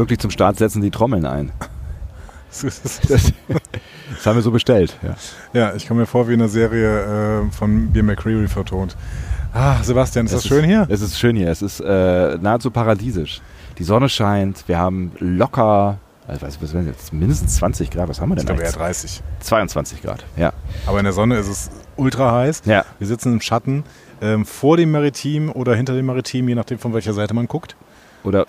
Pünktlich zum Start setzen die Trommeln ein. Das, das haben wir so bestellt. Ja, ja ich komme mir vor wie in einer Serie äh, von Beer McCreary vertont. Ah, Sebastian, ist es das schön hier? Es ist schön hier. Es ist äh, nahezu paradiesisch. Die Sonne scheint. Wir haben locker, also was, was jetzt, mindestens 20 Grad. Was haben wir denn? Ich glaube eher 30. 22 Grad, ja. Aber in der Sonne ist es ultra heiß. Ja. Wir sitzen im Schatten ähm, vor dem Maritim oder hinter dem Maritim, je nachdem von welcher Seite man guckt oder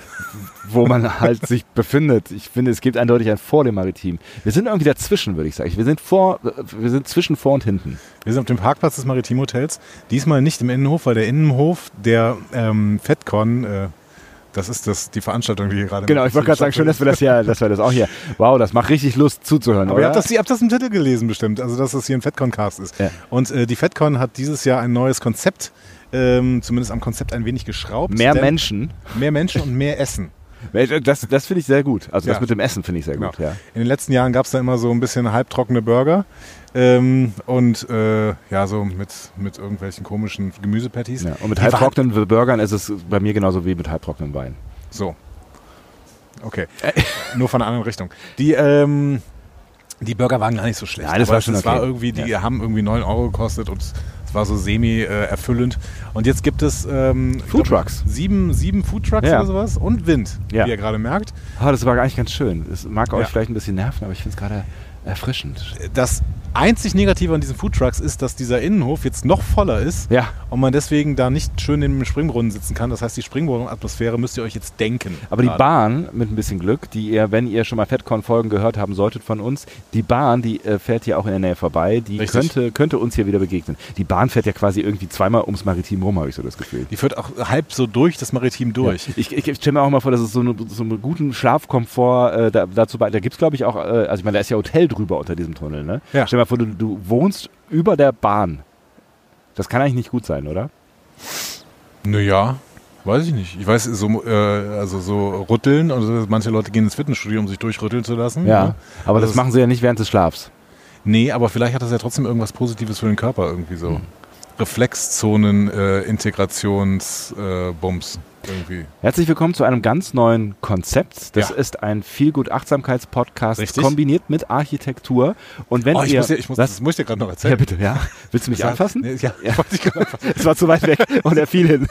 wo man halt sich befindet. Ich finde, es gibt eindeutig ein Vor dem Maritim. Wir sind irgendwie dazwischen, würde ich sagen. Wir sind vor, wir sind zwischen vor und hinten. Wir sind auf dem Parkplatz des Maritim Hotels. Diesmal nicht im Innenhof, weil der Innenhof der ähm, FedCon, äh, das ist das, die Veranstaltung, die hier gerade. Genau, ich wollte gerade sagen, schön, dass wir das hier, dass wir das auch hier. Wow, das macht richtig Lust zuzuhören. Aber oder? ihr habt, das, ihr habt das im Titel gelesen bestimmt, also dass das hier ein FedCon-Cast ist. Ja. Und äh, die FedCon hat dieses Jahr ein neues Konzept ähm, zumindest am Konzept ein wenig geschraubt. Mehr Menschen. Mehr Menschen und mehr Essen. Das, das finde ich sehr gut. Also ja. das mit dem Essen finde ich sehr genau. gut. Ja. In den letzten Jahren gab es da immer so ein bisschen halbtrockene Burger ähm, und äh, ja, so mit, mit irgendwelchen komischen Gemüsepatties. Ja. Und mit halbtrockenen Burgern ist es bei mir genauso wie mit halbtrockenen Wein. So. Okay. Nur von einer anderen Richtung. Die, ähm, die Burger waren gar nicht so schlecht. Ja, das war schon okay. war irgendwie, die ja. haben irgendwie 9 Euro gekostet und war so semi-erfüllend. und jetzt gibt es ähm, Food Trucks. Sieben, sieben Food Trucks ja. oder sowas und Wind, ja. wie ihr gerade merkt. Ah, das war eigentlich ganz schön. Das mag euch vielleicht ein bisschen nerven, aber ich finde es gerade erfrischend. Das einzig Negative an diesen Foodtrucks ist, dass dieser Innenhof jetzt noch voller ist ja. und man deswegen da nicht schön im Springbrunnen sitzen kann. Das heißt, die Springbrunnenatmosphäre müsst ihr euch jetzt denken. Aber gerade. die Bahn, mit ein bisschen Glück, die ihr, wenn ihr schon mal FedCon-Folgen gehört haben solltet von uns, die Bahn, die äh, fährt hier auch in der Nähe vorbei, die könnte, könnte uns hier wieder begegnen. Die Bahn fährt ja quasi irgendwie zweimal ums Maritim rum, habe ich so das Gefühl. Die führt auch halb so durch das Maritim durch. Ja. Ich, ich, ich stelle mir auch mal vor, dass es so, eine, so einen guten Schlafkomfort äh, da, dazu bei. Da gibt es, glaube ich, auch, äh, also ich meine, da ist ja Hotel drüber unter diesem Tunnel, ne? Ja. Stell dir mal vor, du, du wohnst über der Bahn. Das kann eigentlich nicht gut sein, oder? Naja, weiß ich nicht. Ich weiß, so, äh, also so rütteln, also manche Leute gehen ins Fitnessstudio, um sich durchrütteln zu lassen. Ja, ne? aber das, das, machen sie ja nicht während des Schlafs. Nee, aber vielleicht hat das ja trotzdem irgendwas Positives für den Körper irgendwie so. Hm. Reflexzonen, äh, Integrationsbums. Äh, irgendwie. Herzlich willkommen zu einem ganz neuen Konzept. Das ja. ist ein Feelgood-Achtsamkeits-Podcast kombiniert mit Architektur. Und wenn oh, ich ihr, muss dir, ich muss, das muss ich dir gerade noch erzählen. Ja, bitte, ja. Willst du mich das anfassen? Nee, ja, ja. Ich gerade anfassen. Es war zu weit weg und er fiel hin.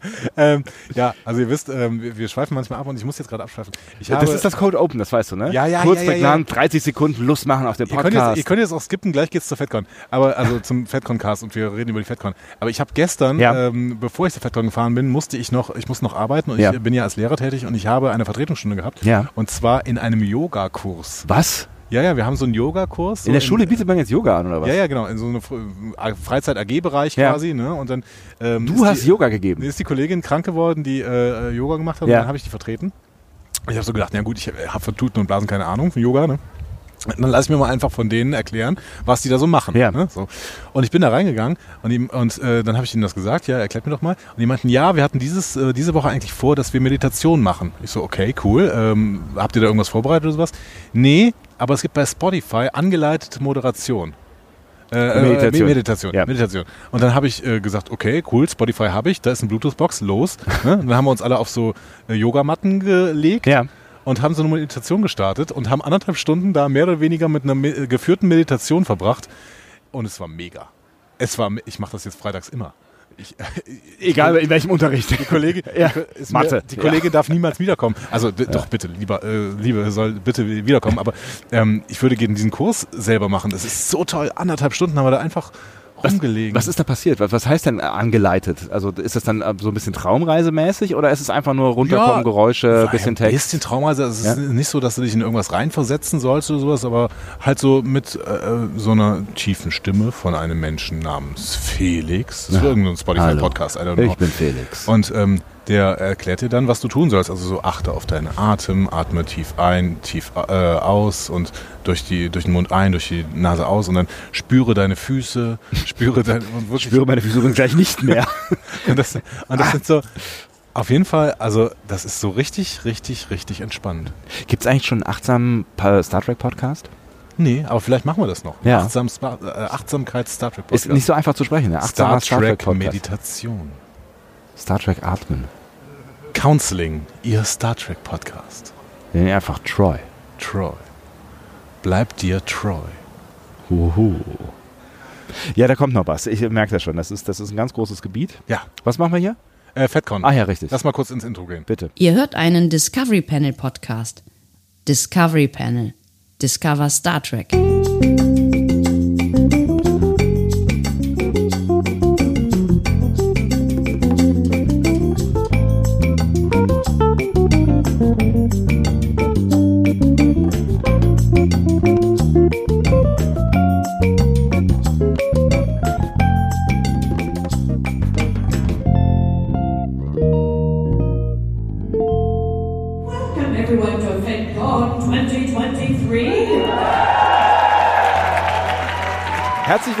ähm, ja, also ihr wisst, ähm, wir, wir, schweifen manchmal ab und ich muss jetzt gerade abschweifen. Das ist das Code Open, das weißt du, ne? Ja, ja, Kurz ja, ja, ja. 30 Sekunden Lust machen auf den Podcast. Ihr könnt, jetzt, ihr könnt jetzt auch skippen, gleich geht's zur FedCon. Aber, also zum FedCon-Cast und wir reden über die FedCon. Aber ich habe gestern, ja. ähm, bevor ich zur FedCon gefahren bin, musste ich noch, ich muss noch arbeiten und ja. ich bin ja als Lehrer tätig und ich habe eine Vertretungsstunde gehabt. Ja. Und zwar in einem Yoga-Kurs. Was? Ja, ja, wir haben so einen Yogakurs. So in der Schule bietet man jetzt Yoga an, oder was? Ja, ja, genau. In so einem Freizeit-AG-Bereich ja. quasi. Ne? Und dann, ähm, du hast die, Yoga gegeben. Ist die Kollegin krank geworden, die äh, Yoga gemacht hat. Ja. Und dann habe ich die vertreten. Ich habe so gedacht, na gut, ich habe von Tuten und Blasen keine Ahnung von Yoga. Ne? Dann lass ich mir mal einfach von denen erklären, was die da so machen. Ja. Ne? So. Und ich bin da reingegangen und, ihm, und äh, dann habe ich ihnen das gesagt, ja, erklärt mir doch mal. Und die meinten, ja, wir hatten dieses, äh, diese Woche eigentlich vor, dass wir Meditation machen. Ich so, okay, cool. Ähm, habt ihr da irgendwas vorbereitet oder sowas? Nee, aber es gibt bei Spotify angeleitete Moderation. Äh, äh Meditation. Meditation. Ja. Meditation. Und dann habe ich äh, gesagt, okay, cool, Spotify habe ich, da ist eine Bluetooth-Box, los. ne? Dann haben wir uns alle auf so äh, Yogamatten gelegt. Ja und haben so eine Meditation gestartet und haben anderthalb Stunden da mehr oder weniger mit einer me geführten Meditation verbracht. Und es war mega. Es war, ich mache das jetzt freitags immer. Ich, Egal in welchem Unterricht. Die Kollegin, ja. die, Mathe. die Kollegin ja. darf niemals wiederkommen. Also ja. doch bitte, lieber, äh, Liebe soll bitte wiederkommen. Aber ähm, ich würde gerne diesen Kurs selber machen. Das ist so toll. Anderthalb Stunden haben wir da einfach rumgelegen. Was, was, ist da passiert? Was, was, heißt denn angeleitet? Also ist das dann äh, so ein bisschen Traumreisemäßig oder ist es einfach nur runterkommen, ja, Geräusche, bisschen Text? Ein bisschen Traumreise. Also es ja? ist nicht so, dass du dich in irgendwas reinversetzen sollst oder sowas, aber halt so mit äh, so einer tiefen Stimme von einem Menschen namens Felix. Das ist ja. irgendein Spotify-Podcast. Ich bin Felix. Und ähm, der erklärt dir dann, was du tun sollst. Also so achte auf deinen Atem, atme tief ein, tief äh, aus und durch, die, durch den Mund ein, durch die Nase aus und dann spüre deine Füße, spüre deine... spüre meine Füße übrigens gleich nicht mehr. und das, und das ah. sind so... Auf jeden Fall, also das ist so richtig, richtig, richtig entspannend. Gibt es eigentlich schon einen achtsamen Star Trek Podcast? Nee, aber vielleicht machen wir das noch. Ja. Achtsam, äh, Achtsamkeit Star Trek Podcast. Ist nicht so einfach zu sprechen, ne? Star, Star Trek, Trek Meditation. Star Trek Atmen. Counseling, Ihr Star Trek Podcast. Ihn einfach Troy. Troy. Bleib dir Troy. Huhu. Ja, da kommt noch was. Ich merke das schon. Das ist, das ist ein ganz großes Gebiet. Ja. Was machen wir hier? Äh, FedCon. Ah ja, richtig. Lass mal kurz ins Intro gehen. Bitte. Ihr hört einen Discovery Panel Podcast. Discovery Panel. Discover Star Trek.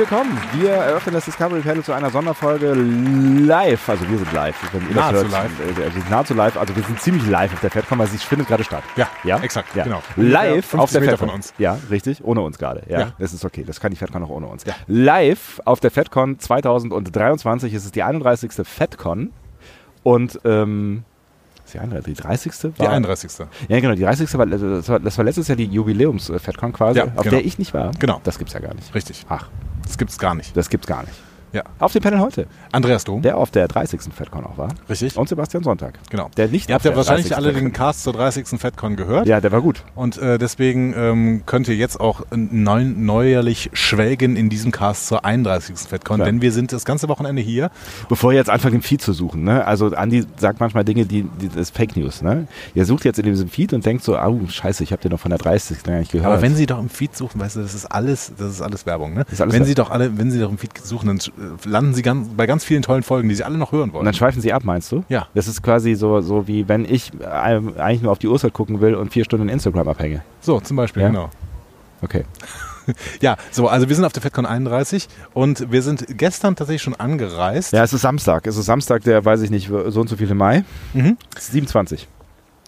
Willkommen. Wir eröffnen das Discovery Panel zu einer Sonderfolge live. Also wir sind live. Wenn ihr Nahezu das hört, live. äh, Wir sind nahezu live. Also wir sind ziemlich live auf der FedCon, weil sie findet gerade statt. Ja, ja? exakt, Ja. genau. Live auf der 50 Meter FedCon. von uns. Ja, richtig. Ohne uns gerade. Ja, Ja. das ist okay. Das kann die FedCon auch ohne uns. Ja. Live auf der FedCon 2023 ist es die 31. FedCon. Und ähm, die 31. Die 30. Die war- 31. Ja, genau. Die 30. war, das war, das war letztes Jahr die Jubiläums-FedCon quasi, Ja, auf genau. der ich nicht war. Genau. Das gibt's ja gar nicht. Richtig. Ach, Das gibt's gar nicht. das gibt's gar nicht. Ja. Auf dem Panel heute, Andreas Dom. der auf der 30. FedCon auch war. Richtig. Und Sebastian Sonntag. Genau. Der nicht Ihr habt ja wahrscheinlich 30. alle den. Cast zur 30. FedCon gehört. Ja, der war gut. Und äh, deswegen ähm, könnt ihr jetzt auch neu, neuerlich schwelgen in diesem Cast zur 31. FedCon, Klar. denn wir sind das ganze Wochenende hier. Bevor ihr jetzt anfangt, im Feed zu suchen, ne? Also Andi sagt manchmal Dinge, die, die das ist Fake News, ne? Ihr sucht jetzt in diesem Feed und denkt so, oh, scheiße, ich habe den noch von der 30. gar nicht gehört. Aber wenn Sie doch im Feed suchen, weißt du, das ist alles, das ist alles Werbung. Ne? ist alles wenn Werbung. Sie doch alle, wenn Sie doch im Feed suchen, dann landen Sie ganz, bei ganz vielen tollen Folgen, die Sie alle noch hören und wollen. dann schweifen sie ab, meinst du? Ja. Das ist quasi so, so wie wenn ich äh, eigentlich nur auf die Uhrzeit gucken will und vier Stunden Instagram abhänge. So, zum Beispiel, Ja? genau. Okay. Ja, so, also wir sind auf der FedCon 31 und wir sind gestern tatsächlich schon angereist. Ja, es ist Samstag. Es ist Samstag, der, weiß ich nicht, so und so viel im Mai. Mhm. 27.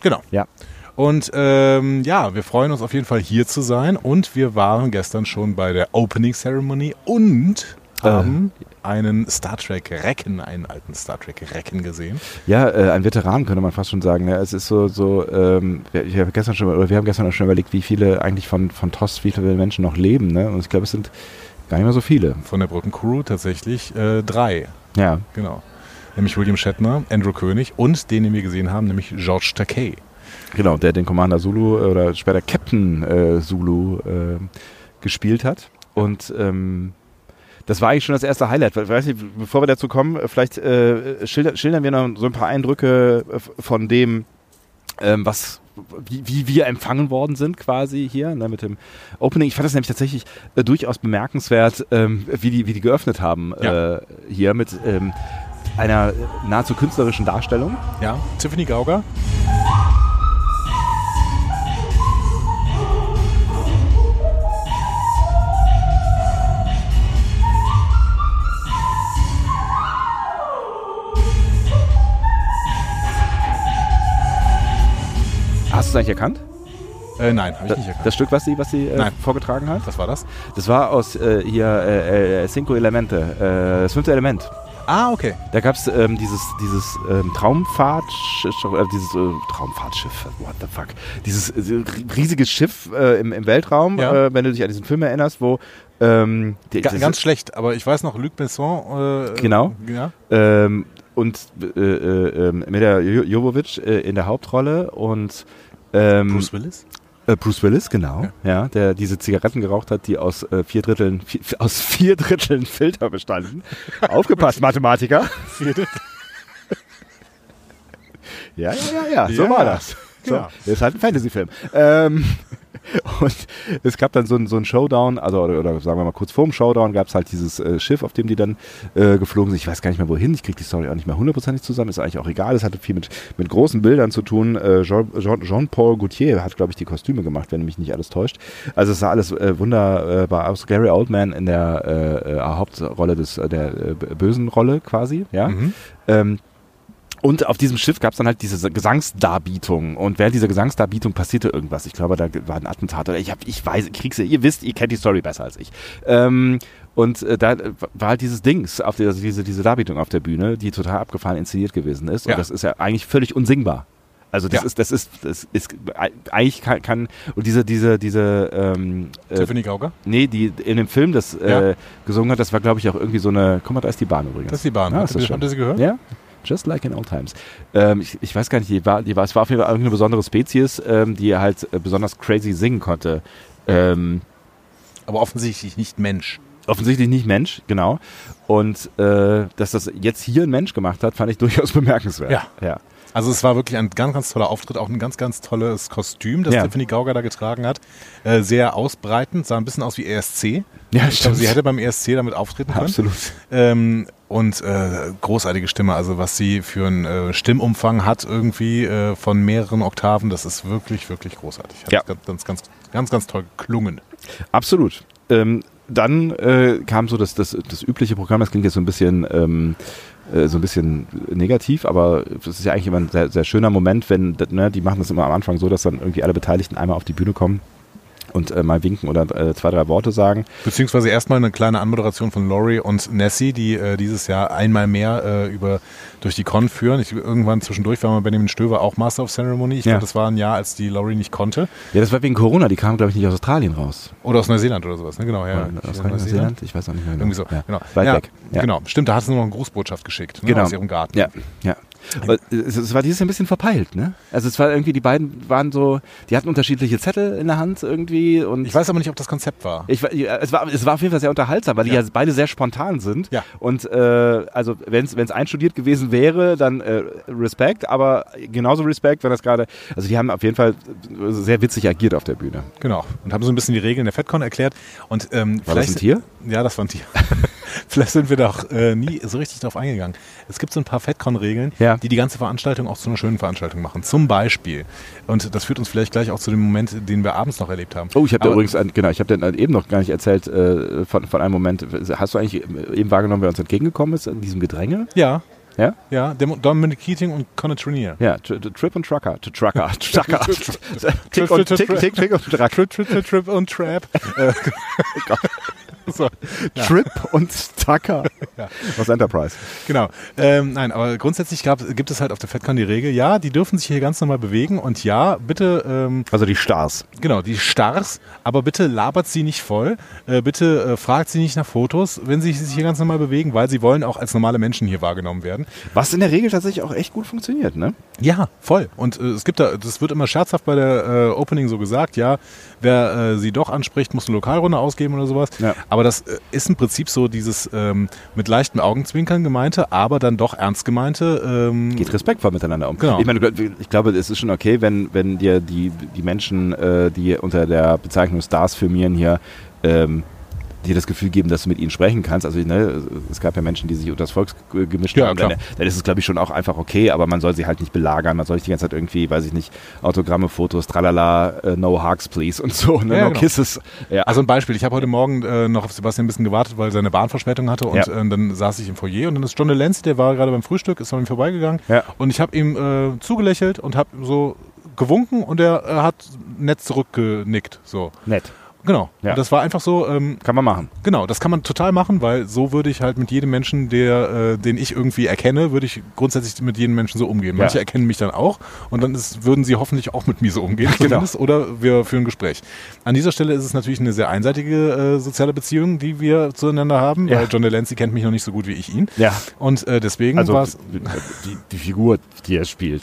Genau. Ja. Und ähm, ja, wir freuen uns auf jeden Fall hier zu sein und wir waren gestern schon bei der Opening Ceremony und haben einen Star Trek Recken, einen alten Star Trek Recken gesehen. Ja, äh, ein Veteran könnte man fast schon sagen. Ne? Es ist so, so ähm, wir- ich habe gestern schon, oder wir haben gestern auch schon überlegt, wie viele eigentlich von, von TOS, wie viele Menschen noch leben. Ne? Und ich glaube, es sind gar nicht mehr so viele. Von der Brückencrew tatsächlich äh, drei, Ja, genau. Nämlich William Shatner, Andrew König und den, den wir gesehen haben, nämlich George Takei. genau, der den Commander Zulu äh, oder später Captain äh, Zulu äh, gespielt hat. Und ähm, das war eigentlich schon das erste Highlight. We- Weiß nicht, bevor wir dazu kommen, äh, vielleicht äh, schildern, schildern wir noch so ein paar Eindrücke äh, von dem, ähm, was wie, wie wir empfangen worden sind quasi hier ne, mit dem Opening. Ich fand das nämlich tatsächlich äh, durchaus bemerkenswert, ähm, wie, die, wie die geöffnet haben Ja. äh, hier mit ähm, einer nahezu künstlerischen Darstellung. Ja, Tiffany Gauger. Hast du es eigentlich erkannt? Äh, nein, habe ich nicht erkannt. das Stück, was sie, was sie äh, vorgetragen hat? Was war das? Das war aus äh, hier äh, äh, Cinco Elemente, äh, das fünfte Element. Ah, okay. Da gab es ähm, dieses, dieses ähm, Traumfahrtschiff, äh, dieses äh, Traumfahrtschiff, what the fuck, dieses äh, riesige Schiff im, im Weltraum, Ja. wenn du dich an diesen Film erinnerst, wo ähm, die, Ga ganz schlecht, aber ich weiß noch, Luc Besson. Genau. Ja. ähm, und äh, äh, ähm, mit der Jo- Jovovic in der Hauptrolle und ähm, Bruce Willis? Äh, Bruce Willis, genau, ja. der diese Zigaretten geraucht hat, die aus äh, vier Dritteln vier, aus vier Dritteln Filter bestanden. Aufgepasst, Mathematiker. ja, ja, ja, ja, so Ja, war das. So, genau. Das ist halt ein Fantasy-Film. Ähm, und es gab dann so ein, so ein Showdown, also oder, oder sagen wir mal kurz vorm Showdown gab es halt dieses äh, Schiff, auf dem die dann äh, geflogen sind. Ich weiß gar nicht mehr wohin, ich kriege die Story auch nicht mehr hundertprozentig zusammen, ist eigentlich auch egal. Es hatte viel mit, mit großen Bildern zu tun. Äh, Jean- Jean- Jean-Paul Gaultier hat, glaube ich, die Kostüme gemacht, wenn mich nicht alles täuscht. Also es sah alles äh, wunderbar aus. Gary Oldman in der äh, äh, Hauptrolle des, der bösen Rolle quasi, ja. Mhm. Ähm, Und auf diesem Schiff gab es dann halt diese Gesangsdarbietung. Und während dieser Gesangsdarbietung passierte irgendwas. Ich glaube, da war ein Attentat oder ich hab, ich weiß, krieg's, ihr wisst, ihr kennt die Story besser als ich. Ähm, und äh, da war halt dieses Dings, auf der, also diese, diese Darbietung auf der Bühne, die total abgefahren inszeniert gewesen ist. Ja. Und das ist ja eigentlich völlig unsingbar. Also das Ja. ist, das ist, das ist eigentlich kann, kann und diese, diese, diese ähm, äh, Tiffany Gauger? Nee, die in dem Film das Ja. äh, gesungen hat, das war glaube ich auch irgendwie so eine. Guck mal, da ist die Bahn übrigens. Das ist die Bahn. Ja, Habt ist ihr- das schön. habt ihr sie gehört? Ja. Just like in old times. Ähm, ich, ich weiß gar nicht, die war, die war, es war auf jeden Fall irgendeine besondere Spezies, ähm, die halt äh, besonders crazy singen konnte. Ähm, Aber offensichtlich nicht Mensch. offensichtlich nicht Mensch, genau. Und äh, dass das jetzt hier ein Mensch gemacht hat, fand ich durchaus bemerkenswert. Ja. ja. Also es war wirklich ein ganz, ganz toller Auftritt, auch ein ganz, ganz tolles Kostüm, das Ja. Tiffany Gauger da getragen hat. Äh, sehr ausbreitend, sah ein bisschen aus wie ESC. Ja, ich glaube, sie hätte beim ESC damit auftreten können. Absolut. Ähm, und äh, großartige Stimme, also was sie für einen äh, Stimmumfang hat irgendwie äh, von mehreren Oktaven, das ist wirklich, wirklich großartig. Hat Ja. ganz, ganz, ganz, ganz, ganz toll geklungen. Absolut. Ähm, dann äh, kam so das, das, das übliche Programm, das klingt jetzt so ein bisschen ähm, äh, so ein bisschen negativ, aber es ist ja eigentlich immer ein sehr, sehr schöner Moment, wenn, ne, die machen das immer am Anfang so, dass dann irgendwie alle Beteiligten einmal auf die Bühne kommen und äh, mal winken oder äh, zwei, drei Worte sagen. Beziehungsweise erstmal eine kleine Anmoderation von Laurie und Nessie, die äh, dieses Jahr einmal mehr äh, über durch die Con führen. Ich, irgendwann zwischendurch war mal Benjamin Stöver auch Master of Ceremony. Ich Ja. glaube, das war ein Jahr, als die Laurie nicht konnte. Ja, das war wegen Corona, die kamen, glaube ich, nicht aus Australien raus. Oder aus Neuseeland oder sowas, ne? Genau, ja. Oder aus Neuseeland? Ich weiß auch nicht mehr genau. Irgendwie so, Ja. genau. Weit ja, weg. Ja. Genau, stimmt, da hat sie noch eine Grußbotschaft geschickt, ne, Genau. aus ihrem Garten. Ja, ja. Aber es, war dieses Jahr ein bisschen verpeilt, ne? Also es war irgendwie, die beiden waren so, die hatten unterschiedliche Zettel in der Hand irgendwie und Ich weiß aber nicht, ob das Konzept war. Ich, ja, es, war, es war auf jeden Fall sehr unterhaltsam, weil die Ja. ja beide sehr spontan sind. Ja. Und äh, also wenn es einstudiert gewesen wäre, dann äh, Respekt, aber genauso Respekt, wenn das gerade. Also die haben auf jeden Fall sehr witzig agiert auf der Bühne. Genau. Und haben so ein bisschen die Regeln der FedCon erklärt. Und, ähm, War das vielleicht- ein Tier? Ja, das war ein Tier. Vielleicht sind wir da auch äh, nie so richtig drauf eingegangen. Es gibt so ein paar FedCon-Regeln, Ja. Die die ganze Veranstaltung auch zu einer schönen Veranstaltung machen. Zum Beispiel, und das führt uns vielleicht gleich auch zu dem Moment, den wir abends noch erlebt haben. Oh, ich habe da übrigens, ein, genau, ich habe dann eben noch gar nicht erzählt äh, von, von einem Moment. Hast du eigentlich eben wahrgenommen, wer uns entgegengekommen ist in diesem Gedränge? Ja, Ja? ja, Dominic Keating und Connor Trinier. Ja, Tri- Tri- Trip und Trucker. Trucker. Trucker. Tick Trip, und Trip, Tick, Trip. Tick, Tick und Trucker. Trip, Trip, Trip, Trip und Trap. So, Trip und Tucker. Ja. Aus Enterprise. genau. Ähm, nein, aber grundsätzlich gab, gibt es halt auf der FedCon die Regel, ja, die dürfen sich hier ganz normal bewegen und ja, bitte ähm, Also die Stars. Genau, die Stars, aber bitte labert sie nicht voll, äh, bitte äh, fragt sie nicht nach Fotos, wenn sie sich hier ganz normal bewegen, weil sie wollen auch als normale Menschen hier wahrgenommen werden. Was in der Regel tatsächlich auch echt gut funktioniert, ne? Ja, voll. Und äh, es gibt da, das wird immer scherzhaft bei der äh, Opening so gesagt, ja, wer äh, sie doch anspricht, muss eine Lokalrunde ausgeben oder sowas. Ja. Aber das äh, ist im Prinzip so dieses ähm, mit leichten Augenzwinkern gemeinte, aber dann doch ernst gemeinte. Ähm, Geht respektvoll miteinander um. Genau. Ich meine, ich glaube, es ist schon okay, wenn, wenn dir die, die Menschen, äh, die unter der Bezeichnung Stars firmieren hier, ähm, dir das Gefühl geben, dass du mit ihnen sprechen kannst. Also ne, es gab ja Menschen, die sich unter das Volk ge- gemischt Ja, haben. Dann, dann ist es, glaube ich, schon auch einfach okay, aber man soll sie halt nicht belagern. Man soll nicht die ganze Zeit irgendwie, weiß ich nicht, Autogramme, Fotos, tralala, äh, no hugs, please und so, ne? Ja, no genau. kisses. Ja. Also ein Beispiel, ich habe heute Morgen äh, noch auf Sebastian ein bisschen gewartet, weil er seine Bahnverspätung hatte und äh, dann saß ich im Foyer und dann ist John Lenz, der war gerade beim Frühstück, ist an ihm vorbeigegangen und ich habe ihm äh, zugelächelt und habe so gewunken und er äh, hat nett zurückgenickt. So. nett. Genau. Ja. Das war einfach so, ähm, Kann man machen. genau, das kann man total machen, weil so würde ich halt mit jedem Menschen, der, äh, den ich irgendwie erkenne, würde ich grundsätzlich mit jedem Menschen so umgehen. Manche Ja. erkennen mich dann auch und dann ist, würden sie hoffentlich auch mit mir so umgehen, Genau. zumindest, oder wir führen ein Gespräch. An dieser Stelle ist es natürlich eine sehr einseitige äh, soziale Beziehung, die wir zueinander haben, Ja. weil John Delancey kennt mich noch nicht so gut wie ich ihn. Ja. Und äh, deswegen Also war es. die, die Figur, die er spielt.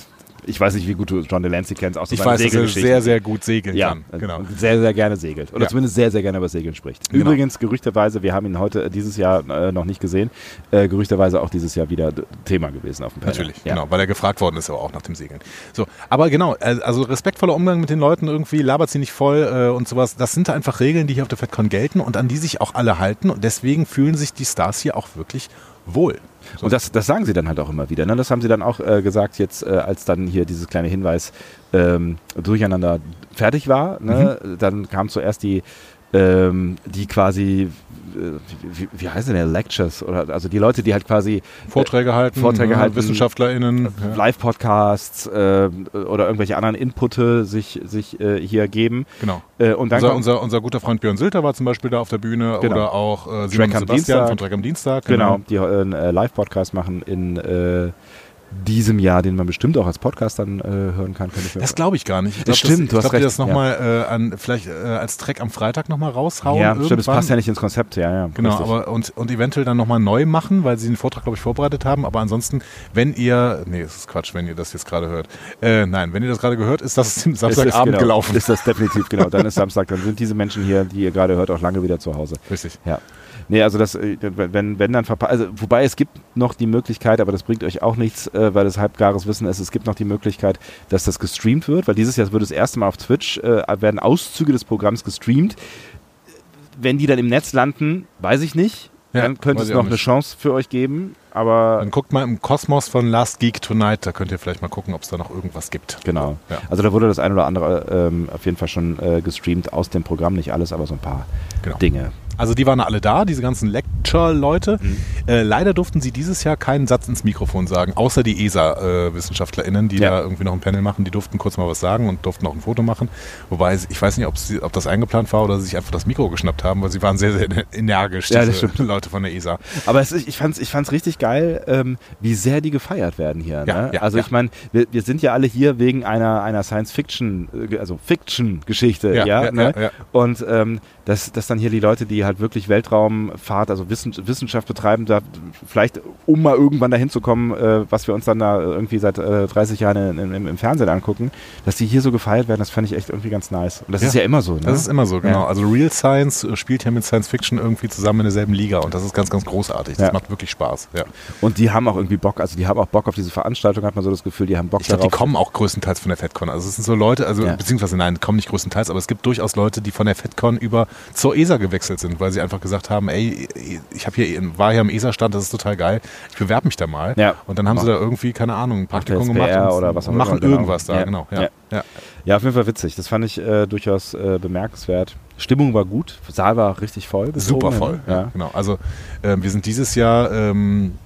Ich weiß nicht, wie gut du John Delancey kennst, außer Ich weiß, dass er sehr, sehr gut segeln ja, kann. Genau. und sehr, sehr gerne segelt. Oder Ja. zumindest sehr, sehr gerne über Segeln spricht. Genau. Übrigens, gerüchterweise, wir haben ihn heute äh, dieses Jahr äh, noch nicht gesehen, äh, gerüchterweise auch dieses Jahr wieder Thema gewesen auf dem Panel. Natürlich, ja. genau, weil er gefragt worden ist, aber auch nach dem Segeln. So, aber genau, äh, also respektvoller Umgang mit den Leuten irgendwie, labert sie nicht voll äh, und sowas. Das sind einfach Regeln, die hier auf der FedCon gelten und an die sich auch alle halten und deswegen fühlen sich die Stars hier auch wirklich wohl. So. Und das, das sagen sie dann halt auch immer wieder. Ne? Das haben sie dann auch äh, gesagt, jetzt äh, als dann hier dieses kleine Hinweis ähm, durcheinander fertig war. Ne? Mhm. Dann kam zuerst die ähm, die quasi äh, wie, wie heißen denn Lectures oder also die Leute, die halt quasi Vorträge halten, Vorträge ja, halten, WissenschaftlerInnen, ja. Live-Podcasts äh, oder irgendwelche anderen Inputte sich, sich äh, hier geben. Genau. Äh, und dann Unser, unser, unser guter Freund Björn Silter war zum Beispiel da auf der Bühne Genau. oder auch äh, Track Simon am Sebastian Dienstag. von Track am Dienstag. genau, die äh, einen äh, Live-Podcast machen in äh, diesem Jahr, den man bestimmt auch als Podcast dann äh, hören kann. Kann ich mir Das glaube ich gar nicht. Ich glaub, Stimmt, du das, hast ich glaub, recht, das nochmal äh, an, vielleicht äh, als Track am Freitag nochmal raushauen. ja, stimmt, das passt ja nicht ins Konzept, ja, ja. Genau, richtig. aber und, und eventuell dann nochmal neu machen, weil sie den Vortrag, glaube ich, vorbereitet haben. Aber ansonsten, wenn ihr, nee, das ist Quatsch, wenn ihr das jetzt gerade hört. Äh, nein, wenn ihr das gerade gehört, ist das am Ist das, Samstagabend genau, gelaufen. Ist das definitiv, genau. Dann ist Samstag, dann sind diese Menschen hier, die ihr gerade hört, auch lange wieder zu Hause. Richtig. Ja. Nee, also das, äh, wenn, wenn dann verpa also wobei es gibt noch die Möglichkeit, aber das bringt euch auch nichts, äh, weil es halbgares Wissen ist, es gibt noch die Möglichkeit, dass das gestreamt wird, weil dieses Jahr wird das erste Mal auf Twitch, äh, werden Auszüge des Programms gestreamt. Wenn die dann im Netz landen, weiß ich nicht. Ja, dann könnte es noch eine. Chance für euch geben, aber Dann guckt mal im Kosmos von Last Geek Tonight, da könnt ihr vielleicht mal gucken, ob es da noch irgendwas gibt. genau. Ja. Also da wurde das ein oder andere ähm, auf jeden Fall schon äh, gestreamt aus dem Programm, nicht alles, aber so ein paar Genau. Dinge. Also die waren alle da, diese ganzen Lecture-Leute. Mhm. Äh, leider durften sie dieses Jahr keinen Satz ins Mikrofon sagen, außer die ESA-WissenschaftlerInnen, die Ja. da irgendwie noch ein Panel machen, die durften kurz mal was sagen und durften auch ein Foto machen. Wobei, ich weiß nicht, ob, sie, ob das eingeplant war oder sie sich einfach das Mikro geschnappt haben, weil sie waren sehr, sehr energisch, Ja, das diese. Leute von der ESA. Aber es ist, ich fand's, ich fand's richtig geil, ähm, wie sehr die gefeiert werden hier. Ja, ne? ja, also ich meine, wir, wir sind ja alle hier wegen einer, einer Science-Fiction, äh, also Fiction-Geschichte, ja, Ja, ja, ne? Und ähm, dass, dass dann hier die Leute, die halt wirklich Weltraumfahrt, also Wissen, Wissenschaft betreiben, da vielleicht um mal irgendwann dahin zu kommen, äh, was wir uns dann da irgendwie seit äh, 30 Jahren in, im, im Fernsehen angucken, dass die hier so gefeiert werden, das fand ich echt irgendwie ganz nice. Und das Ja. ist ja immer so. Ne? Das ist immer so, genau. Ja. Also Real Science äh, spielt ja mit Science Fiction irgendwie zusammen in derselben Liga und das ist ganz, ganz großartig. Das Ja. macht wirklich Spaß. Ja. Und die haben auch irgendwie Bock, also die haben auch Bock auf diese Veranstaltung, hat man so das Gefühl, die haben Bock Ich glaube, die darauf. kommen auch größtenteils von der FedCon. Also es sind so Leute, also beziehungsweise nein, kommen nicht größtenteils, aber es gibt durchaus Leute, die von der FedCon über zur ESA gewechselt sind, weil sie einfach gesagt haben, ey, ich habe hier war hier am ESA-Stand, das ist total geil, ich bewerbe mich da mal. Ja. Und dann haben sie da irgendwie, keine Ahnung, ein Praktikum gemacht und oder was auch machen immer, genau. irgendwas da, Ja. genau. Ja. Ja. Ja. Ja, auf jeden Fall witzig. Das fand ich äh, durchaus äh, bemerkenswert. Stimmung war gut, Saal war richtig voll. Super voll. Ja. Genau. Also ähm, wir sind dieses Jahr ähm,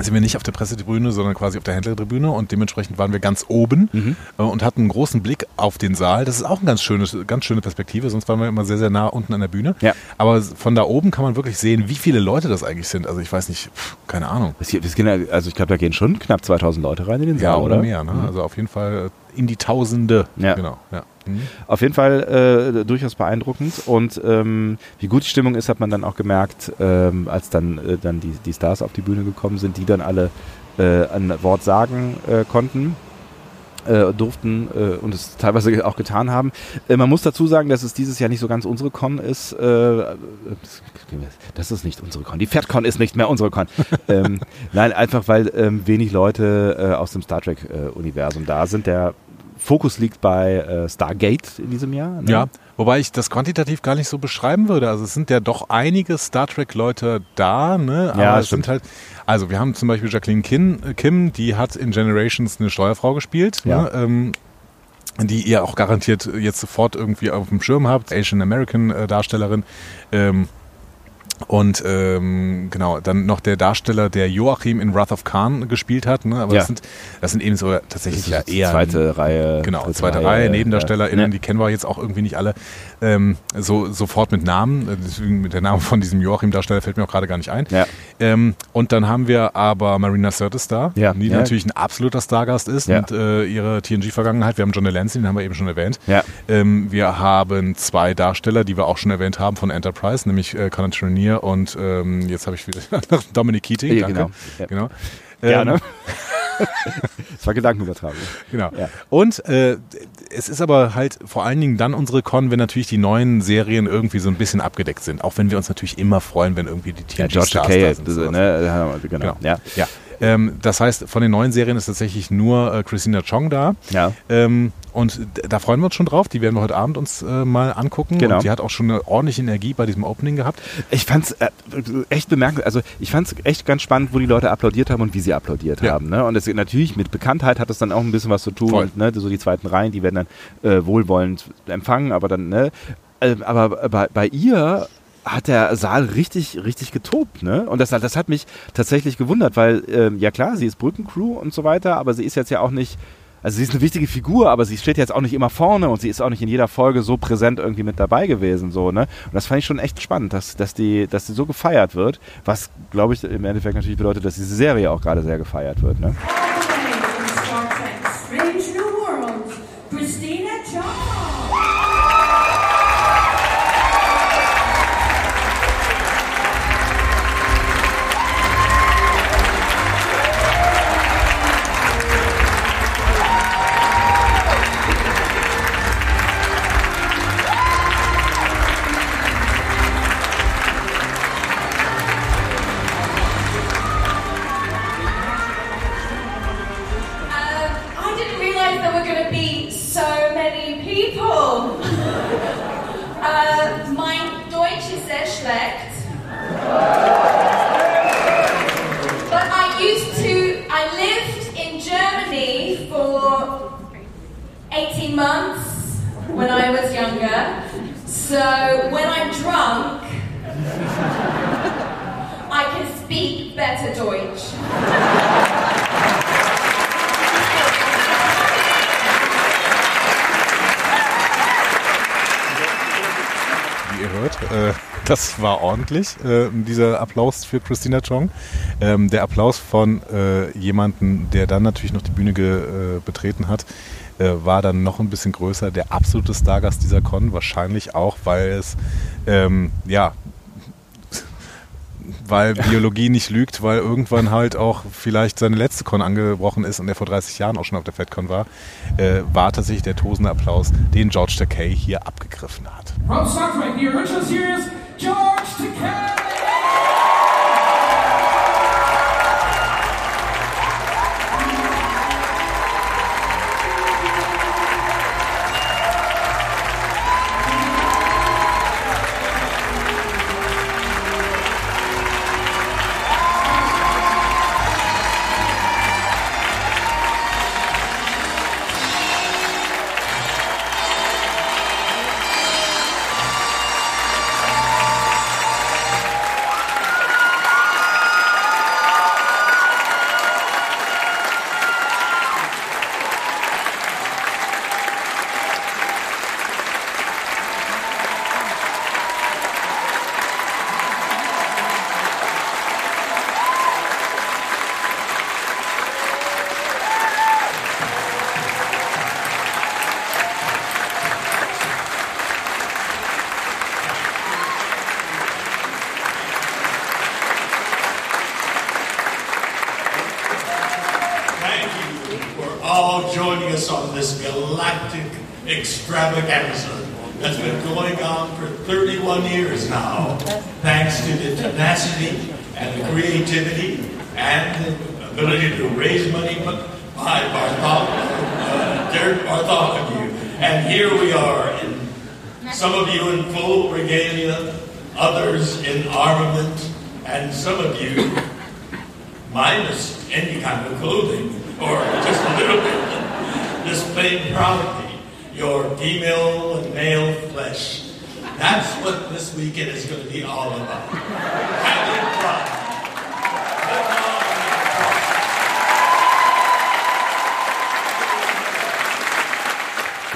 sind wir nicht auf der Pressetribüne, sondern quasi auf der Händlertribüne und dementsprechend waren wir ganz oben Mhm. äh, und hatten einen großen Blick auf den Saal. Das ist auch eine ganz schöne, ganz schöne Perspektive, sonst waren wir immer sehr, sehr nah unten an der Bühne. Ja. Aber von da oben kann man wirklich sehen, wie viele Leute das eigentlich sind. Also ich weiß nicht, keine Ahnung. Also ich glaube, da gehen schon knapp 2000 Leute rein in den Saal, Ja, oder, mehr. Ne? Also auf jeden Fall äh, in die Tausende. Ja. Genau. Ja. Mhm. Auf jeden Fall äh, durchaus beeindruckend. Und ähm, wie gut die Stimmung ist, hat man dann auch gemerkt, ähm, als dann, äh, dann die, die Stars auf die Bühne gekommen sind, die dann alle äh, ein Wort sagen äh, konnten. Äh, durften äh, und es teilweise auch getan haben. Man muss dazu sagen, dass es dieses Jahr nicht so ganz unsere Con ist. Das ist nicht unsere Con. Die FatCon ist nicht mehr unsere Con. ähm, nein, einfach weil ähm, wenig Leute äh, aus dem Star Trek-Universum da sind. Der Fokus liegt bei äh, Stargate in diesem Jahr. ne? Ja, wobei ich das quantitativ gar nicht so beschreiben würde. Also es sind ja doch einige Star Trek-Leute da, ne? Aber Ja, es sind halt, also wir haben zum Beispiel Jacqueline Kim, äh, Kim die hat in Generations eine Steuerfrau gespielt, Ja. ne? ähm, die ihr auch garantiert jetzt sofort irgendwie auf dem Schirm habt, Asian American äh, Darstellerin. Ähm, und ähm, genau, dann noch der Darsteller, der Joachim in Wrath of Khan gespielt hat. Ne? Aber Ja. das, sind, das sind eben so tatsächlich ja eher zweite Reihe. Genau, zweite Reihe, äh, NebendarstellerInnen, ja. die kennen wir jetzt auch irgendwie nicht alle ähm, so sofort mit Namen. Äh, Deswegen mit der Name von diesem Joachim-Darsteller fällt mir auch gerade gar nicht ein. Ja. Ähm, und dann haben wir aber Marina Sirtis da, Ja. die natürlich ein absoluter Stargast ist mit äh, ihrer TNG-Vergangenheit. Wir haben John Delancey, den haben wir eben schon erwähnt. Ähm, wir haben zwei Darsteller, die wir auch schon erwähnt haben von Enterprise, nämlich äh, Conan Trenier und ähm, jetzt habe ich wieder Dominic Keating. Ja, danke. genau. Ja. genau. Gerne. Ähm, Das war Gedankenübertragung. Genau. Ja. Und äh, es ist aber halt vor allen Dingen dann unsere Con, wenn natürlich die neuen Serien irgendwie so ein bisschen abgedeckt sind. Auch wenn wir uns natürlich immer freuen, wenn irgendwie die Ja, TNG George Stars Takei, da sind. das, ne, genau. Genau. Ja. Ja. Ähm, das heißt, von den neuen Serien ist tatsächlich nur äh, Christina Chong da. Ja. Ähm, und da freuen wir uns schon drauf. Die werden wir heute Abend uns äh, mal angucken. Genau. Und die hat auch schon eine ordentliche Energie bei diesem Opening gehabt. Ich fand's äh, echt bemerkenswert, also ich fand's echt ganz spannend, wo die Leute applaudiert haben und wie sie applaudiert Ja. haben. Ne? Und das, natürlich mit Bekanntheit hat das dann auch ein bisschen was zu tun. Und, ne, so die zweiten Reihen, die werden dann äh, wohlwollend empfangen, aber dann, ne? äh, aber bei, bei ihr hat der Saal richtig, richtig getobt, ne? Und das, das hat mich tatsächlich gewundert, weil, ähm, ja klar, sie ist Brückencrew und so weiter, aber sie ist jetzt ja auch nicht, also sie ist eine wichtige Figur, aber sie steht jetzt auch nicht immer vorne und sie ist auch nicht in jeder Folge so präsent irgendwie mit dabei gewesen, so, ne? Und das fand ich schon echt spannend, dass, dass die, dass die so gefeiert wird, was, glaube ich, im Endeffekt natürlich bedeutet, dass diese Serie auch gerade sehr gefeiert wird, ne? Ordentlich, äh, dieser Applaus für Christina Chong. Ähm, der Applaus von äh, jemandem, der dann natürlich noch die Bühne ge, äh, betreten hat, äh, war dann noch ein bisschen größer. Der absolute Stargast dieser Con, wahrscheinlich auch, weil es, ähm, ja, weil Biologie nicht lügt, weil irgendwann halt auch vielleicht seine letzte Con angebrochen ist und er vor 30 Jahren auch schon auf der FedCon war, äh, war tatsächlich der tosende Applaus, den George Takei hier abgegriffen hat. From Trek, the original series, George Takei! Uh, Derek Bartholomew. And here we are, in, some of you in full regalia, others in armament, and some of you minus any kind of clothing or just a little bit, displaying proudly your female and male flesh. That's what this weekend is going to be all about. Having fun.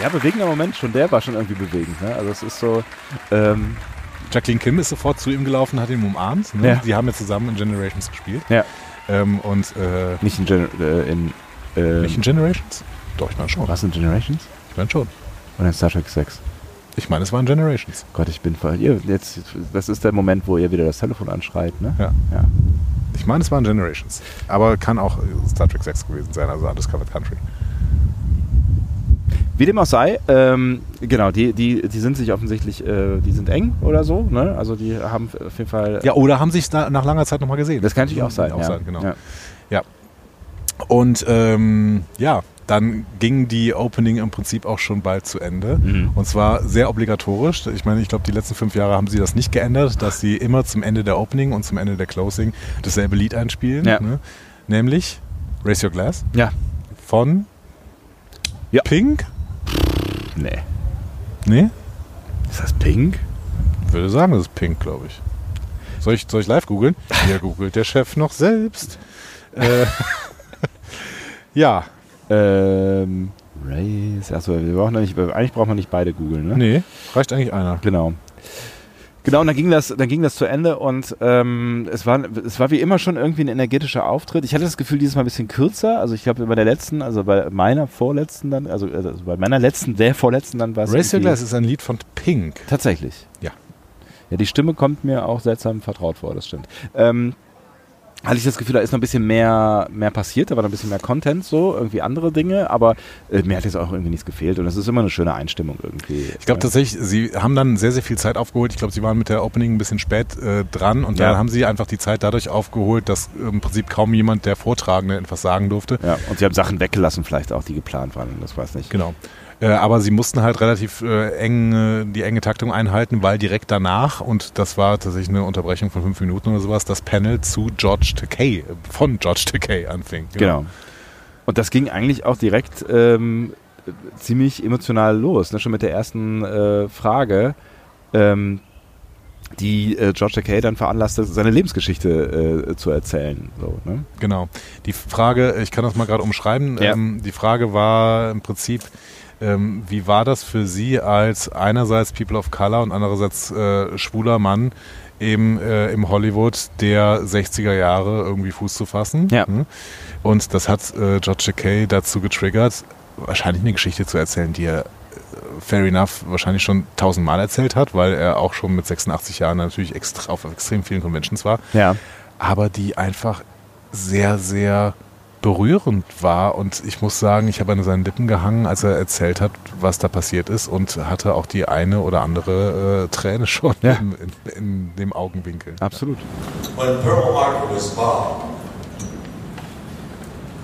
Ja, bewegender Moment, schon der war schon irgendwie bewegend, ne? Also es ist so, ähm, Jacqueline Kim ist sofort zu ihm gelaufen, hat ihn umarmt. Ne? Ja. Die haben ja zusammen in Generations gespielt. ja, Ähm, und äh, nicht in, Gen äh, in, äh, nicht in Generations? Doch, ich meine schon. was in Generations? Ich meine schon. Oder in Star Trek 6? Ich meine, es war in Generations. Gott, ich bin voll. Ihr, jetzt, das ist der Moment, wo ihr wieder das Telefon anschreit, ne? Ja. ja. Ich meine, es war in Generations. Aber kann auch Star Trek 6 gewesen sein, also Undiscovered Country. Wie dem auch sei, ähm, genau, die, die, die sind sich offensichtlich, äh, die sind eng oder so, ne? Also die haben auf jeden Fall. Ja, oder haben sich nach langer Zeit nochmal gesehen. das kann natürlich auch sein. Auch ja. sein, genau. Ja. Ja. Und ähm, ja, dann ging die Opening im Prinzip auch schon bald zu Ende. Mhm. Und zwar sehr obligatorisch. Ich meine, ich glaube, die letzten fünf Jahre haben sie das nicht geändert, dass sie immer zum Ende der Opening und zum Ende der Closing dasselbe Lied einspielen. Ja. Ne? Nämlich Raise Your Glass ja. von Ja. Pink? Nee. Nee? Ist das pink? Ich würde sagen, das ist pink, glaube ich. Soll ich, soll ich live googeln? Hier googelt der Chef noch selbst. Äh, ja, Ähm, Race. Achso, wir brauchen nicht, eigentlich braucht man nicht beide googeln, ne? nee, reicht eigentlich einer. Genau. Genau, und dann ging das, dann ging das zu Ende und ähm, es, war, es war wie immer schon irgendwie ein energetischer Auftritt. Ich hatte das Gefühl, dieses Mal ein bisschen kürzer. Also ich glaube, bei der letzten, also bei meiner vorletzten dann, also, also bei meiner letzten, der vorletzten dann war es. Race Glass ist ein Lied von Pink. Tatsächlich. Ja. Ja, die Stimme kommt mir auch seltsam vertraut vor, das stimmt. Ähm, hatte ich das Gefühl, da ist noch ein bisschen mehr, mehr passiert, da war noch ein bisschen mehr Content, so, irgendwie andere Dinge, aber äh, mir hat jetzt auch irgendwie nichts gefehlt und es ist immer eine schöne Einstimmung irgendwie. Ich glaube tatsächlich, sie haben dann sehr, sehr viel Zeit aufgeholt. Ich glaube, sie waren mit der Opening ein bisschen spät äh, dran und Ja. dann haben sie einfach die Zeit dadurch aufgeholt, dass im Prinzip kaum jemand der Vortragende etwas sagen durfte. Ja, und sie haben Sachen weggelassen, vielleicht auch, die geplant waren, das weiß nicht. Genau. Äh, aber sie mussten halt relativ äh, eng äh, die enge Taktung einhalten, weil direkt danach, und das war tatsächlich eine Unterbrechung von fünf Minuten oder sowas, das Panel zu George Takei, von George Takei anfing. Genau. Und das ging eigentlich auch direkt ähm, ziemlich emotional los, ne? schon mit der ersten äh, Frage, ähm, die äh, George Takei dann veranlasste, seine Lebensgeschichte äh, zu erzählen. So, ne? Genau. Die Frage, ich kann das mal gerade umschreiben, Ja. ähm, die Frage war im Prinzip, ähm, wie war das für Sie als einerseits People of Color und andererseits äh, schwuler Mann eben äh, im Hollywood der 60er Jahre irgendwie Fuß zu fassen? Ja. Hm? Und das hat äh, George Takei dazu getriggert, wahrscheinlich eine Geschichte zu erzählen, die er äh, fair enough wahrscheinlich schon tausendmal erzählt hat, weil er auch schon mit 86 Jahren natürlich extra, auf extrem vielen Conventions war Ja. aber die einfach sehr, sehr berührend war. Und ich muss sagen, ich habe an seinen Lippen gehangen, als er erzählt hat, was da passiert ist und hatte auch die eine oder andere äh, Träne schon Ja. in, in, in dem Augenwinkel. Absolut. When Pearl Harbor was bombed,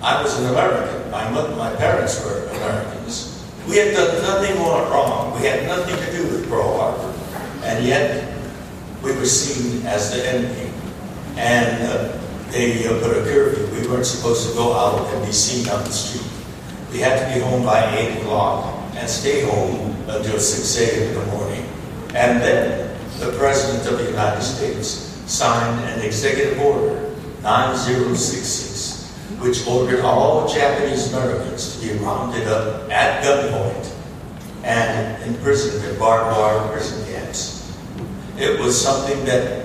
I was an American. My, my parents were Americans. We had done nothing more wrong. We had nothing to do with Pearl Harbor. And yet, we were seen as the enemy. And uh, they put a curfew. We weren't supposed to go out and be seen on the street. We had to be home by 8 o'clock and stay home until 6 a.m. in the morning. And then the President of the United States signed an executive order, 9066, which ordered all Japanese Americans to be rounded up at gunpoint and imprisoned in barbed wire prison camps. It was something that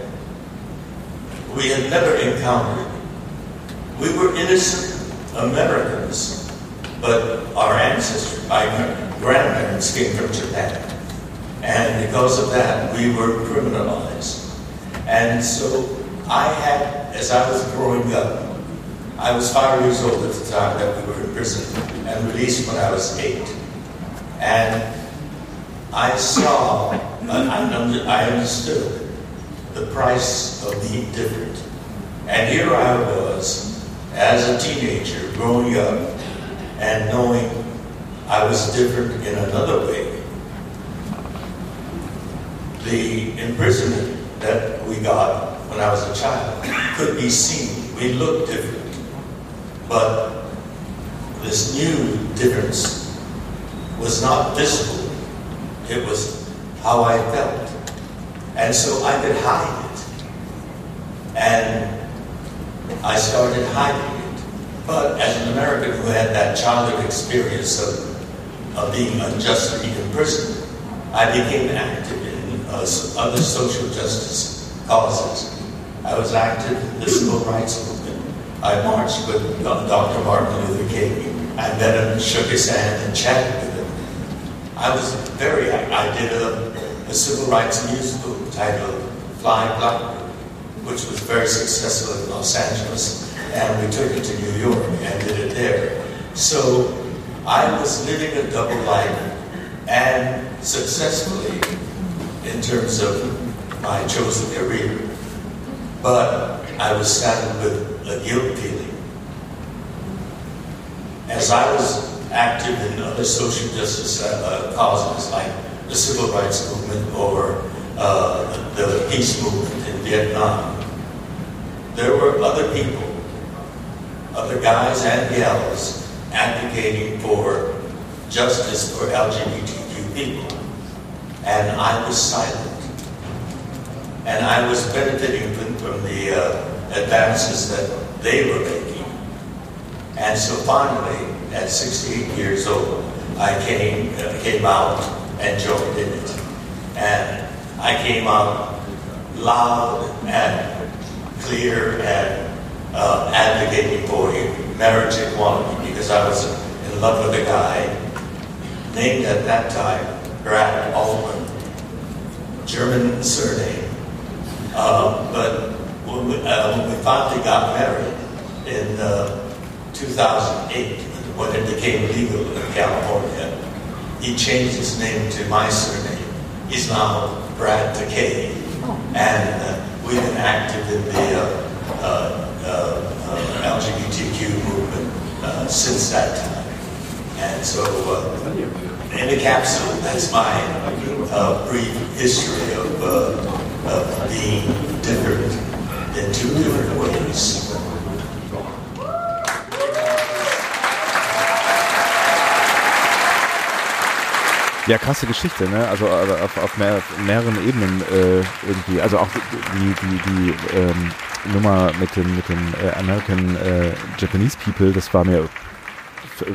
we had never encountered. We were innocent Americans, but our ancestors, my grandparents came from Japan. And because of that, we were criminalized. And so I had, as I was growing up, I was five years old at the time that we were in prison and released when I was eight. And I saw, I, I understood the price of being different. And here I was, as a teenager, growing up and knowing I was different in another way. The imprisonment that we got when I was a child could be seen. We looked different. But this new difference was not visible. It was how I felt. And so I could hide it. And I started hiding it. But as an American who had that childhood experience of, of being unjustly imprisoned, I became active in uh, other social justice causes. I was active in the civil rights movement. I marched with uh, Dr. Martin Luther King. I met him, shook his hand, and chatted with him. I was very, I did a, a civil rights musical titled Fly Blackbird, which was very successful in Los Angeles, and we took it to New York and did it there. So I was living a double life and successfully in terms of my chosen career. But I was saddled with a guilt feeling. As I was active in other social justice uh, uh, causes like the civil rights movement or uh, the, peace movement in Vietnam, there were other people, other guys and gals advocating for justice for LGBTQ people. and I was silent. And I was benefiting from, from the uh, advances that they were making. And so finally, at 16 years old, I came, uh, came out and joined in it. And I came out loud and clear and uh, advocating for him, marriage equality because I was in love with a guy named at that time Brad Altman, German surname. Uh, but when we, uh, when we finally got married in uh, 2008, when it became legal in California, he changed his name to my surname. He's now Brad Takei, and uh, we've been active in the uh, uh, uh, LGBTQ movement uh, since that time. And so, uh, in a capsule, that's my uh, brief history of, uh, of being different in two different ways. Ja, krasse Geschichte, ne? Also äh, auf, auf mehr, mehreren Ebenen äh, irgendwie. Also auch die, die, die ähm, Nummer mit den, mit den äh, American äh, Japanese People, das war mir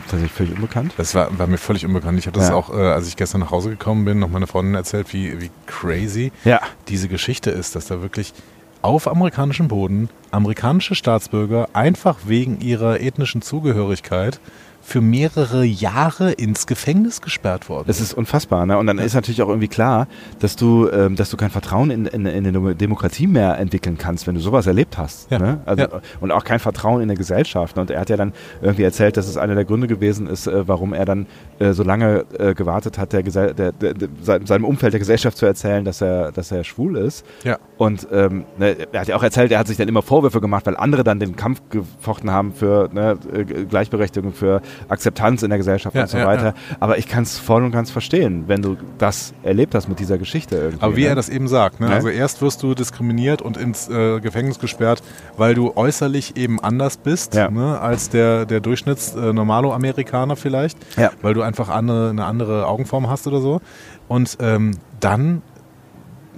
tatsächlich völlig unbekannt. Das war, war mir völlig unbekannt. Ich habe das Ja. auch, äh, als ich gestern nach Hause gekommen bin, noch meine Freundin erzählt, wie, wie crazy Ja. diese Geschichte ist, dass da wirklich auf amerikanischem Boden amerikanische Staatsbürger einfach wegen ihrer ethnischen Zugehörigkeit für mehrere Jahre ins Gefängnis gesperrt worden Das ist unfassbar, ne? Und dann ist natürlich auch irgendwie klar, dass du, ähm, dass du kein Vertrauen in, in, in eine Demokratie mehr entwickeln kannst, wenn du sowas erlebt hast. Ja. Ne? Also, Ja. Und auch kein Vertrauen in der Gesellschaft. Und er hat ja dann irgendwie erzählt, dass es einer der Gründe gewesen ist, äh, warum er dann äh, so lange äh, gewartet hat, der, der, der, der, se- seinem Umfeld der Gesellschaft zu erzählen, dass er, dass er schwul ist. Ja. Und ähm, ne, er hat ja auch erzählt, er hat sich dann immer Vorwürfe gemacht, weil andere dann den Kampf gefochten haben für ne, äh, Gleichberechtigung, für Akzeptanz in der Gesellschaft Ja, und so ja, weiter. ja. Aber ich kann es voll und ganz verstehen, wenn du das erlebt hast mit dieser Geschichte irgendwie. Aber wie ne? er das eben sagt, ne? Ne? also erst wirst du diskriminiert und ins äh, Gefängnis gesperrt, weil du äußerlich eben anders bist ne? als der, der Durchschnitts-Normalo-Amerikaner vielleicht, Ja. weil du einfach andere, eine andere Augenform hast oder so. Und ähm, dann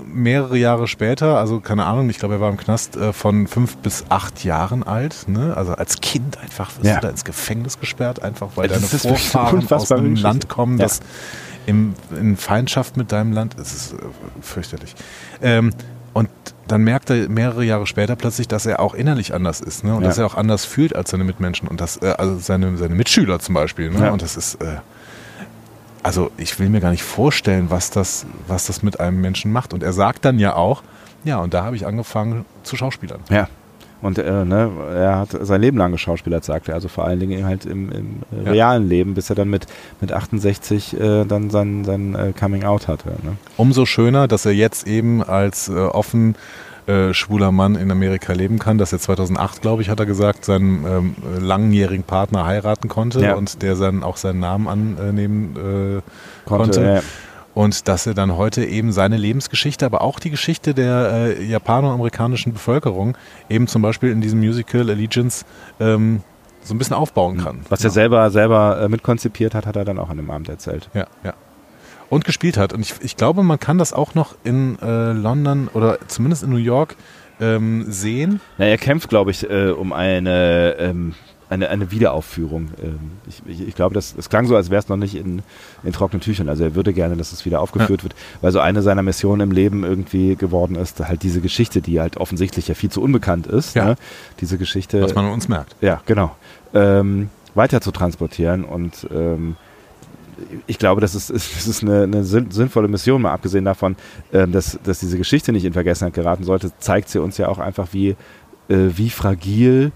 mehrere Jahre später, also keine Ahnung, ich glaube, er war im Knast äh, von fünf bis acht Jahren alt, ne? also als Kind einfach wirst Ja. du da ins Gefängnis gesperrt, einfach weil Das deine ist Vorfahren aus einem. Land kommen, Ja. das im, in Feindschaft mit deinem Land, es ist äh, fürchterlich. Ähm, und dann merkt er mehrere Jahre später plötzlich, dass er auch innerlich anders ist ne? und Ja. dass er auch anders fühlt als seine Mitmenschen und das, äh, also seine, seine Mitschüler zum Beispiel. Ne? Und das ist, äh, also ich will mir gar nicht vorstellen, was das, was das mit einem Menschen macht. Und er sagt dann ja auch, ja, und da habe ich angefangen zu Schauspielern. Ja. Und äh, ne, er hat sein Leben lang geschauspielert, sagt er. Also vor allen Dingen halt im, im äh, Ja. realen Leben, bis er dann mit, mit 68 äh, dann sein, sein äh, Coming Out hatte. Ne? Umso schöner, dass er jetzt eben als äh, offen äh, schwuler Mann in Amerika leben kann, dass er 2008, glaube ich, hat er gesagt, seinen ähm, langjährigen Partner heiraten konnte Ja. und der dann auch seinen Namen annehmen äh, Konnte, konnte. ja. Und dass er dann heute eben seine Lebensgeschichte, aber auch die Geschichte der äh, japanoamerikanischen Bevölkerung eben zum Beispiel in diesem Musical Allegiance ähm, so ein bisschen aufbauen kann. Was er selber, selber äh, mitkonzipiert hat, hat er dann auch an dem Abend erzählt. Ja, ja. Und gespielt hat. Und ich, ich glaube, man kann das auch noch in äh, London oder zumindest in New York ähm, sehen. Na, er kämpft, glaube ich, äh, um eine, ähm, eine, eine Wiederaufführung. Ähm, ich, ich, ich glaube, das, es klang so, als wäre es noch nicht in, in trockenen Tüchern. Also er würde gerne, dass es wieder aufgeführt wird, weil so eine seiner Missionen im Leben irgendwie geworden ist, halt diese Geschichte, die halt offensichtlich ja viel zu unbekannt ist. Ja. Ne? Diese Geschichte. Was man an uns merkt. ja, genau. Ähm, weiter zu transportieren und ähm, ich glaube, das ist, das ist eine, eine sinn- sinnvolle Mission, mal abgesehen davon, ähm, dass, dass diese Geschichte nicht in Vergessenheit geraten sollte, zeigt sie uns ja auch einfach, wie, äh, wie fragil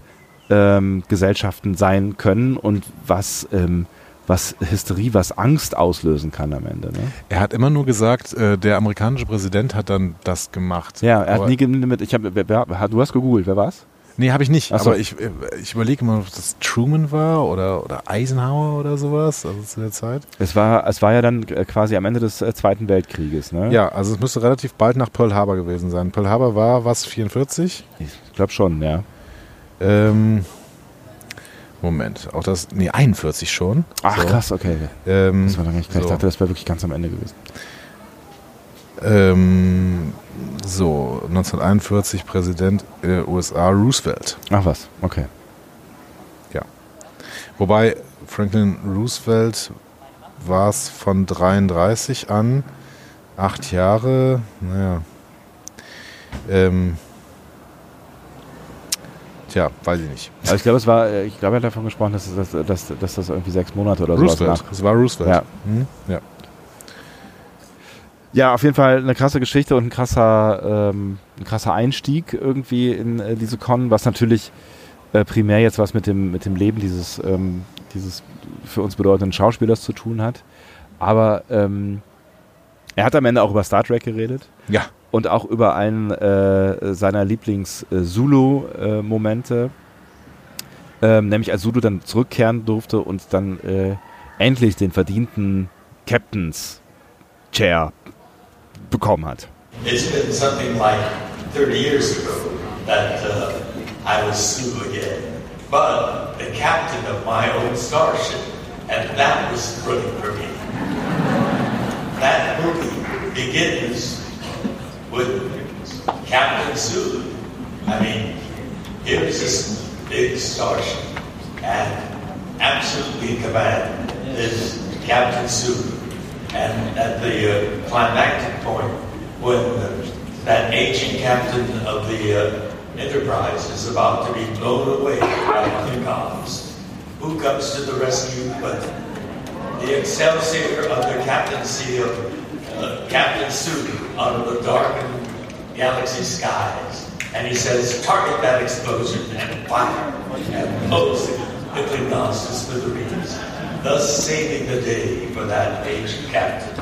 ähm, Gesellschaften sein können und was, ähm, was Hysterie, was Angst auslösen kann am Ende. Ne? Er hat immer nur gesagt, äh, der amerikanische Präsident hat dann das gemacht. Ja, er hat nie mit, ich hab, wer, wer, du hast gegoogelt, wer war's? Nee, habe ich nicht. So. Aber ich, äh, ich überlege mal, ob das Truman war oder, oder Eisenhower oder sowas, also zu der Zeit. Es war, es war ja dann äh, quasi am Ende des äh, Zweiten Weltkrieges. Ne? Ja, also es müsste relativ bald nach Pearl Harbor gewesen sein. Pearl Harbor war was, 44? Ich glaube schon, ja. Ähm, Moment, auch das, nee, 41 schon. Ach So. krass, okay. Ähm, Das war dann nicht klar. Ich so. dachte, das wäre wirklich ganz am Ende gewesen. Ähm, so, 1941 Präsident der USA Roosevelt. Ach was, okay. Wobei Franklin Roosevelt war es von 33 an, acht Jahre, naja. Ähm, tja, weiß ich nicht. Also ich glaube, es war, äh, ich glaube, er hat davon gesprochen, dass, dass, dass, dass das irgendwie sechs Monate oder so Roosevelt, es war Roosevelt. Ja. Hm? ja. Ja, auf jeden Fall eine krasse Geschichte und ein krasser, ähm, ein krasser Einstieg irgendwie in äh, diese Con, was natürlich äh, primär jetzt was mit dem, mit dem Leben dieses, ähm, dieses für uns bedeutenden Schauspielers zu tun hat. Aber ähm, er hat am Ende auch über Star Trek geredet Ja. und auch über einen äh, seiner Lieblings-Zulu-Momente, ähm, nämlich als Zulu dann zurückkehren durfte und dann äh, endlich den verdienten Captain's Chair bekommen hat. It's been something like 30 years ago that uh, I was Sue again, but the captain of my own starship, and that was thrilling for me. That movie begins with Captain Sulu. I mean, here's this big starship, and absolutely in command is Captain Sulu. And at the uh, climactic point, when that ancient captain of the uh, Enterprise is about to be blown away by the Klingons, who comes to the rescue but the Excelsior of the captaincy of uh, Captain Sulu out of the darkened galaxy skies. And he says, target that explosion and fire and blows the Klingons to smithereens, thus saving the day for that aged captain.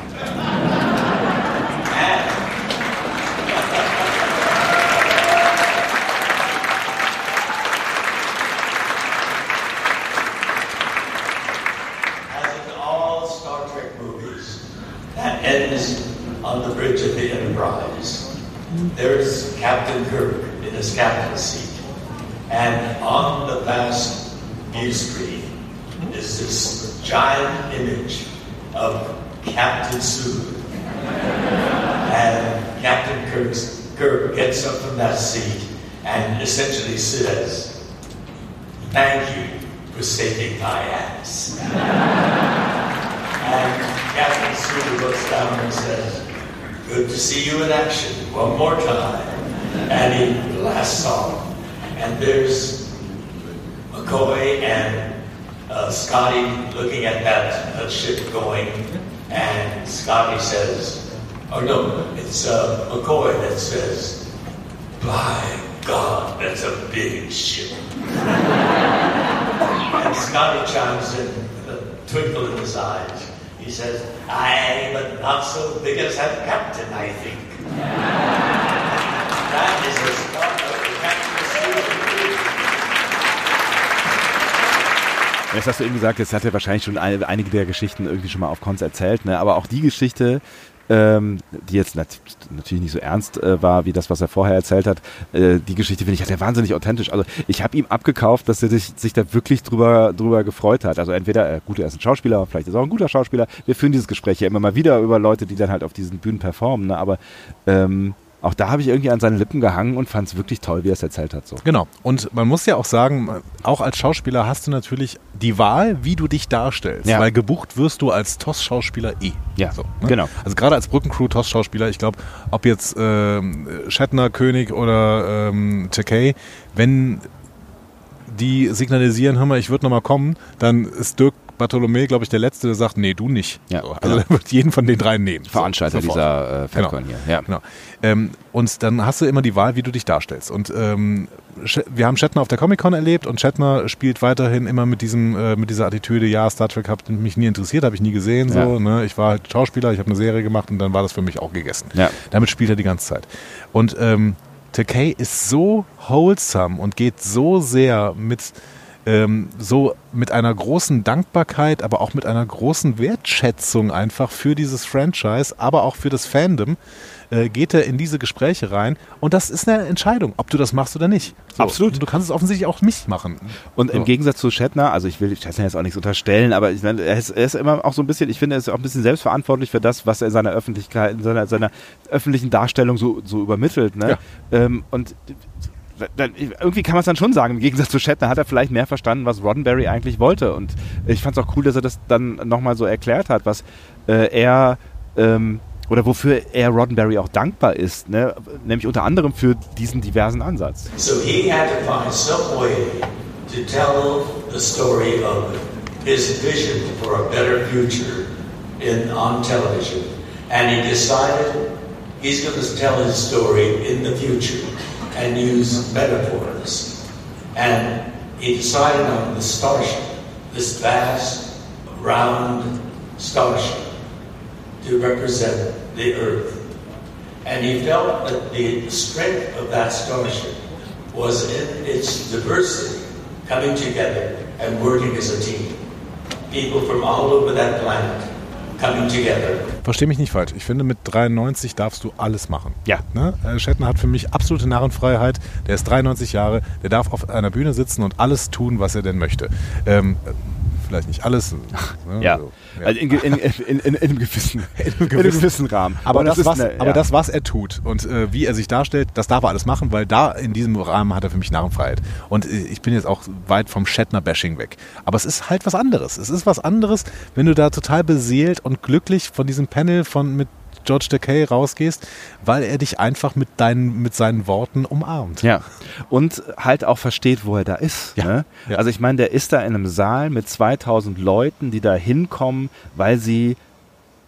And as in all Star Trek movies, that ends on the bridge of the Enterprise. There's Captain Kirk in his captain's seat, and on the vast view screen is this giant image of Captain Sulu. And Captain Kirk's, Kirk gets up from that seat and essentially says, Thank you for saving my ass. And Captain Sulu looks down and says, Good to see you in action one more time. And he blasts off. And there's McCoy and uh, Scotty looking at that uh, ship going. And Scotty says, Oh no, it's uh, McCoy that says, By God, that's a big ship. And Scotty chimes in with a twinkle in his eyes. He says, Aye, but not so big as that captain, I think. that is a start Jetzt hast du eben gesagt, jetzt hat er wahrscheinlich schon ein, einige der Geschichten irgendwie schon mal auf Cons erzählt, ne? aber auch die Geschichte, ähm, die jetzt nat natürlich nicht so ernst äh, war, wie das, was er vorher erzählt hat, äh, die Geschichte finde ich, hat er wahnsinnig authentisch. Also ich habe ihm abgekauft, dass er sich, sich da wirklich drüber, drüber gefreut hat. Also entweder, äh, gut, er ist ein Schauspieler, vielleicht ist er auch ein guter Schauspieler. Wir führen dieses Gespräch ja immer mal wieder über Leute, die dann halt auf diesen Bühnen performen, ne? aber ähm, auch da habe ich irgendwie an seinen Lippen gehangen und fand es wirklich toll, wie er es erzählt hat. So. Genau. Und man muss ja auch sagen, auch als Schauspieler hast du natürlich die Wahl, wie du dich darstellst. Ja. Weil gebucht wirst du als TOS-Schauspieler eh. Ja, so, genau. Also gerade als Brückencrew TOS-Schauspieler, ich glaube, ob jetzt ähm, Shatner, König oder ähm, Takei, wenn die signalisieren, hör mal, ich würde nochmal kommen, dann ist Dirk Bartholomä, glaube ich, der Letzte, der sagt, nee, du nicht. Ja, so, also genau. er wird jeden von den dreien nehmen. So, Veranstalter sofort. dieser äh, FatCon Genau. hier. Ja. Genau. Ähm, und dann hast du immer die Wahl, wie du dich darstellst. Und ähm, wir haben Shatner auf der Comic-Con erlebt und Shatner spielt weiterhin immer mit diesem äh, mit dieser Attitüde, ja, Star Trek hat mich nie interessiert, habe ich nie gesehen. So, Ja. ne? Ich war halt Schauspieler, ich habe eine Serie gemacht und dann war das für mich auch gegessen. Ja. Damit spielt er die ganze Zeit. Und ähm, Takei ist so wholesome und geht so sehr mit ähm, so mit einer großen Dankbarkeit, aber auch mit einer großen Wertschätzung einfach für dieses Franchise, aber auch für das Fandom, äh, geht er in diese Gespräche rein. Und das ist eine Entscheidung, ob du das machst oder nicht. So. Absolut. Und du kannst es offensichtlich auch nicht machen. Und So. im Gegensatz zu Shatner, also ich will Shatner jetzt auch nichts unterstellen, aber ich meine, er ist, er ist immer auch so ein bisschen, ich finde, er ist auch ein bisschen selbstverantwortlich für das, was er in seiner Öffentlichkeit, in seiner, seiner öffentlichen Darstellung so, so übermittelt. Ne? Ähm, und dann, irgendwie kann man es dann schon sagen, im Gegensatz zu Shatner hat er vielleicht mehr verstanden, was Roddenberry eigentlich wollte. Und ich fand es auch cool, dass er das dann nochmal so erklärt hat, was äh, er ähm, oder wofür er Roddenberry auch dankbar ist, ne? nämlich unter anderem für diesen diversen Ansatz. So he had to find some way to tell the story of his vision for a better future in on television. And he decided he's going to tell his story in the future and use metaphors. And he decided on the starship, this vast, round starship to represent the Earth. And he felt that the strength of that starship was in its diversity, coming together and working as a team. People from all over that planet coming together. Versteh mich nicht falsch. Ich finde, mit 93 darfst du alles machen. Ja. Ne? Äh, Shatner hat für mich absolute Narrenfreiheit. Der ist 93 Jahre. Der darf auf einer Bühne sitzen und alles tun, was er denn möchte. Ähm, äh, vielleicht nicht alles. Ne? Ja. So, Also in, in, in, in, in, einem gewissen, in einem gewissen Rahmen. Aber, das, was, eine- aber ja. das, was er tut und äh, wie er sich darstellt, das darf er alles machen, weil da in diesem Rahmen hat er für mich Narrenfreiheit. Und äh, ich bin jetzt auch weit vom Shatner-Bashing weg. Aber es ist halt was anderes. Es ist was anderes, wenn du da total beseelt und glücklich von diesem Panel von mit George Takei rausgehst, weil er dich einfach mit, deinen, mit seinen Worten umarmt. Ja, und halt auch versteht, wo er da ist. Ja. Ne? Ja. Also ich meine, der ist da in einem Saal mit 2000 Leuten, die da hinkommen, weil sie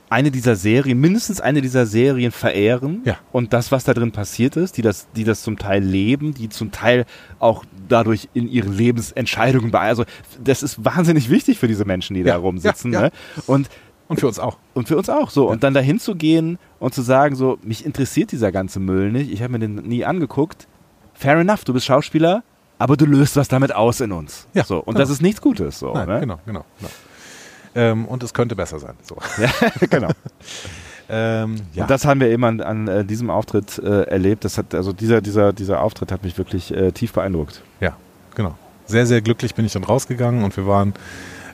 eine dieser Serien, mindestens eine dieser Serien verehren Ja. und das, was da drin passiert ist, die das, die das zum Teil leben, die zum Teil auch dadurch in ihren Lebensentscheidungen beeinflussen. Also das ist wahnsinnig wichtig für diese Menschen, die Ja, da rumsitzen. ja, ja. Ne? Und Und für uns auch. und für uns auch so. Und dann dahin zu gehen und zu sagen, so, mich interessiert dieser ganze Müll nicht, ich habe mir den nie angeguckt. Fair enough, du bist Schauspieler, aber du löst was damit aus in uns. Ja, so. Und genau. das ist nichts Gutes. So, Nein, ne? genau, genau. genau. Ähm, und es könnte besser sein. So. Ja, genau. Ähm, ja. Und das haben wir eben an, an äh, diesem Auftritt äh, erlebt. Das hat, also dieser, dieser, dieser Auftritt hat mich wirklich äh, tief beeindruckt. Ja, genau. Sehr, sehr glücklich bin ich dann rausgegangen und wir waren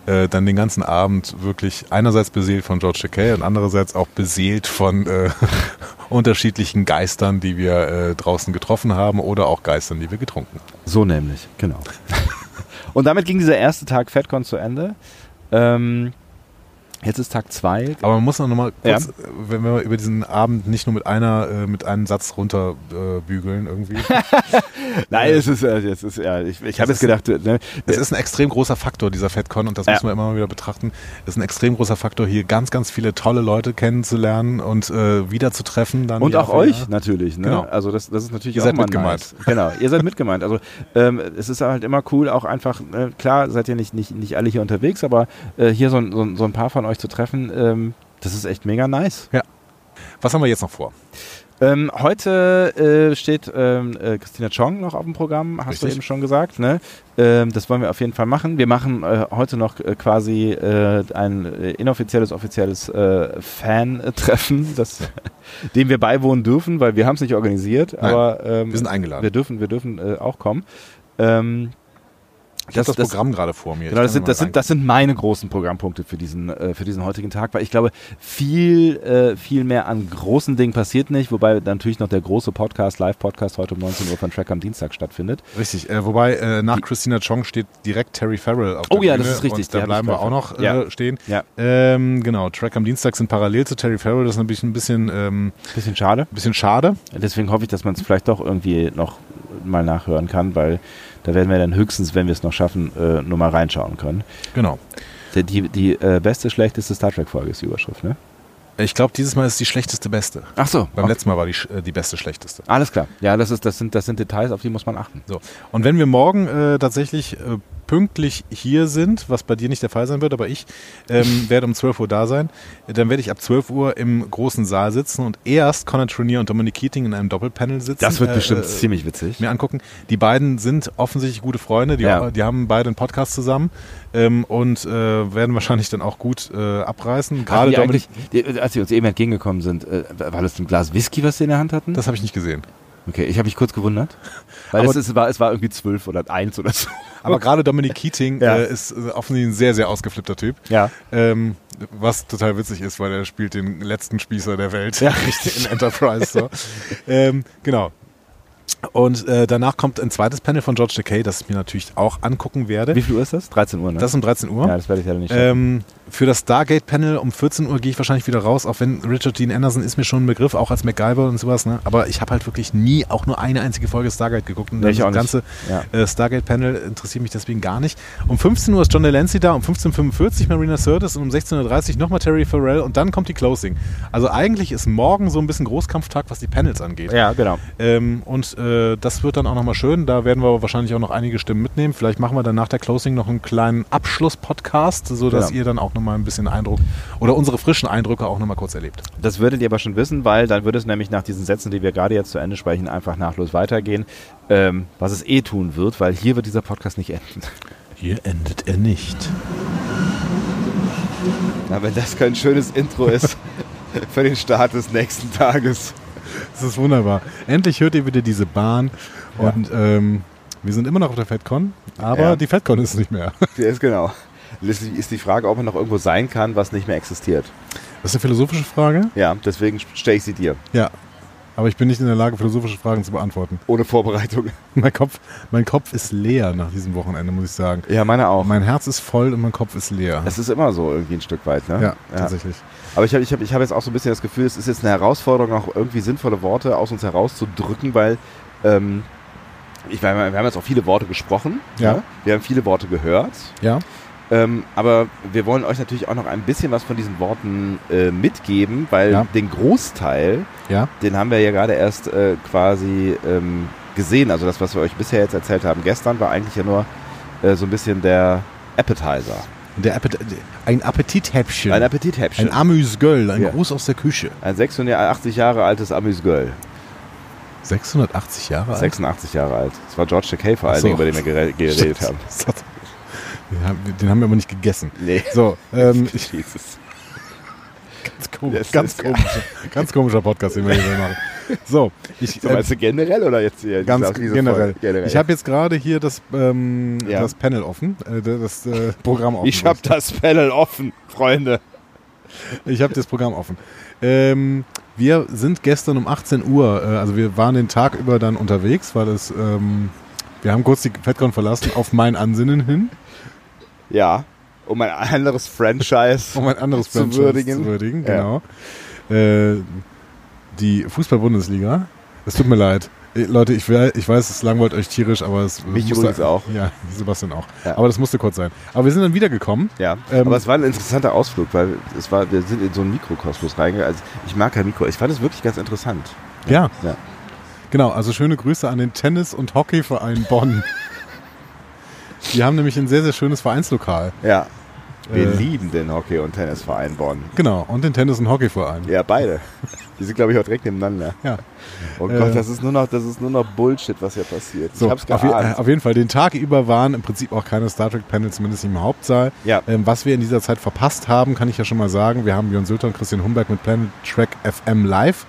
äh, dann den ganzen Abend wirklich einerseits beseelt von George Takei und andererseits auch beseelt von äh, unterschiedlichen Geistern, die wir äh, draußen getroffen haben oder auch Geistern, die wir getrunken haben. So nämlich, genau. und damit ging dieser erste Tag FedCon zu Ende. Ähm, jetzt ist Tag zwei. Aber man muss noch mal kurz, Ja. äh, wenn wir über diesen Abend nicht nur mit einer, äh, mit einem Satz runterbügeln äh, irgendwie. Nein, es ist, äh, es ist ja, ich, ich habe jetzt gedacht, äh, ne, Es ist ein extrem großer Faktor, dieser FedCon, und das Ja. müssen wir immer mal wieder betrachten. Es ist ein extrem großer Faktor, hier ganz, ganz viele tolle Leute kennenzulernen und äh, wiederzutreffen. Dann Und auch euch Jahr. natürlich. Ne? Genau. Also das, das ist natürlich Ihr auch seid mal mitgemeint. Nice. Genau, ihr seid mitgemeint. Also ähm, es ist halt immer cool, auch einfach, äh, klar seid ihr nicht, nicht, nicht alle hier unterwegs, aber äh, hier so, so, so ein paar von euch zu treffen, ähm, das ist echt mega nice. Was haben wir jetzt noch vor? Ähm, heute äh, steht ähm, äh, Christina Chong noch auf dem Programm, hast du Richtig. eben schon gesagt. Ne? Ähm, das wollen wir auf jeden Fall machen. Wir machen äh, heute noch äh, quasi äh, ein äh, inoffizielles, offizielles Fan-Treffen, dem wir beiwohnen dürfen, weil wir haben es nicht organisiert, Nein, aber ähm, wir sind eingeladen. wir dürfen, wir dürfen auch kommen. Ich habe das, Programm gerade vor mir. Genau, das sind, das, sind, das sind meine großen Programmpunkte für diesen, äh, für diesen heutigen Tag, weil ich glaube, viel, äh, viel mehr an großen Dingen passiert nicht, wobei natürlich noch der große Podcast, Live-Podcast heute um 19 Uhr von Track am Dienstag stattfindet. Richtig, äh, wobei äh, nach Christina Chong steht direkt Terry Farrell auf Oh der ja, Bühne das ist richtig, da die bleiben wir auch noch äh, Ja. stehen. Ja. Ähm, genau, Track am Dienstag sind parallel zu Terry Farrell. Das ist natürlich ein bisschen, ähm, Bisschen schade. bisschen schade. Deswegen hoffe ich, dass man es vielleicht doch irgendwie noch mal nachhören kann, weil da werden wir dann höchstens, wenn wir es noch schaffen, äh, nur mal reinschauen können. Genau. Die, die, die äh, beste, schlechteste Star Trek-Folge ist die Überschrift, ne? Ich glaube, dieses Mal ist die schlechteste beste. Ach so. Beim okay. letzten Mal war die, äh, die beste schlechteste. Alles klar. Ja, das, ist, das, sind, das sind Details, auf die muss man achten. So. Und wenn wir morgen äh, tatsächlich äh, pünktlich hier sind, was bei dir nicht der Fall sein wird, aber ich ähm, werde um 12 Uhr da sein. Dann werde ich ab 12 Uhr im großen Saal sitzen und erst Conor Tronier und Dominic Keating in einem Doppelpanel sitzen. Das wird äh, bestimmt äh, ziemlich witzig. mir angucken. Die beiden sind offensichtlich gute Freunde, die, Ja. die haben beide einen Podcast zusammen ähm, und äh, werden wahrscheinlich dann auch gut äh, abreißen. Gerade Dominic, die, als sie uns eben entgegengekommen sind, äh, war das ein Glas Whisky, was sie in der Hand hatten? das habe ich nicht gesehen. okay, ich habe mich kurz gewundert. Weil Aber- es, ist, war, es war irgendwie zwölf oder eins oder so. Aber gerade Dominic Keating Ja. äh, ist äh, offensichtlich ein sehr, sehr ausgeflippter Typ. Ja. Ähm, was total witzig ist, weil er spielt den letzten Spießer der Welt Ja. in Enterprise. So. ähm, genau. Und äh, danach kommt ein zweites Panel von George Takei, das ich mir natürlich auch angucken werde. Wie viel Uhr ist das? 13 Uhr, ne? Das ist um 13 Uhr. ja, das werde ich leider nicht. Ähm, für das Stargate-Panel um 14 Uhr gehe ich wahrscheinlich wieder raus, auch wenn Richard Dean Anderson ist mir schon ein Begriff, auch als MacGyver und sowas. Ne? Aber ich habe halt wirklich nie auch nur eine einzige Folge Stargate geguckt. Und Nee, das ganze Ja. äh, Stargate-Panel interessiert mich deswegen gar nicht. Um 15 Uhr ist John Delancey da, um 15.45 Uhr Marina Sirtis und um 16.30 Uhr nochmal Terry Farrell und dann kommt die Closing. Also eigentlich ist morgen so ein bisschen Großkampftag, was die Panels angeht. ja, genau. Ähm, und äh, das wird dann auch nochmal schön. Da werden wir wahrscheinlich auch noch einige Stimmen mitnehmen. Vielleicht machen wir dann nach der Closing noch einen kleinen Abschluss-Podcast, sodass Genau. ihr dann auch nochmal ein bisschen Eindruck oder unsere frischen Eindrücke auch nochmal kurz erlebt. Das würdet ihr aber schon wissen, weil dann würde es nämlich nach diesen Sätzen, die wir gerade jetzt zu Ende sprechen, einfach nahtlos weitergehen. Ähm, was es eh tun wird, weil hier wird dieser Podcast nicht enden. Hier endet er nicht. Na, wenn das kein schönes Intro ist für den Start des nächsten Tages. Das ist wunderbar. Endlich hört ihr wieder diese Bahn und ähm, wir sind immer noch auf der FedCon, aber Ja. die FedCon ist nicht mehr. Der ist genau. Letztlich ist die Frage, ob man noch irgendwo sein kann, was nicht mehr existiert. Das ist eine philosophische Frage. Ja, deswegen stelle ich sie dir. Ja. Aber ich bin nicht in der Lage, philosophische Fragen zu beantworten. Ohne Vorbereitung. Mein Kopf, mein Kopf ist leer nach diesem Wochenende, muss ich sagen. Ja, meine auch. Mein Herz ist voll und mein Kopf ist leer. Es ist immer so irgendwie ein Stück weit, ne? ja, tatsächlich. Aber ich habe ich hab, ich hab jetzt auch so ein bisschen das Gefühl, es ist jetzt eine Herausforderung, auch irgendwie sinnvolle Worte aus uns herauszudrücken, weil ähm, ich, wir haben jetzt auch viele Worte gesprochen. Ja. ne? Wir haben viele Worte gehört. Ja. Ähm, aber wir wollen euch natürlich auch noch ein bisschen was von diesen Worten äh, mitgeben, weil Ja. den Großteil, Ja. den haben wir ja gerade erst äh, quasi ähm, gesehen. Also das, was wir euch bisher jetzt erzählt haben gestern, war eigentlich ja nur äh, so ein bisschen der Appetizer. Der Appet ein Appetithäppchen. Ein Appetithäppchen. Ein Amüsgöl, ein Ja. Gruß aus der Küche. Ein 86 Jahre altes Amüsgöl. 680 Jahre alt. 86 Jahre alt. Das war George Takei vor allen. Dingen, über den wir gere- geredet haben. Den haben, wir- aber nicht gegessen. Nee. So, ähm, ich, Jesus. ganz, komisch, ganz, komischer, ganz komischer Podcast, den wir hier machen. So, ich, So, äh, meinst du generell oder jetzt hier? ganz generell. Generell. Ich habe jetzt gerade hier das, ähm, Ja. das Panel offen, äh, das äh, Programm offen. ich habe das Panel offen, Freunde. Ich habe das Programm offen. Ähm, wir sind gestern um 18 Uhr, äh, also wir waren den Tag über dann unterwegs, weil es, ähm, wir haben kurz die FedCon verlassen, auf mein Ansinnen hin, Ja, um ein anderes Franchise. um ein anderes Zu Franchise würdigen. zu würdigen. Ja. Genau. Äh, die Fußball-Bundesliga. Es tut mir leid. Äh, Leute, ich, we- ich weiß, es langweilt euch tierisch, aber es Mich musste- übrigens auch. Ja, Sebastian auch. Ja. Aber das musste kurz sein. Aber wir sind dann wiedergekommen. Ja, Ähm, aber es war ein interessanter Ausflug, weil es war, wir sind in so einen Mikrokosmos reingegangen. Also ich mag kein Mikro. Ich fand es wirklich ganz interessant. Ja. Ja. Genau, also schöne Grüße an den Tennis- und Hockeyverein Bonn. Die haben nämlich ein sehr, sehr schönes Vereinslokal. Ja. Wir Äh. lieben den Hockey- und Tennisverein Bonn. Genau, und den Tennis- und Hockeyverein. Ja, beide. Die sind, glaube ich, auch direkt nebeneinander. Ja. Oh Äh. Gott, das ist nur noch, das ist nur noch Bullshit, was hier passiert. So, ich hab's auf, je, geahnt. äh, auf jeden Fall, den Tag über waren im Prinzip auch keine Star Trek-Panels, zumindest nicht im Hauptsaal. Ja. Ähm, was wir in dieser Zeit verpasst haben, kann ich ja schon mal sagen. Wir haben Björn Sülter und Christian Humberg mit Planet Trek FM live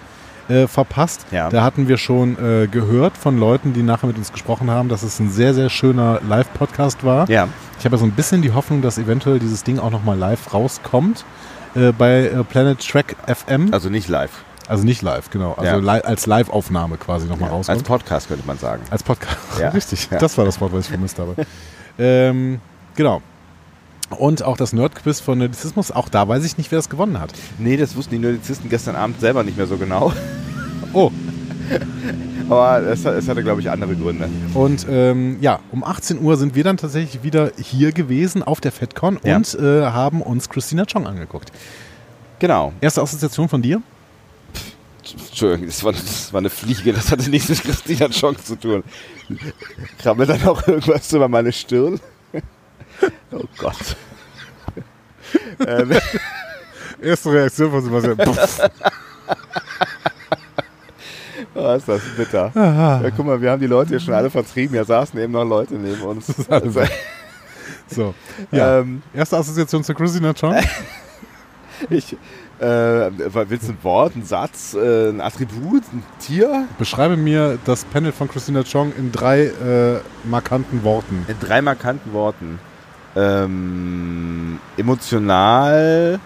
äh, verpasst. Ja. Da hatten wir schon äh, gehört von Leuten, die nachher mit uns gesprochen haben, dass es ein sehr, sehr schöner Live-Podcast war. ja, Ich habe ja so ein bisschen die Hoffnung, dass eventuell dieses Ding auch nochmal live rauskommt äh, bei äh, Planet Trek FM. also nicht live. Also nicht live, genau. Also Ja. li als Live-Aufnahme quasi nochmal Ja, als rauskommt. Podcast könnte man sagen. Als Podcast. Richtig, das war das Wort, was ich vermisst habe. ähm, genau. Und auch das Nerdquiz von Nerdizismus, auch da weiß ich nicht, wer das gewonnen hat. Nee, das wussten die Nerdizisten gestern Abend selber nicht mehr so genau. Oh, Aber es, es hatte, glaube ich, andere Gründe. und ähm, ja, um 18 Uhr sind wir dann tatsächlich wieder hier gewesen auf der FedCon Ja. und äh, haben uns Christina Chong angeguckt. Genau. Erste Assoziation von dir? Entschuldigung, das war, das war eine Fliege, das hatte nichts mit Christina Chong zu tun. Krabbelt dann auch irgendwas über meine Stirn? Oh Gott. ähm, Erste Reaktion von Sebastian. Oh, ist das bitter. Ja, guck mal, wir haben die Leute hier schon alle vertrieben. Ja, saßen eben noch Leute neben uns. Also, So. Ja. ähm, Erste Assoziation zu Christina Chong. ich, äh, willst du ein Wort, ein Satz, äh, ein Attribut, ein Tier? Beschreibe mir das Panel von Christina Chong in drei äh, markanten Worten. In drei markanten Worten. Ähm, emotional.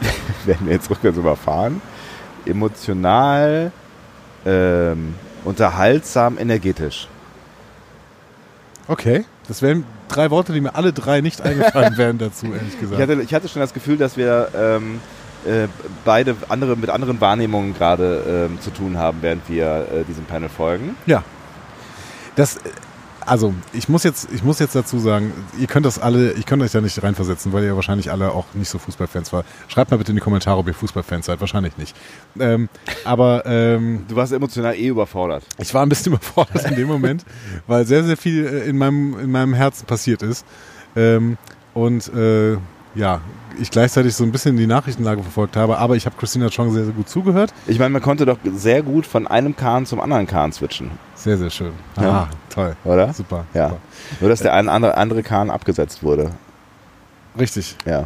werden wir jetzt rückwärts überfahren. Emotional. Ähm, unterhaltsam, energetisch. Okay. Das wären drei Worte, die mir alle drei nicht eingefallen wären dazu, ehrlich Ich gesagt. hatte, ich hatte schon das Gefühl, dass wir ähm, äh, beide andere, mit anderen Wahrnehmungen gerade ähm, zu tun haben, während wir äh, diesem Panel folgen. Ja. Das, also, ich muss jetzt, ich muss jetzt dazu sagen, ihr könnt das alle, ich könnte euch da nicht reinversetzen, weil ihr wahrscheinlich alle auch nicht so Fußballfans war. Schreibt mal bitte in die Kommentare, ob ihr Fußballfans seid. Wahrscheinlich nicht. Ähm, aber ähm, Du warst emotional eh überfordert. ich war ein bisschen überfordert in dem Moment, weil sehr, sehr viel äh, in meinem, in meinem Herzen passiert ist. Ähm, und äh, ja, ich gleichzeitig so ein bisschen die Nachrichtenlage verfolgt habe, aber ich habe Christina Chong sehr, sehr gut zugehört. Ich meine, man konnte doch sehr gut von einem Kahn zum anderen Kahn switchen, Sehr, sehr schön. Ja. Ah, toll. oder? Super. Ja. super. Nur, dass der ein andere, andere Kahn abgesetzt wurde. Richtig. Ja.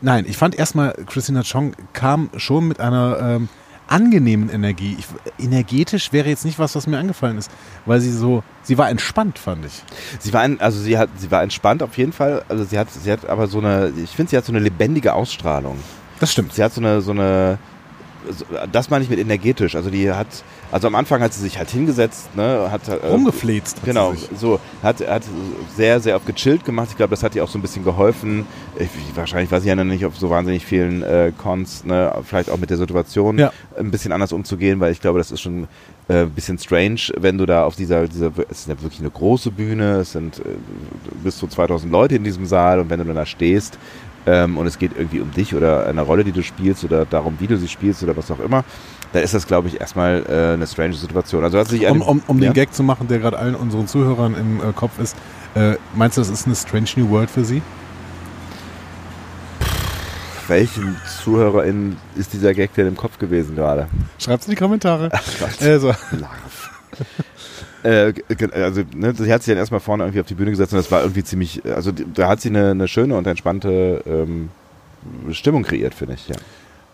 Nein, ich fand erstmal, Christina Chong kam schon mit einer ähm, angenehmen Energie. Ich, energetisch wäre jetzt nicht was, was mir angefallen ist, weil sie so, sie war entspannt, fand ich. Sie war, ein, also sie hat, sie war entspannt auf jeden Fall. Also sie hat, sie hat aber so eine, ich finde, sie hat so eine lebendige Ausstrahlung. Das stimmt. Sie hat so eine, so eine, das meine ich mit energetisch. Also die hat, also am Anfang hat sie sich halt hingesetzt, ne, hat äh, Rumgefläzt. hat Genau, so hat, hat sehr, sehr auf gechillt gemacht. Ich glaube, das hat ihr auch so ein bisschen geholfen. Ich, wahrscheinlich war sie ja noch nicht auf so wahnsinnig vielen äh, Cons, ne, vielleicht auch mit der Situation Ja. ein bisschen anders umzugehen, weil ich glaube, das ist schon äh, ein bisschen strange, wenn du da auf dieser, dieser, es ist ja wirklich eine große Bühne, es sind äh, bis zu 2000 Leute in diesem Saal und wenn du dann da stehst ähm, und es geht irgendwie um dich oder eine Rolle, die du spielst oder darum, wie du sie spielst oder was auch immer, da ist das, glaube ich, erstmal äh, eine strange Situation. Also Um, eine- um, um ja? den Gag zu machen, der gerade allen unseren Zuhörern im äh, Kopf ist, äh, meinst du, das ist eine Strange New World für sie? Welchen ZuhörerInnen ist dieser Gag denn im Kopf gewesen gerade? Schreibt's in die Kommentare. Gott. Also, Larv. Äh, also, ne, sie hat sich dann erstmal vorne irgendwie auf die Bühne gesetzt und das war irgendwie ziemlich, also da hat sie eine, eine schöne und entspannte ähm, Stimmung kreiert, finde ich, ja.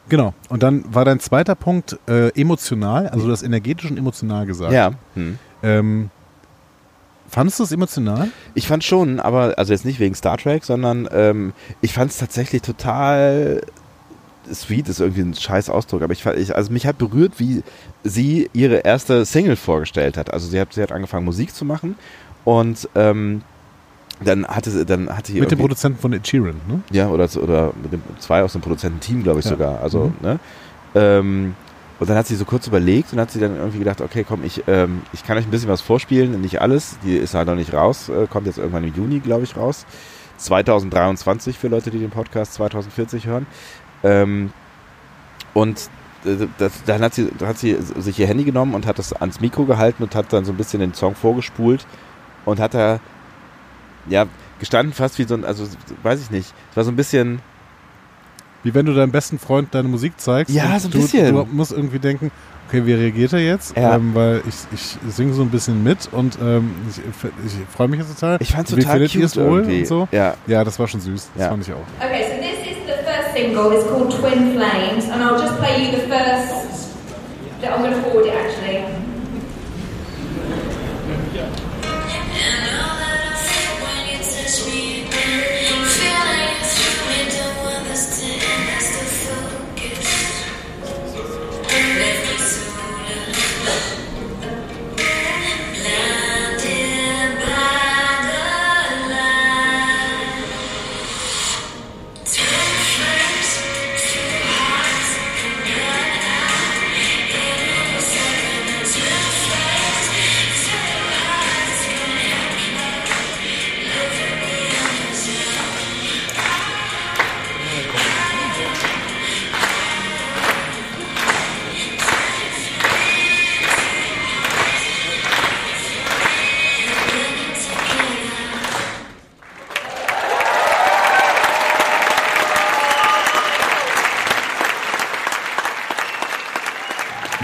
genau. Und dann war dein zweiter Punkt äh, emotional, also du hast energetisch und emotional gesagt. Ja. Hm. Ähm, fandest du es emotional? Ich fand schon, aber also jetzt nicht wegen Star Trek, sondern ähm, ich fand es tatsächlich total sweet, ist irgendwie ein scheiß Ausdruck, aber ich, fand- ich also mich hat berührt, wie sie ihre erste Single vorgestellt hat. Also sie hat, sie hat angefangen Musik zu machen und ähm, dann hatte sie, dann hatte sie Mit dem Produzenten von Ed Sheeran, ne? Ja, oder, oder mit dem zwei aus dem Produzententeam, glaube ich Ja. sogar. Also, Mhm. ne? Ähm, und dann hat sie so kurz überlegt und hat sie dann irgendwie gedacht, okay, komm, ich, ähm, ich kann euch ein bisschen was vorspielen, nicht alles. Die ist halt noch nicht raus, äh, kommt jetzt irgendwann im Juni, glaube ich, raus. 2023 für Leute, die den Podcast 2040 hören. Ähm, und äh, das, dann hat sie, hat sie sich ihr Handy genommen und hat das ans Mikro gehalten und hat dann so ein bisschen den Song vorgespult und hat da ja gestanden fast wie so ein, also weiß ich nicht, es war so ein bisschen Wie wenn du deinem besten Freund deine Musik zeigst. Ja, und so ein du, bisschen. Du musst irgendwie denken, okay, wie reagiert er jetzt? Ja. Ähm, weil ich, ich singe so ein bisschen mit und ähm, ich, ich freue mich jetzt total. Ich fand's Wie total findet ihr es cute wohl irgendwie. und so? Ja. Ja, das war schon süß. Das Ja. fand ich auch. Okay, so single. It's called Twin Flames, and I'll just play you the first. That I'm going to forward it actually.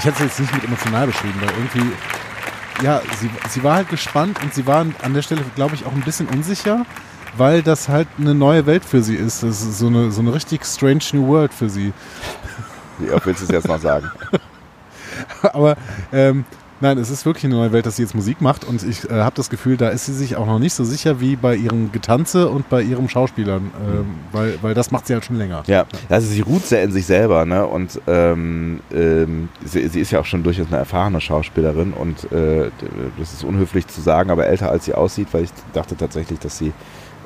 Hätte es jetzt nicht mit emotional beschrieben, weil irgendwie, ja, sie, sie war halt gespannt und sie war an der Stelle, glaube ich, auch ein bisschen unsicher, weil das halt eine neue Welt für sie ist. Das ist so eine, so eine richtig strange new world für sie. Wie oft willst du es jetzt noch sagen? Aber ähm, nein, es ist wirklich eine neue Welt, dass sie jetzt Musik macht und ich äh, habe das Gefühl, da ist sie sich auch noch nicht so sicher wie bei ihrem Getanze und bei ihrem Schauspielern, ähm, weil, weil das macht sie halt schon länger. Ja, also sie ruht sehr in sich selber, ne? Und ähm, ähm, sie, sie ist ja auch schon durchaus eine erfahrene Schauspielerin und äh, das ist unhöflich zu sagen, aber älter als sie aussieht, weil ich dachte tatsächlich, dass sie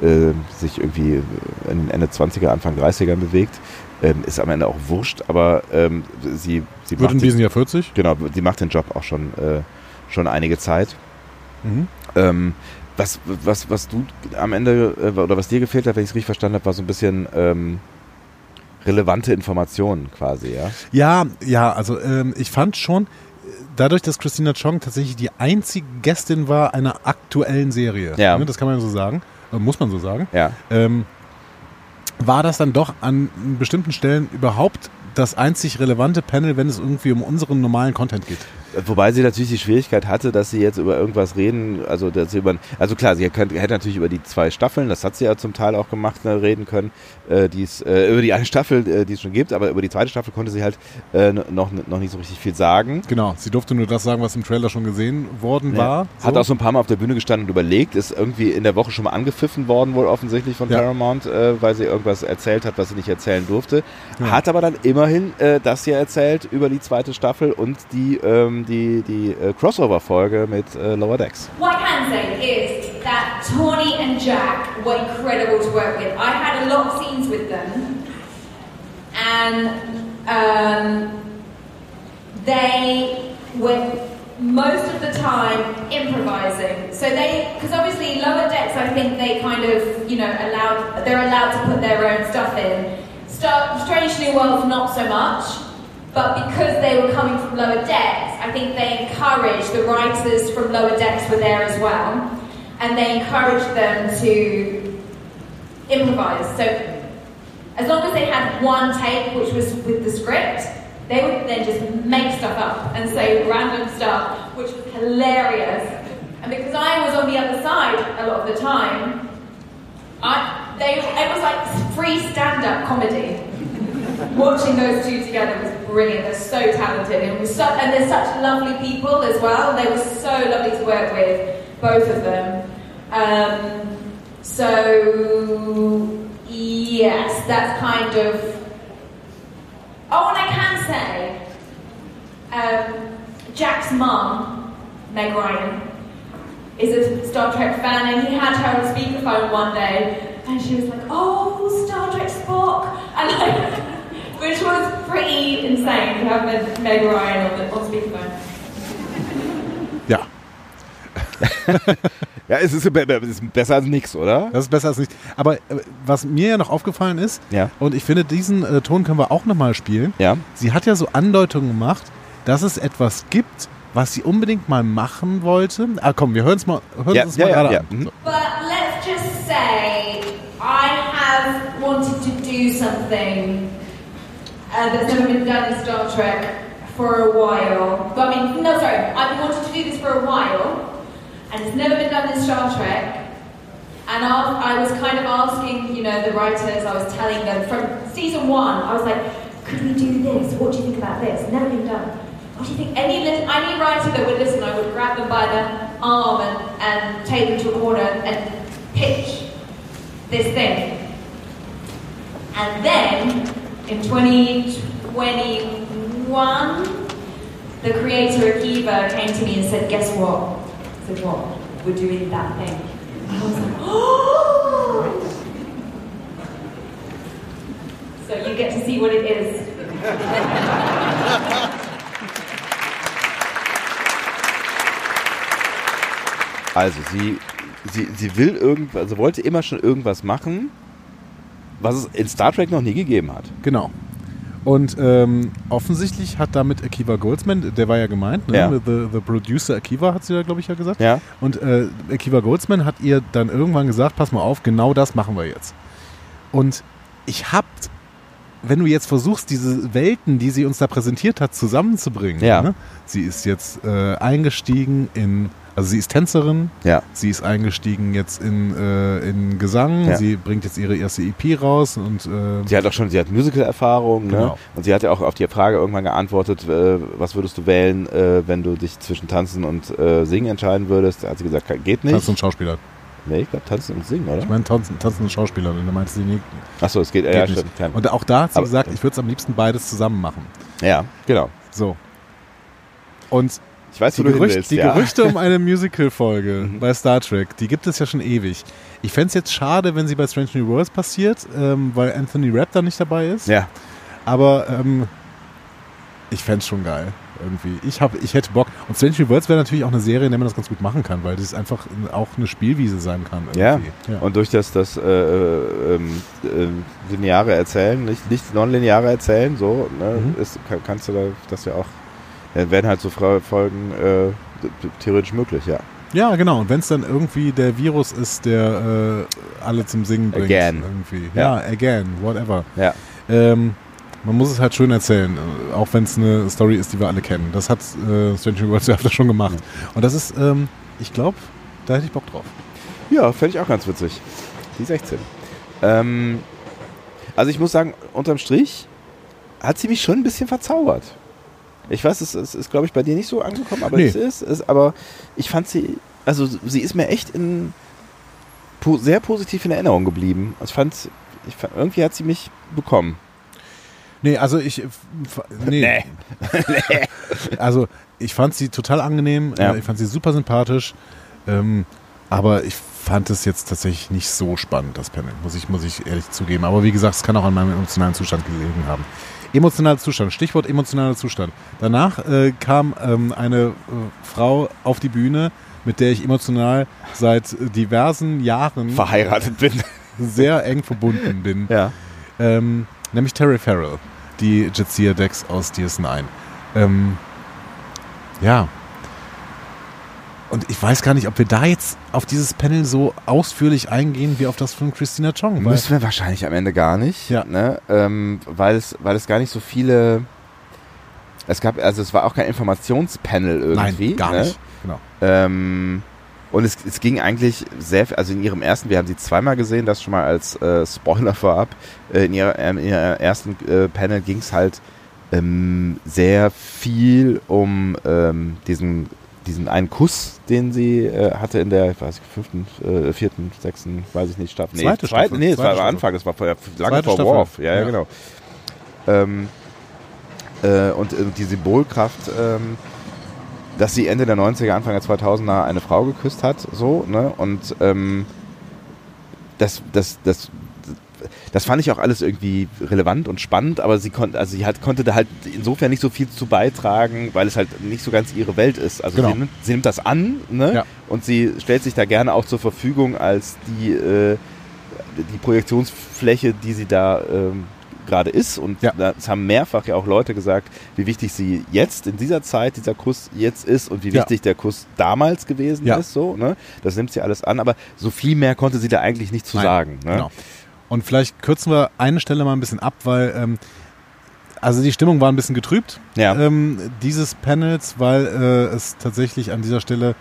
äh, sich irgendwie in Ende 20er, Anfang 30er bewegt. Ähm, ist am Ende auch wurscht, aber ähm, sie, sie Wird in macht diesem Jahr 40? Genau, sie macht den Job auch schon, äh, schon einige Zeit. Mhm. Ähm, was, was, was du am Ende, äh, oder was dir gefehlt hat, wenn ich es richtig verstanden habe, war so ein bisschen ähm, relevante Informationen quasi, ja? Ja, ja, also ähm, ich fand schon, dadurch, dass Christina Chong tatsächlich die einzige Gästin war einer aktuellen Serie, Ja. ne, das kann man so sagen, äh, muss man so sagen, Ja. War das dann doch an bestimmten Stellen überhaupt das einzig relevante Panel, wenn es irgendwie um unseren normalen Content geht. Wobei sie natürlich die Schwierigkeit hatte, dass sie jetzt über irgendwas reden, also dass sie über, also klar, sie hätte natürlich über die zwei Staffeln, das hat sie ja zum Teil auch gemacht, ne, reden können, äh, die's, äh, über die eine Staffel, äh, die es schon gibt, aber über die zweite Staffel konnte sie halt äh, noch, noch nicht so richtig viel sagen. Genau, sie durfte nur das sagen, was im Trailer schon gesehen worden war. Hat auch so ein paar Mal auf der Bühne gestanden und überlegt, ist irgendwie in der Woche schon mal angepfiffen worden, wohl offensichtlich von Ja. Paramount, äh, weil sie irgendwas erzählt hat, was sie nicht erzählen durfte. Hat aber dann immerhin äh, das hier erzählt über die zweite Staffel und die, ähm, die, die äh, Crossover-Folge mit äh, Lower Decks. What I can say is that Tawny and Jack were incredible to work with. I had a lot of scenes with them, and um, they were most of the time improvising. So they, because obviously lower decks, I think they kind of, you know, allowed they're allowed to put their own stuff in. Star, Strange New Worlds, not so much. But because they were coming from lower decks, I think they encouraged the writers from lower decks were there as well, and they encouraged them to improvise. So as long as they had one take, which was with the script, they would then just make stuff up and say random stuff, which was hilarious. And because I was on the other side a lot of the time, I, they, it was like free stand-up comedy. Watching those two together was brilliant. They're so talented, and, so, and they're such lovely people as well. They were so lovely to work with, both of them. Um, so yes, that's kind of. Oh, and I can say, um, Jack's mum, Meg Ryan, is a Star Trek fan, and he had her on speakerphone one day, and she was like, "Oh, Star Trek Spock," and like, which was pretty insane to have Meg- Meg Ryan on, the, on speakerphone. Ja, Ja, es ist, be- be- es ist besser als nichts, oder? das ist besser als nicht. Aber äh, was mir ja noch aufgefallen ist, Ja. und ich finde, diesen äh, Ton können wir auch nochmal spielen. Ja. Sie hat ja so Andeutungen gemacht, dass es etwas gibt, was sie unbedingt mal machen wollte. Ah, komm, wir hören es mal, hören Ja, uns ja, mal ja, gerade ja. an. Mhm. But let's just say I have wanted to do something uh, that's never been done in Star Trek for a while. But I mean, no, sorry, I've been wanting to do this for a while, and it's never been done in Star Trek. And I, I was kind of asking, you know, the writers, I was telling them from season one, I was like, could we do this? What do you think about this? Never been done. What do you think? Any, any writer that would listen, I would grab them by the arm and, and take them to a corner and pitch this thing. And then in 2021, the creator Akiva came to me and said, Guess what? I said, What? We're doing that thing. I was like, Oh! So you get to see what it is. Also sie, sie, sie will irgendwas, also wollte immer schon irgendwas machen, was es in Star Trek noch nie gegeben hat. Genau. Und ähm, offensichtlich hat damit Akiva Goldsman, der war ja gemeint, ne? Ja. The, the Producer Akiva hat sie da, glaube ich, ja gesagt. Ja. Und äh, Akiva Goldsman hat ihr dann irgendwann gesagt, pass mal auf, genau das machen wir jetzt. Und ich hab wenn du jetzt versuchst, diese Welten, die sie uns da präsentiert hat, zusammenzubringen. Ja. Ne? Sie ist jetzt äh, eingestiegen in, also sie ist Tänzerin, Ja. sie ist eingestiegen jetzt in, äh, in Gesang, Ja. sie bringt jetzt ihre erste EP raus und äh, Sie hat auch schon, sie hat Musical-Erfahrung, ne? Genau. Und sie hat ja auch auf die Frage irgendwann geantwortet, äh, was würdest du wählen, äh, wenn du dich zwischen Tanzen und äh, Singen entscheiden würdest? Da hat sie gesagt, geht nicht. Tanzen und Schauspieler. Nee, ich glaube Tanzen und Singen, oder? Ich meine Tanzen, Tanzen und Schauspieler. Und da meinte sie, nee, Achso, es geht, geht ja, nicht. stimmt. Und auch da hat sie Aber- gesagt, ich würde es am liebsten beides zusammen machen. ja, genau. So. Und Ich weiß, die, wo Gerücht, willst, die ja. Gerüchte um eine Musical-Folge Mhm. bei Star Trek, die gibt es ja schon ewig. Ich fände es jetzt schade, wenn sie bei Strange New Worlds passiert, ähm, weil Anthony Rapp da nicht dabei ist. Ja, Aber ähm, ich fände es schon geil. Irgendwie. Ich, hab, ich hätte Bock. Und Strange New Worlds wäre natürlich auch eine Serie, in der man das ganz gut machen kann, weil das einfach auch eine Spielwiese sein kann. ja. ja. Und durch das, das äh, äh, ähm, äh, lineare Erzählen, nicht, nicht nonlineare Erzählen, so, ne, Mhm. ist, kann, kannst du da das ja auch, ja, werden halt so Folgen äh, theoretisch möglich, ja. Ja, genau. Und wenn es dann irgendwie der Virus ist, der äh, alle zum Singen bringt. Again. Irgendwie. Ja. Ja, again, whatever. Ja. Ähm, man muss es halt schön erzählen, äh, auch wenn es eine Story ist, die wir alle kennen. Das hat äh, Stranger Worlds ja öfter schon gemacht. Und das ist, ähm, ich glaube, da hätte ich Bock drauf. Ja, fände ich auch ganz witzig. Die 16. Ähm, also ich muss sagen, unterm Strich hat sie mich schon ein bisschen verzaubert. Ich weiß, es, es ist, glaube ich, bei dir nicht so angekommen, aber Nee. es ist, es, aber ich fand sie, also sie ist mir echt in po, sehr positiv in Erinnerung geblieben. Also Ich fand, ich fand, irgendwie hat sie mich bekommen. Nee, also ich. f- Nee. also ich fand sie total angenehm. Ja. Äh, ich fand sie super sympathisch. Ähm, aber ich fand es jetzt tatsächlich nicht so spannend, das Panel, muss ich, muss ich ehrlich zugeben. Aber wie gesagt, es kann auch an meinem emotionalen Zustand gelegen haben. Emotionaler Zustand, Stichwort emotionaler Zustand. Danach äh, kam ähm, eine äh, Frau auf die Bühne, mit der ich emotional seit diversen Jahren Verheiratet bin. sehr eng verbunden bin. ja. Ähm, nämlich Terry Farrell, die Jadzia Dex aus DS9. Ähm, ja. Und ich weiß gar nicht, ob wir da jetzt auf dieses Panel so ausführlich eingehen wie auf das von Christina Chong. Müssen wir wahrscheinlich am Ende gar nicht, Ja. ne? ähm, weil, es, weil es gar nicht so viele. Es gab, also es war auch kein Informationspanel irgendwie. nein, gar ne? nicht. Genau. Ähm, und es, es ging eigentlich sehr, viel- also in ihrem ersten, wir haben sie zweimal gesehen, das schon mal als äh, Spoiler vorab. Äh, in, ihrer, in ihrem ersten äh, Panel ging es halt ähm, sehr viel um ähm, diesen, diesen einen Kuss, den sie äh, hatte in der, ich weiß nicht, fünften, äh, vierten, sechsten, weiß ich nicht, Staffel. Nee, Zweite zweite, Staffel. Nee, es war am. Anfang, das war vor, lange vor Staffel. Worf. Ja, ja, Ja. genau. Ähm, äh, und äh, die Symbolkraft, ähm, dass sie Ende der 90er, Anfang der 2000er eine Frau geküsst hat, so, ne? Und ähm, das, das, das, das fand ich auch alles irgendwie relevant und spannend, aber sie konnte, also sie hat, konnte da halt insofern nicht so viel zu beitragen, weil es halt nicht so ganz ihre Welt ist. Also Genau. sie, nimmt, sie nimmt das an, ne? Ja. Und sie stellt sich da gerne auch zur Verfügung als die, äh, die Projektionsfläche, die sie da ähm, gerade ist. Und Ja. das haben mehrfach ja auch Leute gesagt, wie wichtig sie jetzt in dieser Zeit, dieser Kuss jetzt ist und wie Ja. wichtig der Kuss damals gewesen Ja. ist. So, ne? Das nimmt sie alles an, aber so viel mehr konnte sie da eigentlich nicht zu Nein, sagen. Ne? Genau. Und vielleicht kürzen wir eine Stelle mal ein bisschen ab, weil ähm, also die Stimmung war ein bisschen getrübt Ja. ähm, dieses Panels, weil äh, es tatsächlich an dieser Stelle,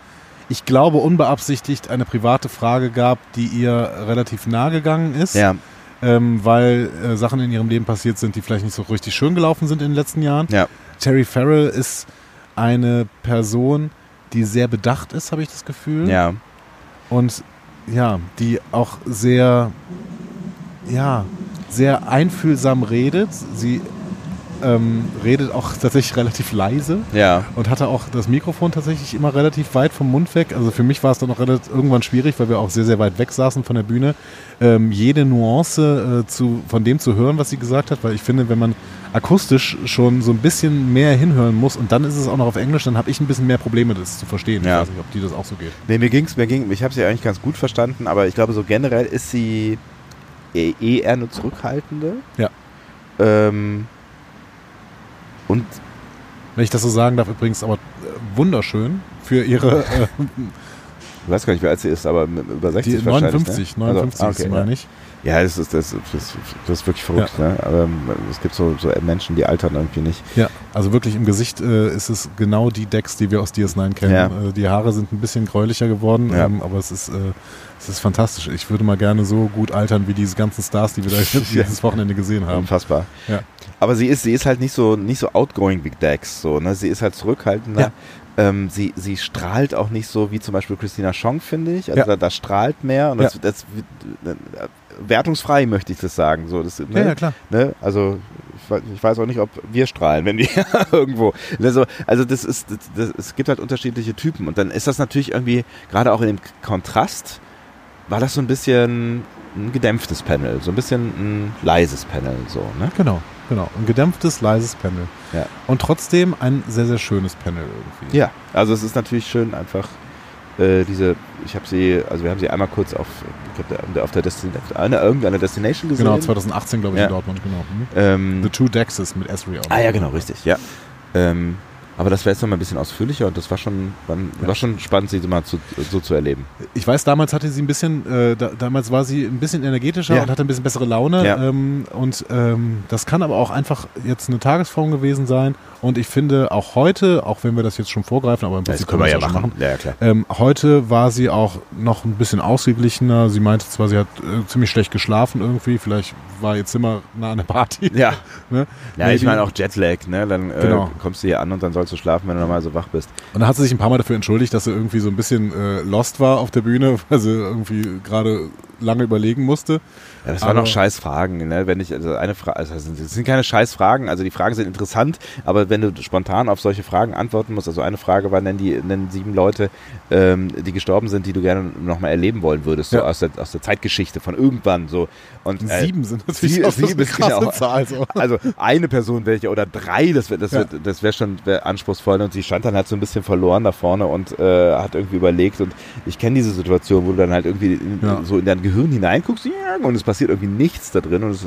ich glaube unbeabsichtigt, eine private Frage gab, die ihr relativ nahe gegangen ist, ja, ähm, weil äh, Sachen in ihrem Leben passiert sind, die vielleicht nicht so richtig schön gelaufen sind in den letzten Jahren. ja, Terry Farrell ist eine Person, die sehr bedacht ist, habe ich das Gefühl. Ja, und ja, die auch sehr, ja, sehr einfühlsam redet. Sie ähm, redet auch tatsächlich relativ leise ja, und hatte auch das Mikrofon tatsächlich immer relativ weit vom Mund weg. Also für mich war es dann auch relativ, irgendwann schwierig, weil wir auch sehr, sehr weit weg saßen von der Bühne, ähm, jede Nuance äh, zu, von dem zu hören, was sie gesagt hat, weil ich finde, wenn man akustisch schon so ein bisschen mehr hinhören muss und dann ist es auch noch auf Englisch, dann habe ich ein bisschen mehr Probleme, das zu verstehen. Ja. Ich weiß nicht, ob dir das auch so geht. Nee, mir ging's, mir ging, ich habe sie eigentlich ganz gut verstanden, aber ich glaube, so generell ist sie eh, eh eher eine zurückhaltende. Ja. Ähm, und Wenn ich das so sagen darf, übrigens aber äh, wunderschön für ihre, äh, Ich weiß gar nicht, wie alt sie ist, aber über 60 Die wahrscheinlich. 59, ne? 59 also, ist sie, okay, meine ich. Ja, das ist, das, das, das ist wirklich verrückt. Ne? Aber ähm, es gibt so, so Menschen, die altern irgendwie nicht. Ja, also wirklich im Gesicht äh, ist es genau die Decks, die wir aus DS9 kennen. Ja. Äh, die Haare sind ein bisschen gräulicher geworden, Ja. ähm, aber es ist, äh, es ist fantastisch. Ich würde mal gerne so gut altern wie diese ganzen Stars, die wir da dieses Wochenende gesehen haben. Unfassbar. Ja. Aber sie ist, sie ist halt nicht so, nicht so outgoing wie Dex. So, ne? Sie ist halt zurückhaltender. Ja. Ähm, sie, sie strahlt auch nicht so wie zum Beispiel Christina Schong, finde ich. Also Ja. da, da strahlt mehr. Und das, das, äh, wertungsfrei möchte ich das sagen. So, das, ne? Ja, ja, klar. Ne? Also ich weiß, auch nicht, ob wir strahlen, wenn wir irgendwo. Also, also das ist, das, das, es gibt halt unterschiedliche Typen und dann ist das natürlich irgendwie gerade auch in dem Kontrast war das so ein bisschen ein gedämpftes Panel, so ein bisschen ein leises Panel, so ne? Genau, genau. Ein gedämpftes, leises Panel. Ja. Und trotzdem ein sehr, sehr schönes Panel irgendwie. Ja, also es ist natürlich schön einfach äh, diese, ich habe sie, also wir haben sie einmal kurz auf, ich glaub, der- auf der Destination, eine, irgendeiner Destination gesehen. Genau, 2018, glaube ich, Ja. in Dortmund, genau. Mhm. Ähm, The Two Dexes mit Esri auch. Ah ja, genau, richtig, ja. Ähm, aber das wäre jetzt noch mal ein bisschen ausführlicher und das war schon, war, war schon spannend, sie so mal zu, so zu erleben. Ich weiß, damals hatte sie ein bisschen, äh, da, damals war sie ein bisschen energetischer Ja. und hatte ein bisschen bessere Laune. Ja. Ähm, und ähm, das kann aber auch einfach jetzt eine Tagesform gewesen sein. Und ich finde auch heute, auch wenn wir das jetzt schon vorgreifen, aber im Prinzip können wir es schon machen. Ja, ja, klar. Ähm, heute war sie auch noch ein bisschen ausgeglichener. Sie meinte zwar, sie hat äh, ziemlich schlecht geschlafen irgendwie. Vielleicht war ihr Zimmer nah an der Party. Ja. Ne? Ja, ich Maybe. meine auch Jetlag, ne? Dann äh, Genau. kommst du hier an und dann sollst du schlafen, wenn du normal so wach bist. Und dann hat sie sich ein paar Mal dafür entschuldigt, dass sie irgendwie so ein bisschen äh, lost war auf der Bühne, weil sie irgendwie gerade lange überlegen musste. Ja, das waren noch scheiß Fragen, ne? Wenn ich, also eine Frage, also es sind- keine scheiß Fragen, also die Fragen sind interessant, aber wenn du spontan auf solche Fragen antworten musst, also eine Frage war, nennen die, nennen sieben Leute, ähm, die gestorben sind, die du gerne nochmal erleben wollen würdest, so Ja. aus der, aus der Zeitgeschichte von irgendwann, so. Und, äh, Sieben sind natürlich sie- auch so sieben eine ist genau. Zahl. So. Also eine Person welche oder drei, das wäre das Ja. wär, das wär schon wär anspruchsvoll und sie stand dann halt so ein bisschen verloren da vorne und äh, hat irgendwie überlegt und ich kenne diese Situation, wo du dann halt irgendwie in, Ja. so in dein Gehirn hineinguckst und es passiert irgendwie nichts da drin und es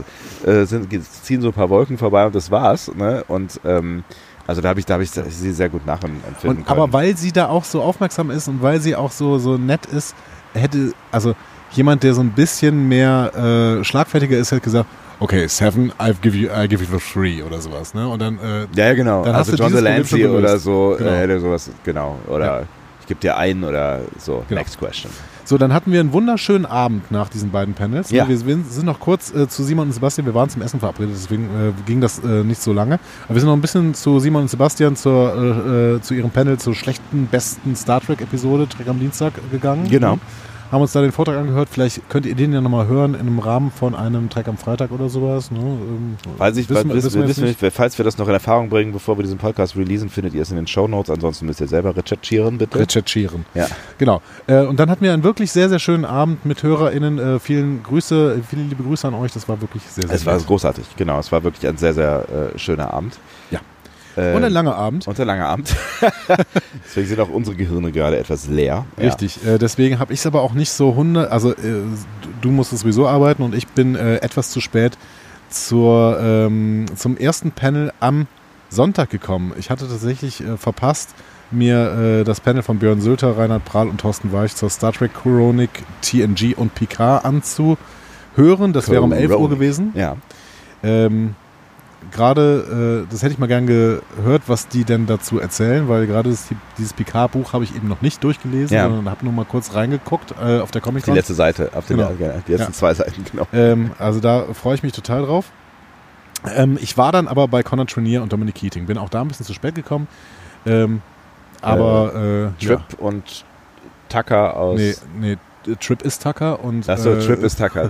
äh, sind, ziehen so ein paar Wolken vorbei und das war's. Ne? Und ähm, also da habe ich, da habe ich sie sehr gut nachempfinden Und, können. aber weil sie da auch so aufmerksam ist und weil sie auch so, so nett ist, hätte, also jemand, der so ein bisschen mehr äh, schlagfertiger ist, hätte gesagt, okay, seven, I give you, I give you the three oder sowas, ne? Und dann, äh, ja, genau. Dann hast also du John Delancey oder so Genau. äh, hätte sowas, genau. Oder Ja. ich gebe dir einen oder so. Genau. Next question. So, dann hatten wir einen wunderschönen Abend nach diesen beiden Panels. ne? Ja. Wir sind noch kurz äh, zu Simon und Sebastian, wir waren zum Essen verabredet, deswegen äh, ging das äh, nicht so lange. Aber wir sind noch ein bisschen zu Simon und Sebastian zur, äh, äh, zu ihrem Panel zur schlechten, besten Star Trek-Episode, Trek am Dienstag, gegangen. Genau. Haben uns da den Vortrag angehört. Vielleicht könnt ihr den ja nochmal hören in einem Rahmen von einem Track am Freitag oder sowas. Ne? Ähm, Falls, ich, wissen wir- wissen, wissen wir wissen nicht, falls wir das noch in Erfahrung bringen, bevor wir diesen Podcast releasen, findet ihr es in den Show Notes. Ansonsten müsst ihr selber recherchieren, bitte. recherchieren. ja. Genau. Äh, und dann hatten wir einen wirklich sehr, sehr schönen Abend mit HörerInnen. Äh, vielen Grüße, viele liebe Grüße an euch. Das war wirklich sehr, sehr Es war großartig, genau. Es war wirklich ein sehr, sehr äh, schöner Abend. Ja. Äh, Und ein langer Abend. und ein langer Abend. Deswegen sind auch unsere Gehirne gerade etwas leer. Ja. Richtig. Äh, deswegen habe ich es aber auch nicht so hundert. Also äh, du musstest sowieso arbeiten und ich bin äh, etwas zu spät zur, ähm, zum ersten Panel am Sonntag gekommen. Ich hatte tatsächlich äh, verpasst, mir äh, das Panel von Björn Sülter, Reinhard Prahl und Thorsten Weich zur Star Trek Chronik, TNG und Picard anzuhören. Das wäre um 11 Uhr gewesen. Ja. Ähm, gerade, äh, das hätte ich mal gern gehört, was die denn dazu erzählen, weil gerade das, dieses Picard-Buch habe ich eben noch nicht durchgelesen, Ja. sondern habe nur mal kurz reingeguckt äh, auf der comic Die letzte Seite, auf den, Genau. ja, die letzten Ja. zwei Seiten, genau. ähm, Also da freue ich mich total drauf. Ähm, ich war dann aber bei Connor Trenier und Dominic Keating. Bin auch da ein bisschen zu spät gekommen. Ähm, aber äh, Trip und Tucker aus. nee, nee, Trip ist Tucker und Achso, äh, Trip ist Tucker.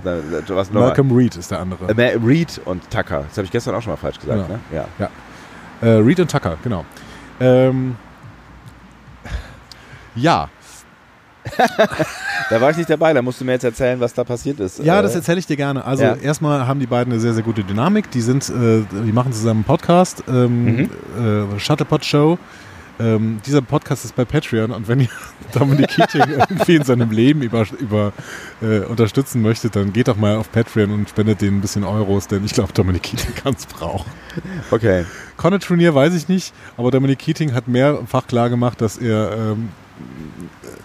Malcolm Reed ist der andere. Äh, Reed und Tucker. Das habe ich gestern auch schon mal falsch gesagt. Genau. Ne? Ja. Äh, Reed und Tucker, genau. Ähm, ja, Da war ich nicht dabei, da musst du mir jetzt erzählen, was da passiert ist. Ja, Äh, das erzähle ich dir gerne. Also Ja. erstmal haben die beiden eine sehr, sehr gute Dynamik. Die sind, äh, die machen zusammen einen Podcast, ähm, Mhm. äh, Shuttlepod Show. Ähm, dieser Podcast ist bei Patreon und wenn ihr Dominic Keating irgendwie in seinem Leben über, über äh, unterstützen möchtet, dann geht doch mal auf Patreon und spendet denen ein bisschen Euros, denn ich glaube, Dominic Keating kann es brauchen. Okay. Conor Trunier weiß ich nicht, aber Dominic Keating hat mehrfach klar gemacht, dass er ähm,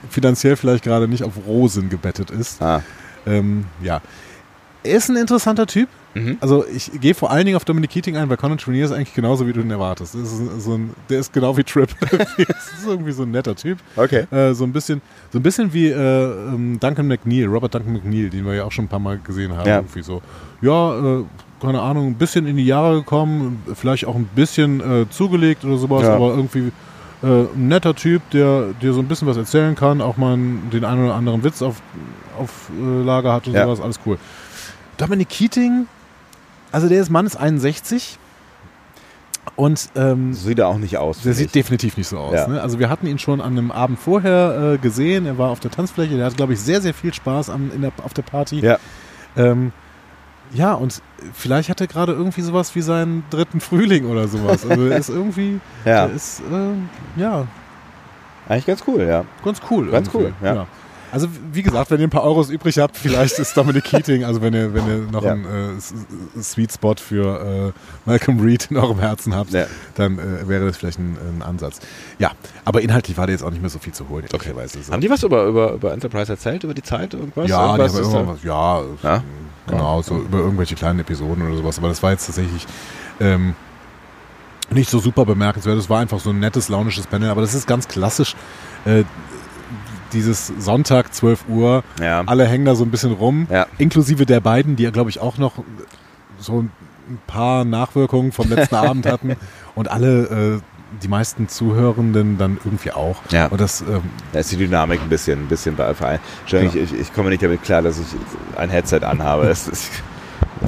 finanziell vielleicht gerade nicht auf Rosen gebettet ist. Ah. Ähm, ja. Er ist ein interessanter Typ. Mhm. Also ich gehe vor allen Dingen auf Dominic Keating ein, weil Conan Trenier ist eigentlich genauso, wie du ihn erwartest. Ist so ein, der ist genau wie Trip. ist irgendwie so ein netter Typ. Okay. Äh, so ein bisschen, so ein bisschen wie äh, ähm, Duncan McNeil, Robert Duncan McNeil, den wir ja auch schon ein paar Mal gesehen haben. Ja. Irgendwie so. Ja, äh, keine Ahnung, ein bisschen in die Jahre gekommen, vielleicht auch ein bisschen äh, zugelegt oder sowas, Ja. aber irgendwie äh, ein netter Typ, der dir so ein bisschen was erzählen kann, auch mal den einen oder anderen Witz auf, auf äh, Lager hat und Ja. sowas, alles cool. Dominic Keating, also der ist Mann ist 61 und ähm, So sieht er auch nicht aus. der sieht ich. definitiv nicht so aus. Ja. Ne? Also wir hatten ihn schon an einem Abend vorher äh, gesehen. Er war auf der Tanzfläche. Der hat, glaube ich, sehr, sehr viel Spaß am, in der, auf der Party. Ja. Ähm, ja, und vielleicht hat er gerade irgendwie sowas wie seinen dritten Frühling oder sowas. Also er ist irgendwie, Ja. ist, äh, ja, Eigentlich ganz cool, ja. ganz cool. Ganz irgendwie. cool, ja. Also wie gesagt, wenn ihr ein paar Euros übrig habt, vielleicht ist Dominic Keating, also wenn ihr, wenn ihr noch Ja. einen äh, Sweet Spot für äh, Malcolm Reed in eurem Herzen habt, Ja. dann äh, wäre das vielleicht ein, ein Ansatz. Ja, aber inhaltlich war da jetzt auch nicht mehr so viel zu holen, ehrlicherweise. So. Haben die was über, über, über Enterprise erzählt, über die Zeit? Irgendwas? ja, die irgendwas haben ist irgendwann was, ja, Ja? genau, so über irgendwelche kleinen Episoden oder sowas. Aber das war jetzt tatsächlich ähm, nicht so super bemerkenswert. Es war einfach so ein nettes, launisches Panel. Aber das ist ganz klassisch. Äh, dieses Sonntag, 12 Uhr, ja. alle hängen da so ein bisschen rum, Ja. inklusive der beiden, die ja, glaube ich, auch noch so ein paar Nachwirkungen vom letzten Abend hatten. Und alle, äh, die meisten Zuhörenden dann irgendwie auch. Ja. Und das, ähm, Da ist die Dynamik ein bisschen, ein bisschen bei Verein. Entschuldigung, ich, ich komme nicht damit klar, dass ich ein Headset anhabe. Es ist,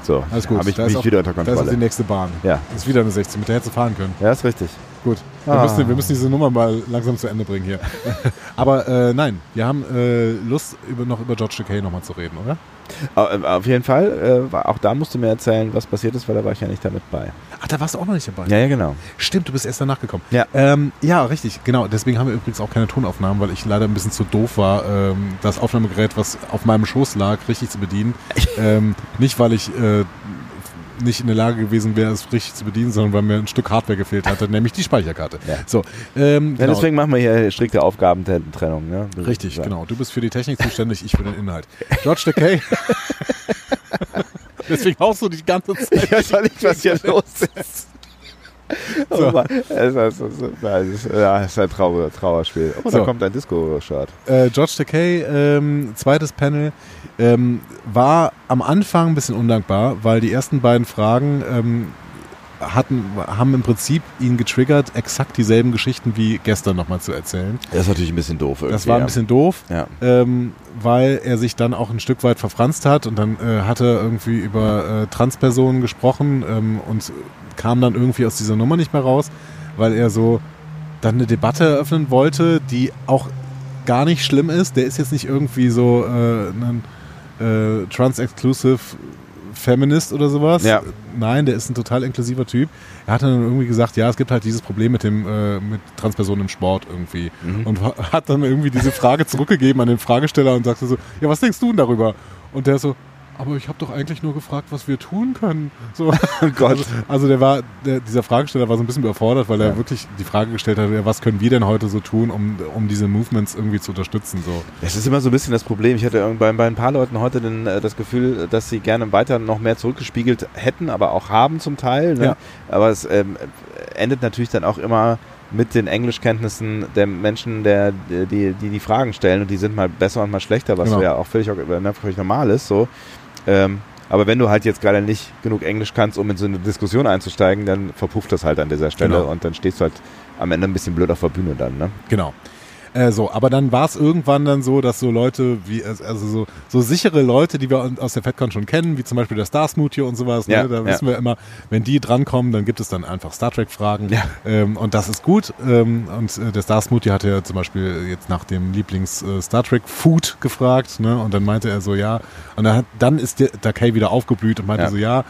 so, alles gut. habe ich ist mich auch- wieder unter Da ist auch die Kontrolle. nächste Bahn. Ja. Das ist wieder eine 16, mit der hättest du fahren können. Ja, ist richtig. Gut. Wir, Ah. müssen, wir müssen diese Nummer mal langsam zu Ende bringen hier. Aber äh, nein, wir haben äh, Lust, über, noch über George Takei nochmal zu reden, oder? Äh, Auf jeden Fall, äh, auch da musst du mir erzählen, was passiert ist, weil da war ich ja nicht damit bei. Ach, da warst du auch noch nicht dabei. Ja, ja, genau. Stimmt, du bist erst danach gekommen. Ja. Ähm, ja, richtig, genau. Deswegen haben wir übrigens auch keine Tonaufnahmen, weil ich leider ein bisschen zu doof war, ähm, das Aufnahmegerät, was auf meinem Schoß lag, richtig zu bedienen. ähm, nicht, weil ich äh, nicht in der Lage gewesen wäre, es richtig zu bedienen, sondern weil mir ein Stück Hardware gefehlt hatte, nämlich die Speicherkarte. Ja. So, ähm, Ja, genau. deswegen machen wir hier strikte Aufgabentrennung. Ne? Richtig, Ja. genau. Du bist für die Technik zuständig, ich für den Inhalt. George Takei. Deswegen haust du die ganze Zeit. Ich weiß auch nicht, was hier los ist. So. Oh. Es ist, es ist, es ist, ja, es ist ein Trauer, Trauerspiel. Oh, So. da kommt ein Disco-Shirt. Äh, George Takei, ähm, zweites Panel, ähm, war am Anfang ein bisschen undankbar, weil die ersten beiden Fragen ähm, hatten, haben im Prinzip ihn getriggert, exakt dieselben Geschichten wie gestern nochmal zu erzählen. Das ist natürlich ein bisschen doof. Irgendwie, Das war ein bisschen doof. Ja. ähm, weil er sich dann auch ein Stück weit verfranst hat und dann äh, hat er irgendwie über äh, Transpersonen gesprochen ähm, und kam dann irgendwie aus dieser Nummer nicht mehr raus, weil er so dann eine Debatte eröffnen wollte, die auch gar nicht schlimm ist. Der ist jetzt nicht irgendwie so äh, ein äh, trans-exclusive Feminist oder sowas. Ja. Nein, der ist ein total inklusiver Typ. Er hat dann irgendwie gesagt, ja, es gibt halt dieses Problem mit dem äh, mit Transpersonen im Sport irgendwie Mhm. und ha- hat dann irgendwie diese Frage zurückgegeben an den Fragesteller und sagte so, ja, was denkst du denn darüber? Und der so, aber ich habe doch eigentlich nur gefragt, was wir tun können. So. Oh Gott. Also, also der war, der, dieser Fragesteller war so ein bisschen überfordert, weil er Ja. wirklich die Frage gestellt hat, was können wir denn heute so tun, um, um diese Movements irgendwie zu unterstützen. So. Es ist immer so ein bisschen das Problem. Ich hatte bei, bei ein paar Leuten heute den, äh, das Gefühl, dass sie gerne weiter noch mehr zurückgespiegelt hätten, aber auch haben zum Teil. Ne? Ja. Aber es ähm, endet natürlich dann auch immer mit den Englischkenntnissen der Menschen, der, die, die die Fragen stellen und die sind mal besser und mal schlechter, was Genau. ja auch völlig, ne, völlig normal ist. So. Ähm, aber wenn du halt jetzt gerade nicht genug Englisch kannst, um in so eine Diskussion einzusteigen, dann verpufft das halt an dieser Stelle Genau. und dann stehst du halt am Ende ein bisschen blöd auf der Bühne dann. Ne? Genau. Äh, so, aber dann war es irgendwann dann so, dass so Leute wie, also so, so sichere Leute, die wir aus der FedCon schon kennen, wie zum Beispiel der Star Smoothie und sowas, Ja, ne, da ja. wissen wir immer, wenn die drankommen, dann gibt es dann einfach Star Trek-Fragen. Ja. Ähm, und das ist gut. Ähm, und äh, der Star Smoothie hatte ja zum Beispiel jetzt nach dem Lieblings-Star Trek-Food gefragt, ne? Und dann meinte er so, ja, und dann, hat, dann ist der Takei wieder aufgeblüht und meinte so, ja,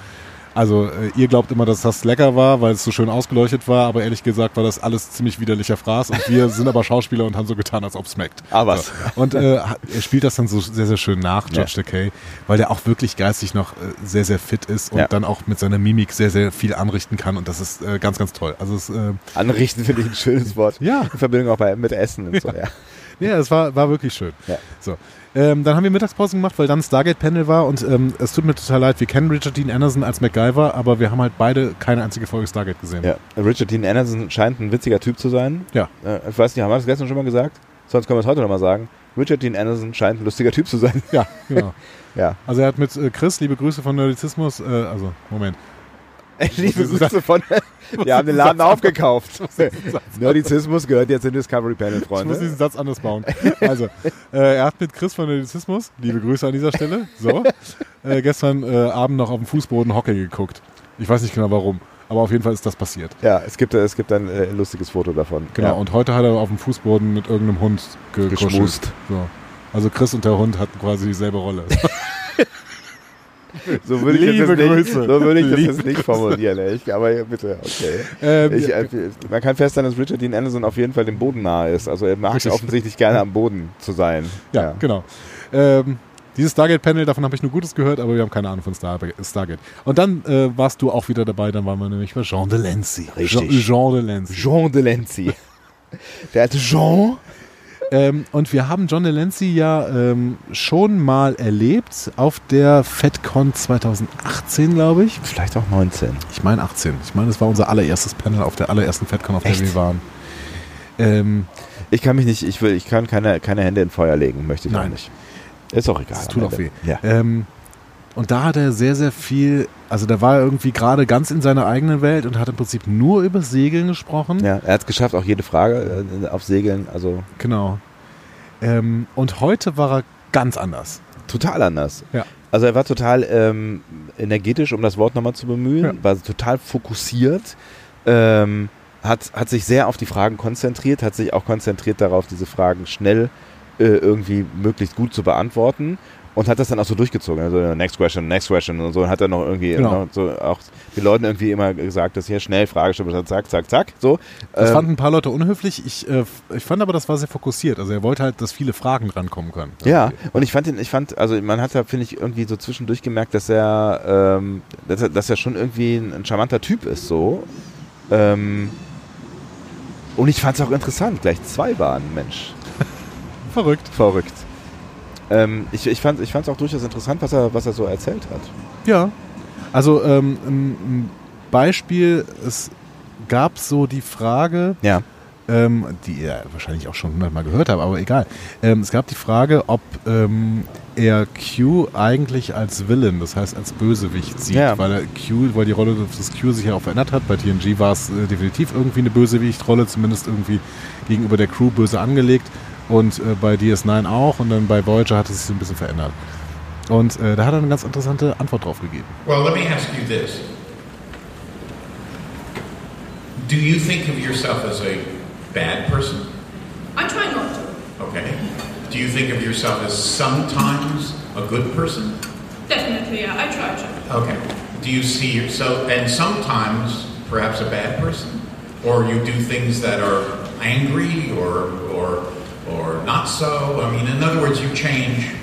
Also äh, ihr glaubt immer, dass das lecker war, weil es so schön ausgeleuchtet war, aber ehrlich gesagt war das alles ziemlich widerlicher Fraß und wir sind aber Schauspieler und haben so getan, als ob es schmeckt. Ah, was? So. Und äh, er spielt das dann so sehr, sehr schön nach, Ja. George Takei, weil der auch wirklich geistig noch äh, sehr, sehr fit ist und Ja. dann auch mit seiner Mimik sehr, sehr viel anrichten kann und das ist äh, ganz, ganz toll. Also es, äh, Anrichten finde ich ein schönes Wort. Ja. In Verbindung auch bei, mit Essen und so, ja. Ja, es war, war wirklich schön. Ja. So. Ähm, dann haben wir Mittagspause gemacht, weil dann Stargate-Panel war und ähm, es tut mir total leid, wir kennen Richard Dean Anderson als MacGyver, aber wir haben halt beide keine einzige Folge Stargate gesehen. ja. Richard Dean Anderson scheint ein witziger Typ zu sein. Ja. Äh, ich weiß nicht, haben wir das gestern schon mal gesagt? Sonst können wir es heute nochmal sagen. Richard Dean Anderson scheint ein lustiger Typ zu sein. Ja, genau. Ja. Also er hat mit äh, Chris, liebe Grüße von Nerdizismus, äh, also Moment. Liebe Grüße von. Wir haben den Laden aufgekauft. Nerdizismus gehört jetzt in Discovery Panel, Ich muss Freunde. diesen Satz anders bauen. Also, äh, er hat mit Chris von Nerdizismus, liebe Grüße an dieser Stelle, so, äh, gestern äh, Abend noch auf dem Fußboden Hockey geguckt. Ich weiß nicht genau warum, aber auf jeden Fall ist das passiert. Ja, es gibt, es gibt ein äh, lustiges Foto davon. Genau, Ja. und heute hat er auf dem Fußboden mit irgendeinem Hund ge Geschmust. So. Also Chris und der Hund hatten quasi dieselbe Rolle. So würde ich das Liebe jetzt nicht, so würde ich das Liebe jetzt nicht formulieren, echt. Aber ja, bitte, okay. Ähm, Ich, äh, man kann feststellen, dass Richard Dean Anderson auf jeden Fall dem Boden nahe ist. Also er mag Richtig. offensichtlich gerne am Boden zu sein. ja, genau. Ähm, dieses Stargate-Panel, davon habe ich nur Gutes gehört, aber wir haben keine Ahnung von Star Stargate. Und dann äh, warst du auch wieder dabei, dann waren wir nämlich bei Jean Delancey. Richtig. Jean, Jean Delancey. Jean Delancey. Der alte Jean. Ähm, und wir haben John Delancey ja ähm, schon mal erlebt auf der FedCon 2018, glaube ich. Vielleicht auch 19. Ich meine 18. Ich meine, das war unser allererstes Panel auf der allerersten FedCon, auf Echt? der wir waren. Ähm, Ich kann mich nicht, ich will, ich kann keine, keine Hände in Feuer legen, möchte ich auch Nein. nicht. Ist auch egal. am tut auch weh. Ja. Ähm, und da hat er sehr, sehr viel, also da war er irgendwie gerade ganz in seiner eigenen Welt und hat im Prinzip nur über Segeln gesprochen. ja, er hat es geschafft, auch jede Frage äh, auf Segeln, also Genau. Ähm, und heute war er ganz anders. total anders. Ja. Also er war total ähm, energetisch, um das Wort nochmal zu bemühen, Ja. war total fokussiert, ähm, hat, hat sich sehr auf die Fragen konzentriert, hat sich auch konzentriert darauf, diese Fragen schnell äh, irgendwie möglichst gut zu beantworten und hat das dann auch so durchgezogen. Also next question, next question und so. Und hat dann noch irgendwie Genau. noch so auch den Leuten irgendwie immer gesagt, dass hier schnell Fragestellung, zack, zack, zack. So. Das Ähm, fanden ein paar Leute unhöflich. Ich, äh, ich fand aber, das war sehr fokussiert. Also er wollte halt, dass viele Fragen drankommen können. Ja, und ich fand ihn, ich fand, also man hat da, finde ich, irgendwie so zwischendurch gemerkt, dass er, ähm, dass er, dass er schon irgendwie ein, ein charmanter Typ ist, so. Ähm, und ich fand es auch interessant, gleich zwei waren, Mensch, Verrückt. verrückt. Ähm, ich ich fand es auch durchaus interessant, was er, was er so erzählt hat. Ja. Also ähm, ein, Beispiel, es gab so die Frage, Ja. ähm, die ihr wahrscheinlich auch schon hundertmal gehört habt, aber egal. Ähm, es gab die Frage, ob ähm, er Q eigentlich als Villain, das heißt als Bösewicht sieht, Ja. weil er Q, weil die Rolle des Q sich ja auch verändert hat. Bei TNG war es äh, definitiv irgendwie eine Bösewichtrolle, zumindest irgendwie gegenüber der Crew böse angelegt und äh, bei DS9 auch und dann bei Voyager hat es sich so ein bisschen verändert. Und äh, da hat er eine ganz interessante Antwort drauf gegeben. Well, let me ask you this. Do you think of yourself as a bad person? I try not to. Okay. Do you think of yourself as sometimes a good person? Definitely, yeah, I try to. Okay. Do you see yourself, and sometimes perhaps a bad person? Or you do things that are angry or, or, or not so? I mean, in other words, you change,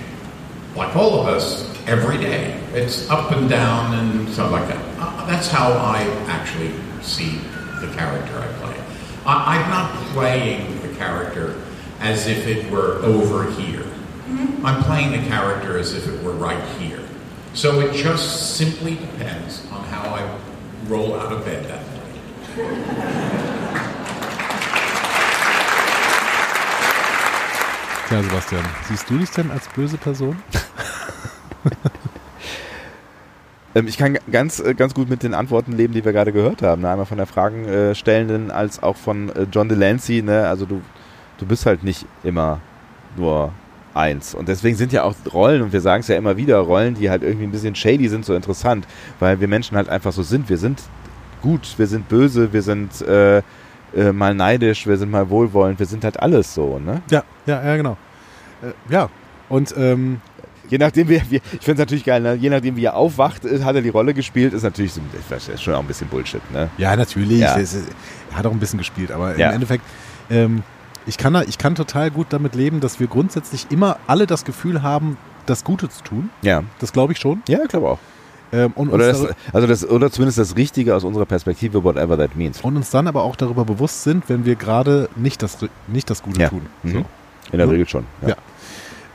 like all of us, every day. It's up and down and stuff like that. Uh, that's how I actually see the character I play. I, I'm not playing the character as if it were over here. I'm playing the character as if it were right here. So it just simply depends on how I roll out of bed that morning. Ja, Sebastian, siehst du dich denn als böse Person? Ähm, ich kann ganz, äh, ganz gut mit den Antworten leben, die wir gerade gehört haben. Ne? Einmal von der Fragenstellenden als auch von äh, John Delancey. Ne? Also du, du bist halt nicht immer nur eins. Und deswegen sind ja auch Rollen, und wir sagen es ja immer wieder, Rollen, die halt irgendwie ein bisschen shady sind, so interessant, weil wir Menschen halt einfach so sind. Wir sind gut, wir sind böse, wir sind äh, äh, mal neidisch, wir sind mal wohlwollend, wir sind halt alles so. Ne? Ja, ja, ja, genau. Äh, ja, und ähm, je nachdem, wie, wie ich finde es natürlich geil, ne? je nachdem, wie er aufwacht, äh, hat er die Rolle gespielt, ist natürlich so, ist schon auch ein bisschen Bullshit. Ne? Ja, natürlich. Ja. Es- Er hat auch ein bisschen gespielt, aber Ja. im Endeffekt, ähm, ich, kann, ich kann total gut damit leben, dass wir grundsätzlich immer alle das Gefühl haben, das Gute zu tun. Ja, Das glaube ich schon. ja, ich glaube auch. Ähm, und, Oder, das, also das, oder zumindest das Richtige aus unserer Perspektive, whatever that means. und uns dann aber auch darüber bewusst sind, wenn wir gerade nicht das, nicht das Gute Ja. tun. Mhm. So. In der Ja. Regel schon. Ja.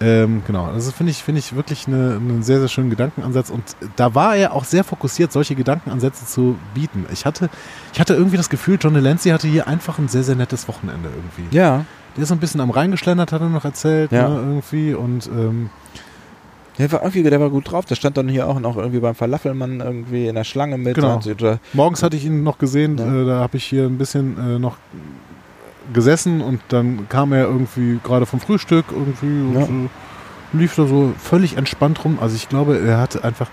Ähm, genau, also finde ich, finde ich wirklich eine, einen sehr, sehr schönen Gedankenansatz und da war er auch sehr fokussiert, solche Gedankenansätze zu bieten. Ich hatte, ich hatte irgendwie das Gefühl, John Delancey hatte hier einfach ein sehr, sehr nettes Wochenende irgendwie. Ja. Der ist so ein bisschen am Rhein geschlendert, hat er noch erzählt, Ja. ne, irgendwie und ähm, Der war irgendwie, der war gut drauf. Der stand dann hier auch noch irgendwie beim Falafelmann irgendwie in der Schlange mit. Genau. Morgens hatte ich ihn noch gesehen, Ja. äh, da habe ich hier ein bisschen äh, noch gesessen und dann kam er irgendwie gerade vom Frühstück irgendwie Ja. und äh, lief da so völlig entspannt rum. Also ich glaube, er hatte einfach,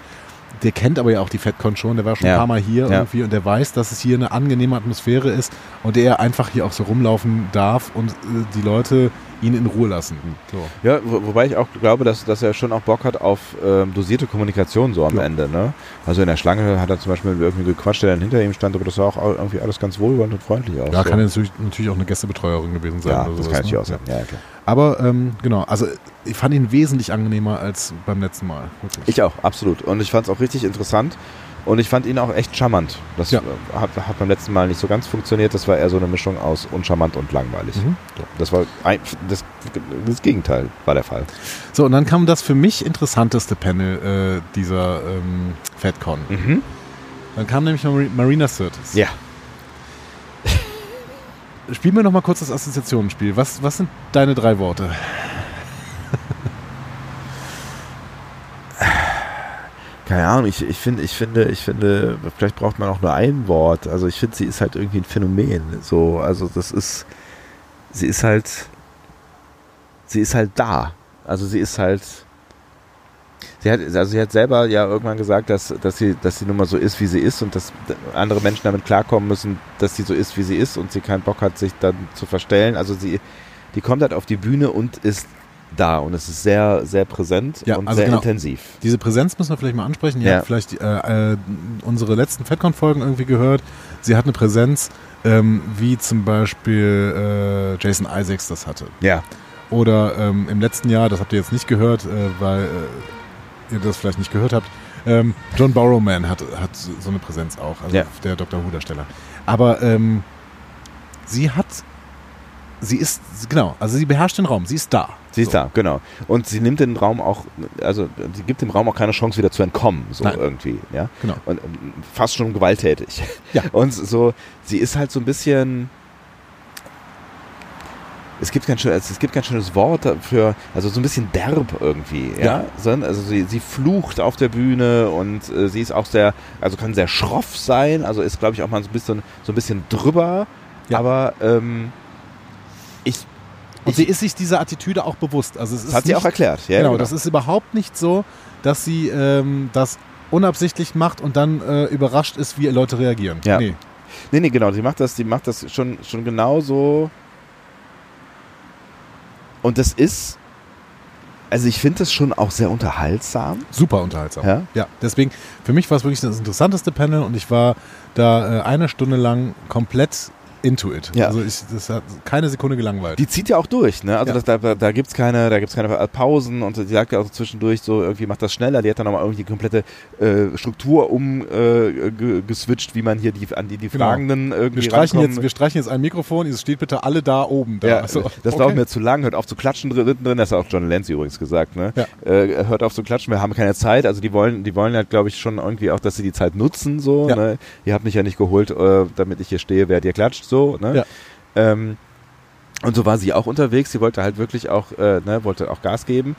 der kennt aber ja auch die FedCon schon, der war schon Ja. ein paar Mal hier Ja. irgendwie und der weiß, dass es hier eine angenehme Atmosphäre ist und er einfach hier auch so rumlaufen darf und äh, die Leute ihn in Ruhe lassen. So. ja, wo, wobei ich auch glaube, dass, dass er schon auch Bock hat auf ähm, dosierte Kommunikation so am Ja. Ende. Ne? Also in der Schlange hat er zum Beispiel irgendwie gequatscht, der dann hinter ihm stand, aber das sah auch irgendwie alles ganz wohlwollend und freundlich aus. Ja, so. kann ja natürlich, natürlich auch eine Gästebetreuerin gewesen sein. ja, das sowas, kann natürlich ne? auch sein. Ja, klar. Aber ähm, genau, also ich fand ihn wesentlich angenehmer als beim letzten Mal. Wirklich. Ich auch, absolut. Und ich fand es auch richtig interessant. Und ich fand ihn auch echt charmant. Das Ja. äh, hat, hat beim letzten Mal nicht so ganz funktioniert. Das war eher so eine Mischung aus uncharmant und langweilig. Mhm. Das war ein, das, das Gegenteil war der Fall. So, und dann kam das für mich interessanteste Panel äh, dieser ähm, FedCon. Mhm. Dann kam nämlich Mar Marina Sirtis. Ja. Spiel mir noch mal kurz das Assoziationsspiel. Was, was sind deine drei Worte? Keine Ahnung, ich, ich, finde, ich, finde, ich finde, vielleicht braucht man auch nur ein Wort. Also ich finde, sie ist halt irgendwie ein Phänomen. So, also das ist, sie ist halt, sie ist halt da. Also sie ist halt, sie hat, also sie hat selber ja irgendwann gesagt, dass, dass sie, dass sie nun mal so ist, wie sie ist und dass andere Menschen damit klarkommen müssen, dass sie so ist, wie sie ist und sie keinen Bock hat, sich dann zu verstellen. Also sie, die kommt halt auf die Bühne und ist da und es ist sehr, sehr präsent Ja, und also sehr genau. intensiv. Diese Präsenz müssen wir vielleicht mal ansprechen. Ihr Ja. habt vielleicht äh, äh, unsere letzten FedCon-Folgen irgendwie gehört. Sie hat eine Präsenz, ähm, wie zum Beispiel äh, Jason Isaacs das hatte. Ja. Oder ähm, im letzten Jahr, das habt ihr jetzt nicht gehört, äh, weil äh, ihr das vielleicht nicht gehört habt, ähm, John Borrowman hat, hat so eine Präsenz auch, also Ja. der Dr. Who-Darsteller. Aber ähm, sie hat, sie ist, genau, also sie beherrscht den Raum, sie ist da. Sie ist So. da, genau. Und sie nimmt den Raum auch, also sie gibt dem Raum auch keine Chance wieder zu entkommen, so Nein. irgendwie, ja. Genau. Und ähm, fast schon gewalttätig. Ja. Und so, sie ist halt so ein bisschen. Es gibt kein, es gibt kein schönes Wort dafür, also so ein bisschen derb irgendwie, ja. Ja. Also sie, sie flucht auf der Bühne und äh, sie ist auch sehr, also kann sehr schroff sein, also ist glaube ich auch mal so ein bisschen, so ein bisschen drüber, Ja. aber ähm, ich, Und ich sie ist sich dieser Attitüde auch bewusst. Also es das ist hat sie nicht, auch erklärt, ja. genau, das ist überhaupt nicht so, dass sie ähm, das unabsichtlich macht und dann äh, überrascht ist, wie Leute reagieren. Ja. Nee. Nee, nee, genau, die macht das, die macht das schon, schon genauso. Und das ist, also ich finde das schon auch sehr unterhaltsam. Super unterhaltsam. Ja? ja, deswegen, für mich war es wirklich das interessanteste Panel und ich war da äh, eine Stunde lang komplett into it. Ja. Also ich, das hat keine Sekunde gelangweilt. Die zieht ja auch durch, ne? Also Ja. das, da, da gibt's keine, da gibt's keine Pausen und sie sagt ja auch zwischendurch so, irgendwie macht das schneller. Die hat dann nochmal irgendwie die komplette äh, Struktur umgeswitcht, äh, wie man hier die, an die, die Genau. Fragenden irgendwie wir, streichen rankommen. jetzt, wir streichen jetzt ein Mikrofon, es steht bitte alle da oben. Da. Ja, Also, das okay. dauert mir zu lang, hört auf zu klatschen drin, drin. das hat auch John Lenz übrigens gesagt, ne? Ja. Äh, hört auf zu klatschen, wir haben keine Zeit, also die wollen, die wollen halt, glaube ich, schon irgendwie auch, dass sie die Zeit nutzen, so, ne? Ihr habt mich ja nicht geholt, äh, damit ich hier stehe, während ihr klatscht, so, ne? Ja. Ähm, und so war sie auch unterwegs, sie wollte halt wirklich auch, äh, ne, wollte auch Gas geben.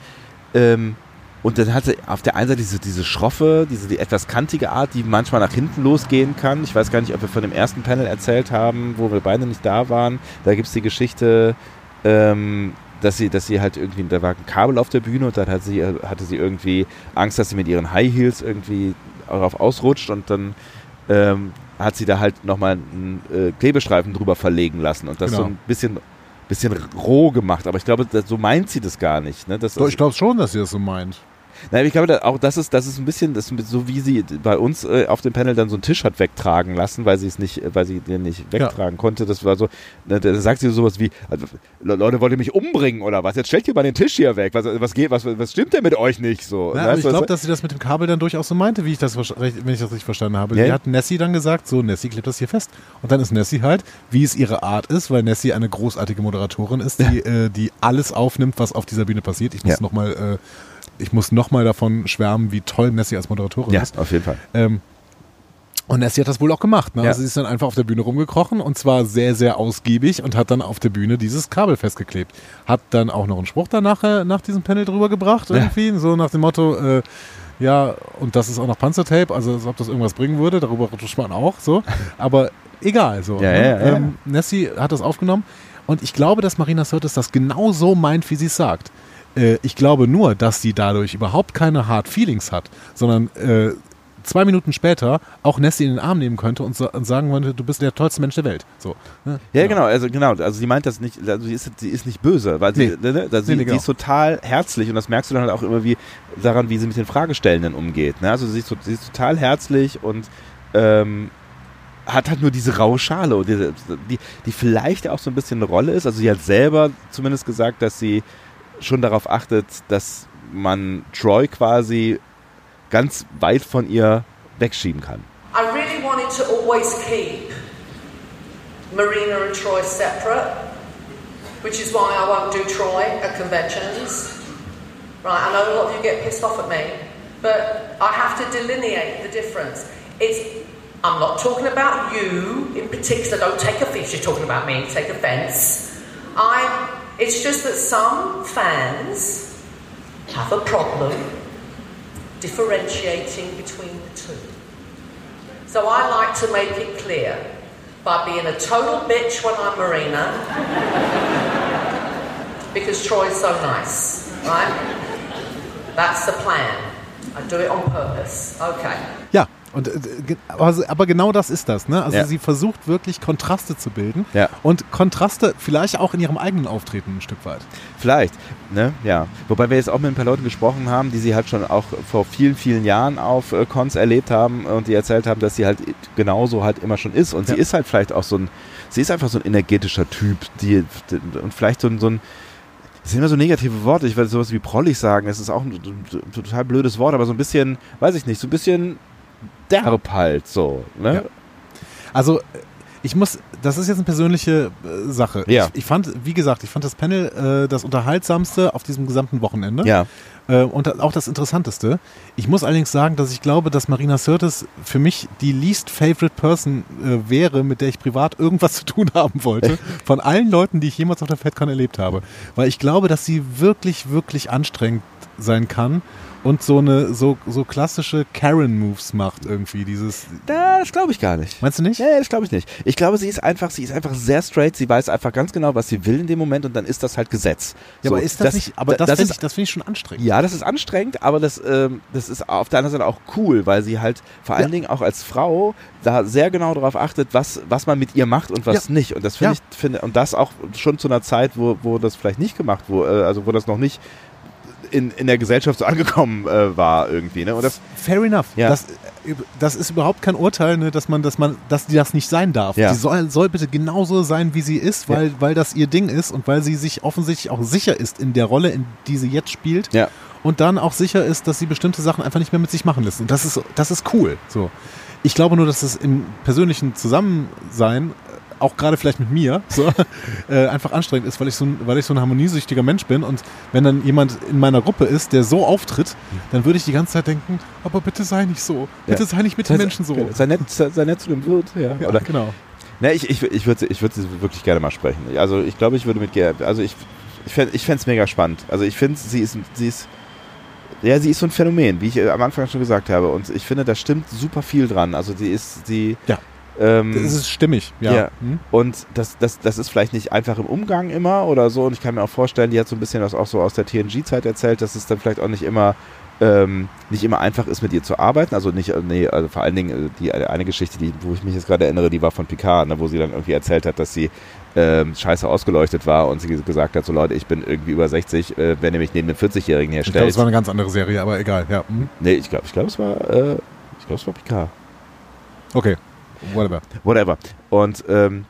Ähm, und dann hatte auf der einen Seite diese, diese schroffe, diese die etwas kantige Art, die manchmal nach hinten losgehen kann. Ich weiß gar nicht, ob wir von dem ersten Panel erzählt haben, wo wir beide nicht da waren. Da gibt's die Geschichte, ähm, dass sie, dass sie halt irgendwie, da war ein Kabel auf der Bühne und dann hat sie, hatte sie irgendwie Angst, dass sie mit ihren High Heels irgendwie darauf ausrutscht und dann ähm, hat sie da halt nochmal einen äh, Klebestreifen drüber verlegen lassen und das Genau. so ein bisschen, bisschen roh gemacht. Aber ich glaube, das, so meint sie das gar nicht. Ne? Das, Doch, ich glaube schon, dass sie das so meint. Nein, ich glaube, auch das ist, das ist ein bisschen, das so wie sie bei uns äh, auf dem Panel dann so einen Tisch hat wegtragen lassen, weil sie es nicht, weil sie den nicht wegtragen konnte. Das war so, da, da sagt sie sowas wie, also, Le- Leute, wollt ihr mich umbringen oder was? Jetzt stellt ihr mal den Tisch hier weg. Was, was geht, was, was stimmt denn mit euch nicht so? Ja, ich glaube, dass sie das mit dem Kabel dann durchaus so meinte, wie ich das, wenn ich das richtig verstanden habe. Ja. Die hat Nessie dann gesagt, so, Nessie klebt das hier fest. Und dann ist Nessie halt, wie es ihre Art ist, weil Nessie eine großartige Moderatorin ist, die, äh, die alles aufnimmt, was auf dieser Bühne passiert. Ich muss Ja. noch mal, äh, ich muss noch mal davon schwärmen, wie toll Nessie als Moderatorin ja, ist. auf jeden Fall. Ähm, und Nessie hat das wohl auch gemacht. Ne? Ja. Also sie ist dann einfach auf der Bühne rumgekrochen und zwar sehr, sehr ausgiebig und hat dann auf der Bühne dieses Kabel festgeklebt. Hat dann auch noch einen Spruch danach äh, nach diesem Panel drüber gebracht, irgendwie, so nach dem Motto, äh, ja, und das ist auch noch Panzertape, also als ob das irgendwas bringen würde, darüber rutscht man auch so. Aber egal, so. Ja, ne? ja, ja. Ähm, Nessie hat das aufgenommen und ich glaube, dass Marina Sirtis das genau so meint, wie sie es sagt. Äh, ich glaube nur, dass sie dadurch überhaupt keine Hard Feelings hat, sondern äh, zwei Minuten später auch Nessie in den Arm nehmen könnte und, sa und sagen könnte, du bist der tollste Mensch der Welt. So. ne? Ja, genau, also genau, also sie meint das nicht, also sie ist, sie ist nicht böse, weil sie, Nee. ne, also sie, Nee, nee, sie genau. ist total herzlich und das merkst du dann halt auch immer wie daran, wie sie mit den Fragestellenden umgeht. Ne? Also sie ist, sie ist total herzlich und ähm, hat halt nur diese raue Schale, diese, die, die vielleicht auch so ein bisschen eine Rolle ist. Also sie hat selber zumindest gesagt, dass sie schon darauf achtet, dass man Troy quasi ganz weit von ihr wegschieben kann. I really wanted to always keep Marina and Troy separate, which is why I won't do Troy at conventions. Right, I know a lot of you get pissed off at me, but I have to delineate the difference. It's I'm not talking about you in particular, don't take offense, you're talking about me, take offense. I it's just that some fans have a problem differentiating between the two. So I like to make it clear by being a total bitch when I'm Marina, because Troy's so nice, right? That's the plan. I do it on purpose. Okay. Ja, und, äh, ge- aber, genau das ist das. Ne? Also Ja. sie versucht wirklich Kontraste zu bilden Ja. und Kontraste vielleicht auch in ihrem eigenen Auftreten ein Stück weit. Vielleicht, ne? Ja. Wobei wir jetzt auch mit ein paar Leuten gesprochen haben, die sie halt schon auch vor vielen, vielen Jahren auf äh, Cons erlebt haben und die erzählt haben, dass sie halt genauso halt immer schon ist. Und sie Ja. ist halt vielleicht auch so ein, sie ist einfach so ein energetischer Typ, die, und vielleicht so ein, so ein das sind immer so negative Worte. Ich würde sowas wie prollig sagen. Das ist auch ein total blödes Wort, aber so ein bisschen, weiß ich nicht, so ein bisschen derb halt so. Ne? Ja. Also ich muss, das ist jetzt eine persönliche äh, Sache. Ja. Ich, ich fand, wie gesagt, ich fand das Panel äh, das unterhaltsamste auf diesem gesamten Wochenende. Ja. Äh, und auch das Interessanteste. Ich muss allerdings sagen, dass ich glaube, dass Marina Sirtis für mich die least favorite person äh, wäre, mit der ich privat irgendwas zu tun haben wollte, von allen Leuten, die ich jemals auf der FedCon erlebt habe. Weil ich glaube, dass sie wirklich, wirklich anstrengend sein kann und so eine so, so klassische Karen-Moves macht irgendwie. Dieses. Da, das glaube ich gar nicht. Meinst du nicht? Nee, das glaube ich nicht. Ich glaube, sie ist einfach, sie ist einfach sehr straight. Sie weiß einfach ganz genau, was sie will in dem Moment und dann ist das halt Gesetz. Ja, So, aber ist das, nicht, aber da- das, finde ich, das finde ich schon anstrengend. ja, das ist anstrengend, aber das, ähm, das ist auf der anderen Seite auch cool, weil sie halt vor allen Ja. Dingen auch als Frau da sehr genau darauf achtet, was, was man mit ihr macht und was Ja. nicht. Und das finde Ja. ich, finde, und das auch schon zu einer Zeit, wo, wo das vielleicht nicht gemacht wurde, äh, also wo das noch nicht in, in der Gesellschaft so angekommen äh, war irgendwie. Ne? Und das, Fair enough. Ja. Das, das ist überhaupt kein Urteil, ne, dass man, dass man, dass die das nicht sein darf. Ja. Die soll, soll bitte genauso sein, wie sie ist, weil, weil das ihr Ding ist und weil sie sich offensichtlich auch sicher ist in der Rolle, in die sie jetzt spielt. Ja. Und dann auch sicher ist, dass sie bestimmte Sachen einfach nicht mehr mit sich machen lässt. Und das ist, das ist cool. So. Ich glaube nur, dass es im persönlichen Zusammensein auch gerade vielleicht mit mir so, äh, einfach anstrengend ist, weil ich, so ein, weil ich so ein harmoniesüchtiger Mensch bin und wenn dann jemand in meiner Gruppe ist, der so auftritt, dann würde ich die ganze Zeit denken, aber bitte sei nicht so, bitte Ja. sei nicht mit den Menschen so. Sei nett, sei, sei nett zu dem Wirt. Ja. Ja, Oder, genau. Ne, ich, ich, ich würde ich würd sie wirklich gerne mal sprechen. Also ich glaube, ich würde mit also ich, ich fände es mega spannend. Also ich finde, sie ist, sie ist, ja, sie ist so ein Phänomen, wie ich äh, am Anfang schon gesagt habe. Und ich finde, da stimmt super viel dran. Also sie ist, sie, Ja. Ähm, Das ist stimmig, ja. ja. Hm? Und das, das, das ist vielleicht nicht einfach im Umgang immer oder so. Und ich kann mir auch vorstellen, die hat so ein bisschen das auch so aus der TNG-Zeit erzählt, dass es dann vielleicht auch nicht immer ähm, nicht immer einfach ist, mit ihr zu arbeiten. Also nicht, nee, also vor allen Dingen äh, die eine Geschichte, die, wo ich mich jetzt gerade erinnere, die war von Picard, ne, wo sie dann irgendwie erzählt hat, dass sie ähm, scheiße ausgeleuchtet war und sie gesagt hat, so Leute, ich bin irgendwie über 60, äh, wenn ihr mich neben einem 40-Jährigen Ich glaube, herstellt. es war eine ganz andere Serie, aber egal, ja. Hm? nee, ich glaube, ich glaube, es war, äh, ich glaube, es war Picard. Okay, whatever. whatever. Und ähm,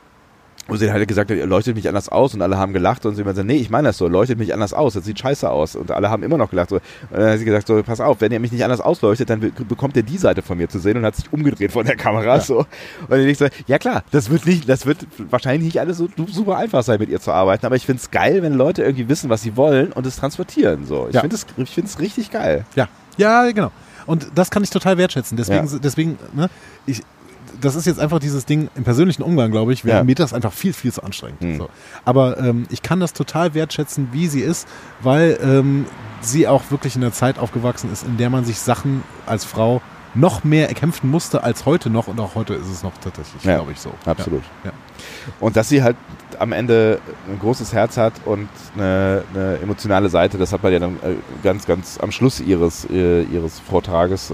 wo sie halt gesagt hat, ihr leuchtet mich anders aus und alle haben gelacht und sie immer so, nee, ich meine das so, leuchtet mich anders aus, das sieht scheiße aus und alle haben immer noch gelacht. So. Und dann hat sie gesagt, so, pass auf, wenn ihr mich nicht anders ausleuchtet, dann be- bekommt ihr die Seite von mir zu sehen und hat sich umgedreht von der Kamera so. Und ich so, ja klar, das wird nicht, das wird wahrscheinlich nicht alles so super einfach sein, mit ihr zu arbeiten, aber ich find's geil, wenn Leute irgendwie wissen, was sie wollen und es transportieren. So. Ich Ja. finde es ich find's richtig geil. Ja, ja, genau. Und das kann ich total wertschätzen. Deswegen, Ja. deswegen, ne, ich, das ist jetzt einfach dieses Ding im persönlichen Umgang, glaube ich. wäre Ja. Mir das einfach viel, viel zu anstrengend. Hm. So. Aber ähm, ich kann das total wertschätzen, wie sie ist, weil ähm, sie auch wirklich in einer Zeit aufgewachsen ist, in der man sich Sachen als Frau noch mehr erkämpfen musste als heute noch. Und auch heute ist es noch tatsächlich, Ja, glaube ich, so. absolut. Ja. Und dass sie halt am Ende ein großes Herz hat und eine, eine emotionale Seite, das hat man ja dann äh, ganz, ganz am Schluss ihres, äh, ihres Vortrages,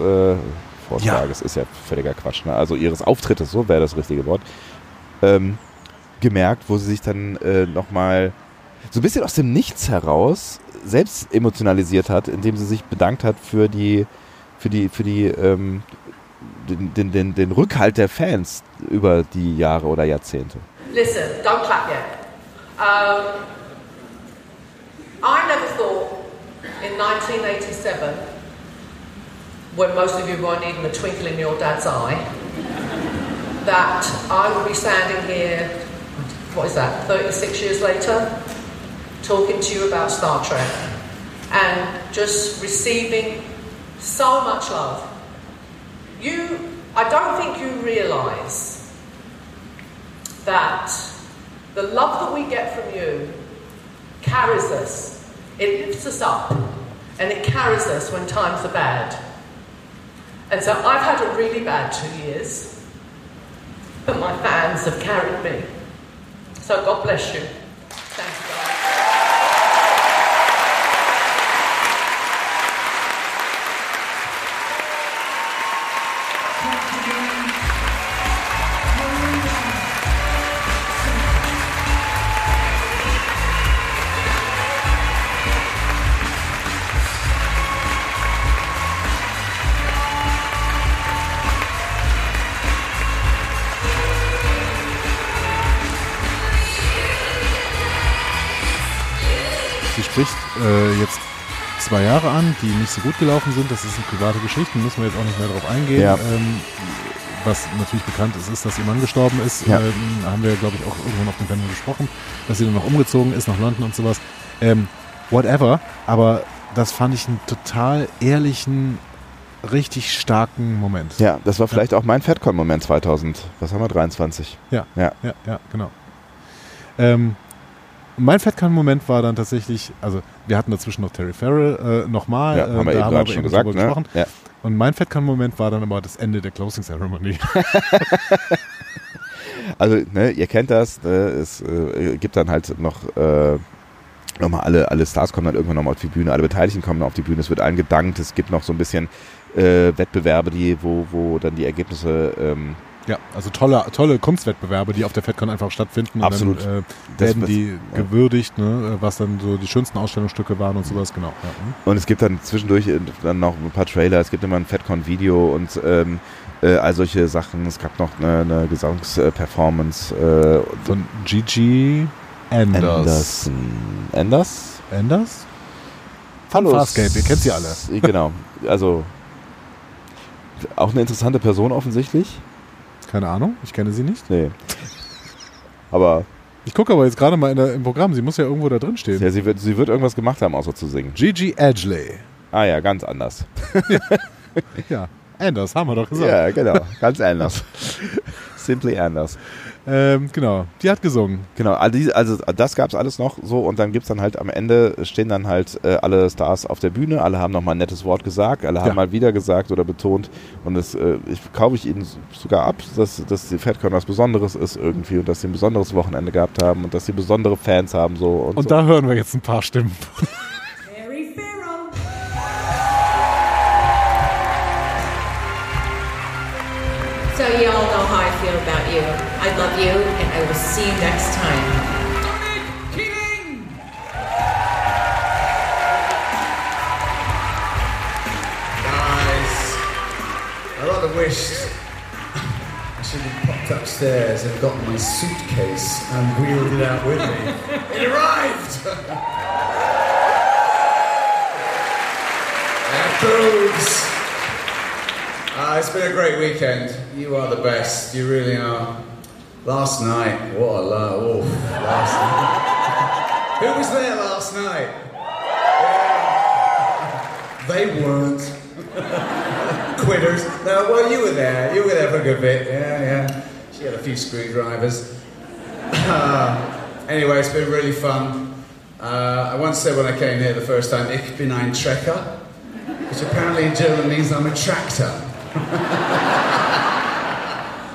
Vortrages ist ja völliger Quatsch, ne? also ihres Auftrittes, so wäre das richtige Wort, ähm, gemerkt, wo sie sich dann äh, nochmal so ein bisschen aus dem Nichts heraus selbst emotionalisiert hat, indem sie sich bedankt hat für die, für die, für die, ähm, den, den, den, den Rückhalt der Fans über die Jahre oder Jahrzehnte. Listen, don't clap yet. Um, I never thought in 1987, when most of you weren't even a twinkle in your dad's eye, that I would be standing here, what is that, 36 years later, talking to you about Star Trek and just receiving so much love. You, I don't think you realise that the love that we get from you carries us. It lifts us up and it carries us when times are bad. And so I've had a really bad two years, but my fans have carried me. So God bless you. Thank you. guys. Spricht äh, jetzt zwei Jahre an, die nicht so gut gelaufen sind. Das sind private Geschichten, müssen wir jetzt auch nicht mehr darauf eingehen. Ja. Ähm, was natürlich bekannt ist, ist, dass ihr Mann gestorben ist. Ja. Ähm, haben wir, glaube ich, auch irgendwann auf dem Panel gesprochen, dass sie dann noch umgezogen ist nach London und sowas. Ähm, whatever. Aber das fand ich einen total ehrlichen, richtig starken Moment. Ja, das war vielleicht auch mein Fatcon-Moment 2000. Was haben wir? 23. Ja, Ja. ja, ja genau. Ähm, mein Fatcon-Moment war dann tatsächlich, also wir hatten dazwischen noch Terry Farrell äh, nochmal. Ja, äh, haben wir da eben gerade aber schon gesagt. Ne? gesprochen. Ja. Und mein Fatcon-Moment war dann aber das Ende der Closing Ceremony. Also, ne, ihr kennt das. Ne, es äh, gibt dann halt noch äh, nochmal alle, alle Stars kommen dann irgendwann nochmal auf die Bühne, alle Beteiligten kommen auf die Bühne, es wird allen gedankt, es gibt noch so ein bisschen äh, Wettbewerbe, die, wo, wo dann die Ergebnisse ähm, ja, also tolle, tolle Kunstwettbewerbe, die auf der FedCon einfach stattfinden. Absolut. Dann äh, werden die ja. gewürdigt, ne, was dann so die schönsten Ausstellungsstücke waren und sowas, genau. Ja. Und es gibt dann zwischendurch äh, dann noch ein paar Trailer, es gibt immer ein FedCon-Video und ähm, äh, all solche Sachen. Es gab noch eine, eine Gesangsperformance. Äh, Von Gigi Anders. Anderson. Anders? Anders? Hallo. Farscape, ihr kennt sie alle. Genau. Also auch eine interessante Person offensichtlich. Keine Ahnung, ich kenne sie nicht. Nee. Aber Ich gucke aber jetzt gerade mal in der, im Programm, sie muss ja irgendwo da drin stehen. ja, sie, wird, sie wird irgendwas gemacht haben, außer zu singen. Gigi Edgley. Ah ja, ganz anders. Ja, Anders, haben wir doch gesagt. Ja, genau. Ganz anders. Simply anders. Ähm, genau, die hat gesungen. Genau, also das gab's alles noch so und dann gibt's dann halt am Ende stehen dann halt äh, alle Stars auf der Bühne, alle haben nochmal ein nettes Wort gesagt, alle haben Ja. mal wieder gesagt oder betont und das äh, ich, kaufe ich ihnen sogar ab, dass, dass die FedCon was Besonderes ist irgendwie und dass sie ein besonderes Wochenende gehabt haben und dass sie besondere Fans haben so und, Und so. da hören wir jetzt ein paar Stimmen. So you love you, and I will see you next time. Rather wished I should have popped upstairs and got my suitcase and wheeled it out with me. it arrived! and proves. Uh, it's been a great weekend. You are the best. You really are. Last night, what a. Oh, last night. Who was there last night? Yeah. They weren't. Quitters. No, well, you were there. You were there for a good bit. Yeah, yeah. She had a few screwdrivers. Uh, anyway, it's been really fun. Uh, I once said when I came here the first time, Ich bin ein Trekker, which apparently in German means I'm a tractor.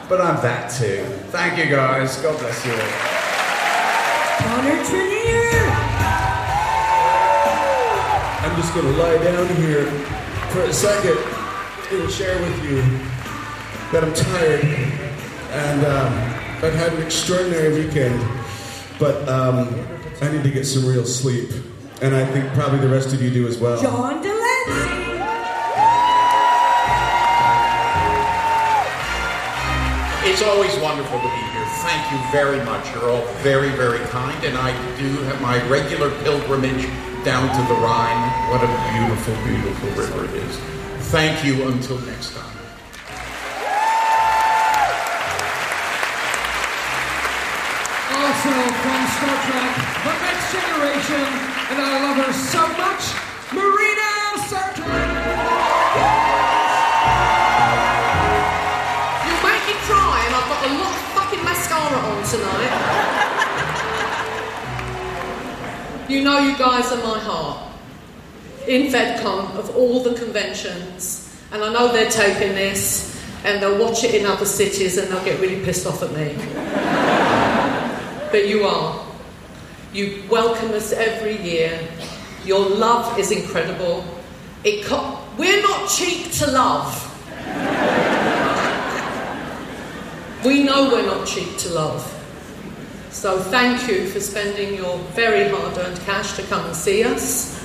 but I'm that too. Thank you guys. God bless you all. Connor Trinier. I'm just going to lie down here for a second and share with you that I'm tired and um, I've had an extraordinary weekend, but um, I need to get some real sleep. And I think probably the rest of you do as well. John Delancey. It's always wonderful to be here. Thank you very much. You're all very, very kind, and I do have my regular pilgrimage down to the Rhine. What a beautiful, beautiful river it is. Thank you until next time. Also from Star Trek, The Next Generation, and I love her so much, tonight. you know, you guys are my heart. In FedCon, of all the conventions, and I know they're taping this, and they'll watch it in other cities, and they'll get really pissed off at me. but you are. You welcome us every year. Your love is incredible. It co- we're not cheap to love. We know we're not cheap to love. So thank you for spending your very hard earned cash to come and see us.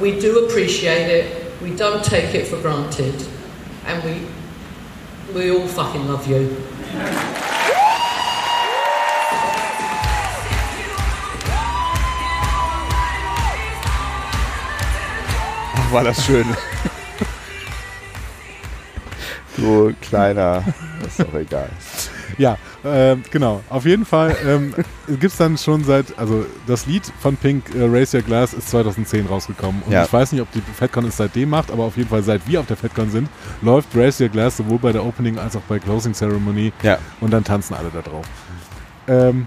We do appreciate it. We don't take it for granted. And we we all fucking love you. Ach, war das schön. du kleiner, ist doch egal. Ja, ähm, genau. Auf jeden Fall ähm, gibt es dann schon seit, also das Lied von Pink, äh, Raise Your Glass, ist 2010 rausgekommen. Und Ja. ich weiß nicht, ob die FedCon es seitdem macht, aber auf jeden Fall seit wir auf der FedCon sind, läuft Raise Your Glass sowohl bei der Opening als auch bei Closing Ceremony. Ja. Und dann tanzen alle da drauf. Ähm,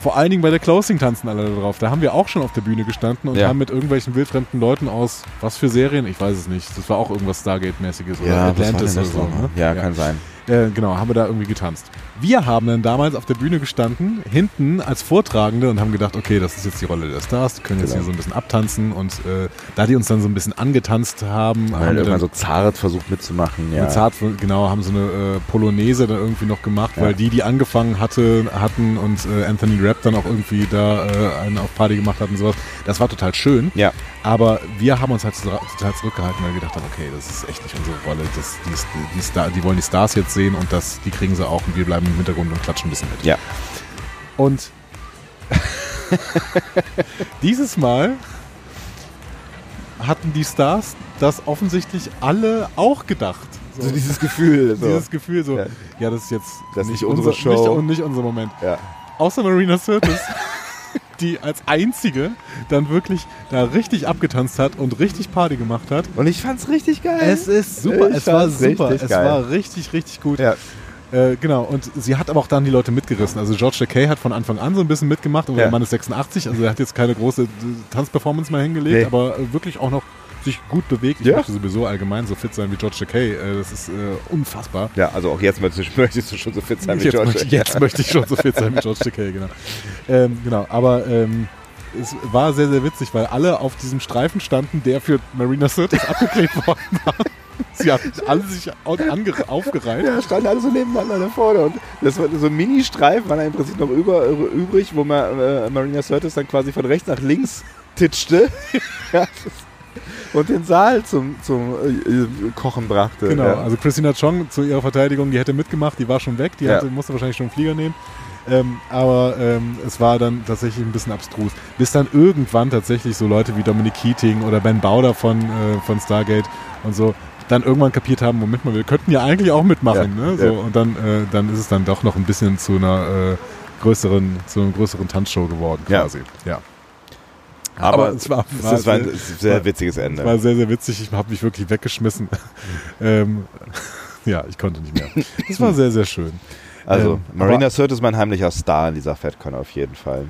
vor allen Dingen bei der Closing tanzen alle da drauf. Da haben wir auch schon auf der Bühne gestanden und Ja. haben mit irgendwelchen wildfremden Leuten aus, was für Serien? Ich weiß es nicht. Das war auch irgendwas Stargate-mäßiges oder war Atlantis oder so. Ne? Ja, kann sein. Äh, genau, haben wir da irgendwie getanzt. Wir haben dann damals auf der Bühne gestanden, hinten als Vortragende und haben gedacht, okay, das ist jetzt die Rolle der Stars, die können jetzt Genau. hier so ein bisschen abtanzen und äh, da die uns dann so ein bisschen angetanzt haben, Weil haben irgendwann dann so zart versucht mitzumachen. Ja. mit Zart, genau, haben so eine äh, Polonaise dann irgendwie noch gemacht, Ja. weil die, die angefangen hatte, hatten und äh, Anthony Rapp dann auch irgendwie da äh, einen auf Party gemacht hat und sowas. Das war total schön. Ja. Aber wir haben uns halt so- total zurückgehalten, weil wir gedacht haben, okay, das ist echt nicht unsere Rolle. Das, die, die, Star, die wollen die Stars jetzt sehen und das, die kriegen sie auch und wir bleiben im Hintergrund und klatschen ein bisschen mit. Ja. Und dieses Mal hatten die Stars das offensichtlich alle auch gedacht. So dieses Gefühl. So. Dieses Gefühl so, Ja. ja, das ist jetzt Das nicht unsere Show. Nicht, nicht unser Moment. Ja. Außer Marina Sirtis, die als einzige dann wirklich da richtig abgetanzt hat und richtig Party gemacht hat. Und ich fand's richtig geil. Es ist super, Ich es war super, es geil. war richtig, richtig gut. Ja. Äh, genau, und sie hat aber auch dann die Leute mitgerissen. Also George Takei hat von Anfang an so ein bisschen mitgemacht, aber Ja. der Mann ist 86, also er hat jetzt keine große Tanzperformance mehr hingelegt, Nee. aber wirklich auch noch sich gut bewegt. Ich Ja. möchte sowieso allgemein so fit sein wie George Takei. Äh, das ist äh, unfassbar. Ja, also auch jetzt möchtest, du schon so fit sein wie jetzt, George. möchte, jetzt möchte ich schon so fit sein wie George Takei, genau. Ähm, genau, aber ähm, es war sehr, sehr witzig, weil alle auf diesem Streifen standen, der für Marina Sirtis abgeklebt worden war. Sie hatten alle sich aufgereiht. Ja, standen alle so nebeneinander da vorne. Und das war so ein Mini-Streifen, war da im Prinzip noch über, übrig, wo man äh, Marina Sirtis dann quasi von rechts nach links titschte. ja, das- und den Saal zum, zum äh, Kochen brachte. Genau, ja. also Christina Chong zu ihrer Verteidigung, die hätte mitgemacht, die war schon weg, die Ja. hatte, musste wahrscheinlich schon einen Flieger nehmen. Ähm, aber ähm, es war dann tatsächlich ein bisschen abstrus. Bis dann irgendwann tatsächlich so Leute wie Dominic Keating oder Ben Bauder von, äh, von Stargate und so dann irgendwann kapiert haben, Moment mal, wir könnten ja eigentlich auch mitmachen. Ja, ne? so. Und dann, äh, dann ist es dann doch noch ein bisschen zu einer äh, größeren, zu einer größeren Tanzshow geworden quasi. Ja. Aber, es war, es war ein sehr- sehr war- witziges Ende. es war sehr, sehr witzig. Ich habe mich wirklich weggeschmissen. ähm, ja, ich konnte nicht mehr. Es war sehr, sehr schön. also, ähm, Marina aber- Sirtis ist mein heimlicher Star in dieser FedCon auf jeden Fall.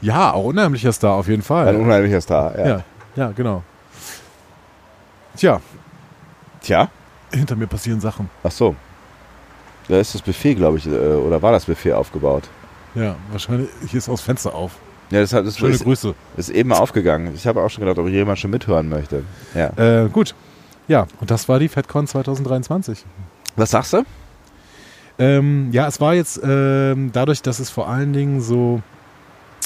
Ja, auch unheimlicher Star auf jeden Fall. Ein unheimlicher Star, ja. ja, ja, genau. Tja, Tja, hinter mir passieren Sachen. ach so. Da ist das Buffet, glaube ich, äh, oder war das Buffet aufgebaut? Ja, wahrscheinlich, hier ist auch das Fenster auf. Ja, das, hat, das Schöne ist, Grüße. ist eben mal aufgegangen. Ich habe auch schon gedacht, ob jemand schon mithören möchte. Ja. Äh, gut. Ja, und das war die FedCon 2023. Was sagst du? Ähm, ja, es war jetzt ähm, dadurch, dass es vor allen Dingen so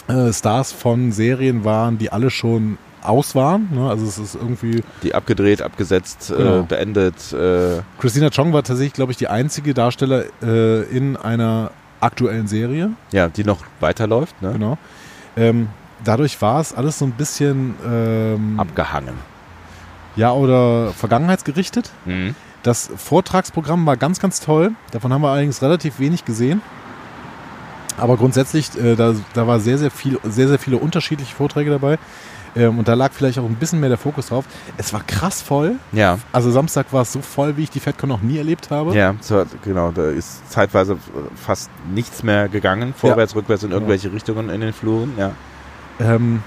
äh, Stars von Serien waren, die alle schon aus waren. Ne? Also es ist irgendwie Die abgedreht, abgesetzt, Genau. äh, beendet. Äh, Christina Chong war tatsächlich, glaube ich, die einzige Darsteller äh, in einer aktuellen Serie. ja, die noch weiterläuft. Ne? Genau. Ähm, dadurch war es alles so ein bisschen ähm, Abgehangen. ja oder vergangenheitsgerichtet. Mhm. Das Vortragsprogramm war ganz, ganz toll. Davon haben wir allerdings relativ wenig gesehen. Aber grundsätzlich, äh, da, da war sehr, sehr viel, sehr, sehr viele unterschiedliche Vorträge dabei. Ähm, und da lag vielleicht auch ein bisschen mehr der Fokus drauf. Es war krass voll. Ja, Also Samstag war es so voll, wie ich die FedCon noch nie erlebt habe. ja, so, genau. Da ist zeitweise fast nichts mehr gegangen. Vorwärts, rückwärts in irgendwelche Richtungen in den Fluren. Ja. Ähm,